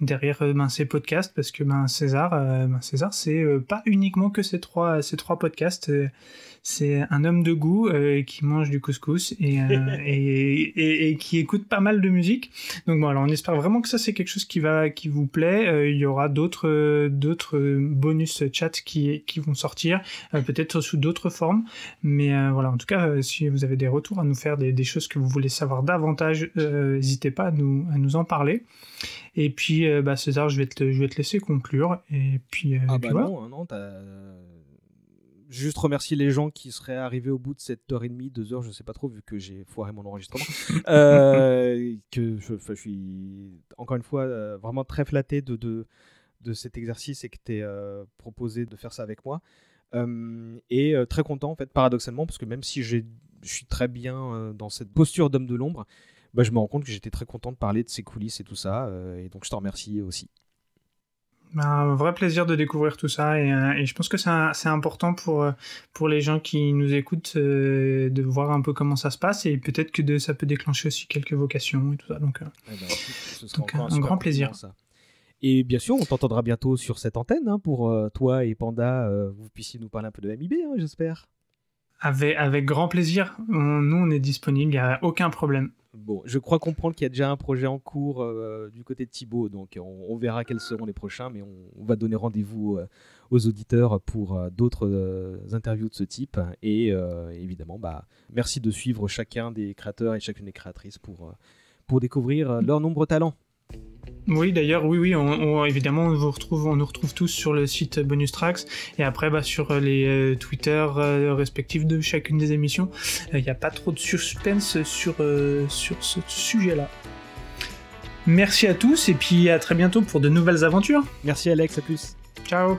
Speaker 3: derrière ben, ces podcasts, parce que ben, César, ben, César c'est pas uniquement que ces trois, ces trois podcasts c'est un homme de goût euh, qui mange du couscous et, euh, et, et, qui écoute pas mal de musique. Donc bon, alors on espère vraiment que ça c'est quelque chose qui va qui vous plaît. Euh, il y aura d'autres d'autres bonus chats qui qui vont sortir, peut-être sous d'autres formes. Mais voilà, en tout cas, si vous avez des retours à nous faire, des, des choses que vous voulez savoir davantage, n'hésitez pas à nous à nous en parler. Et puis, bah, César, je vais te je vais te laisser conclure. Et puis,
Speaker 4: ah bah non, non, t'as juste remercier les gens qui seraient arrivés au bout de cette heure et demie, deux heures, je sais pas trop, vu que j'ai foiré mon enregistrement. euh, que je, je, suis encore une fois euh, vraiment très flatté de, de, de, cet exercice et que tu euh, proposé de faire ça avec moi. Euh, et très content, en fait, paradoxalement, parce que même si je suis très bien dans cette posture d'homme de l'ombre, bah, je me rends compte que j'étais très content de parler de ces coulisses et tout ça. et donc, je te remercie aussi.
Speaker 3: Un vrai plaisir de découvrir tout ça et, euh, et je pense que c'est important pour, euh, pour les gens qui nous écoutent euh, de voir un peu comment ça se passe et peut-être que de, ça peut déclencher aussi quelques vocations et tout ça. Donc, eh ben, donc un, grand plaisir. Ça.
Speaker 4: Et bien sûr, on t'entendra bientôt sur cette antenne hein, pour toi et Panda, vous puissiez nous parler un peu de MIB, hein, j'espère.
Speaker 3: Avec, avec grand plaisir. nous, on est disponible, il n'y a aucun problème.
Speaker 4: Bon, je crois comprendre qu'il y a déjà un projet en cours euh, du côté de Thibaut, donc on, verra quels seront les prochains, mais on, va donner rendez-vous euh, aux auditeurs pour euh, d'autres interviews de ce type. Et évidemment, bah, merci de suivre chacun des créateurs et chacune des créatrices pour, pour découvrir leurs nombreux talents.
Speaker 3: Oui, d'ailleurs, oui, oui, on, évidemment, on, vous retrouve, on nous retrouve tous sur le site Bonus Tracks et après bah, sur les euh, Twitter euh, respectifs de chacune des émissions. Il n'y a pas trop de suspense sur, euh, sur ce sujet-là. Merci à tous et puis à très bientôt pour de nouvelles aventures.
Speaker 4: Merci Alex, à plus.
Speaker 3: Ciao.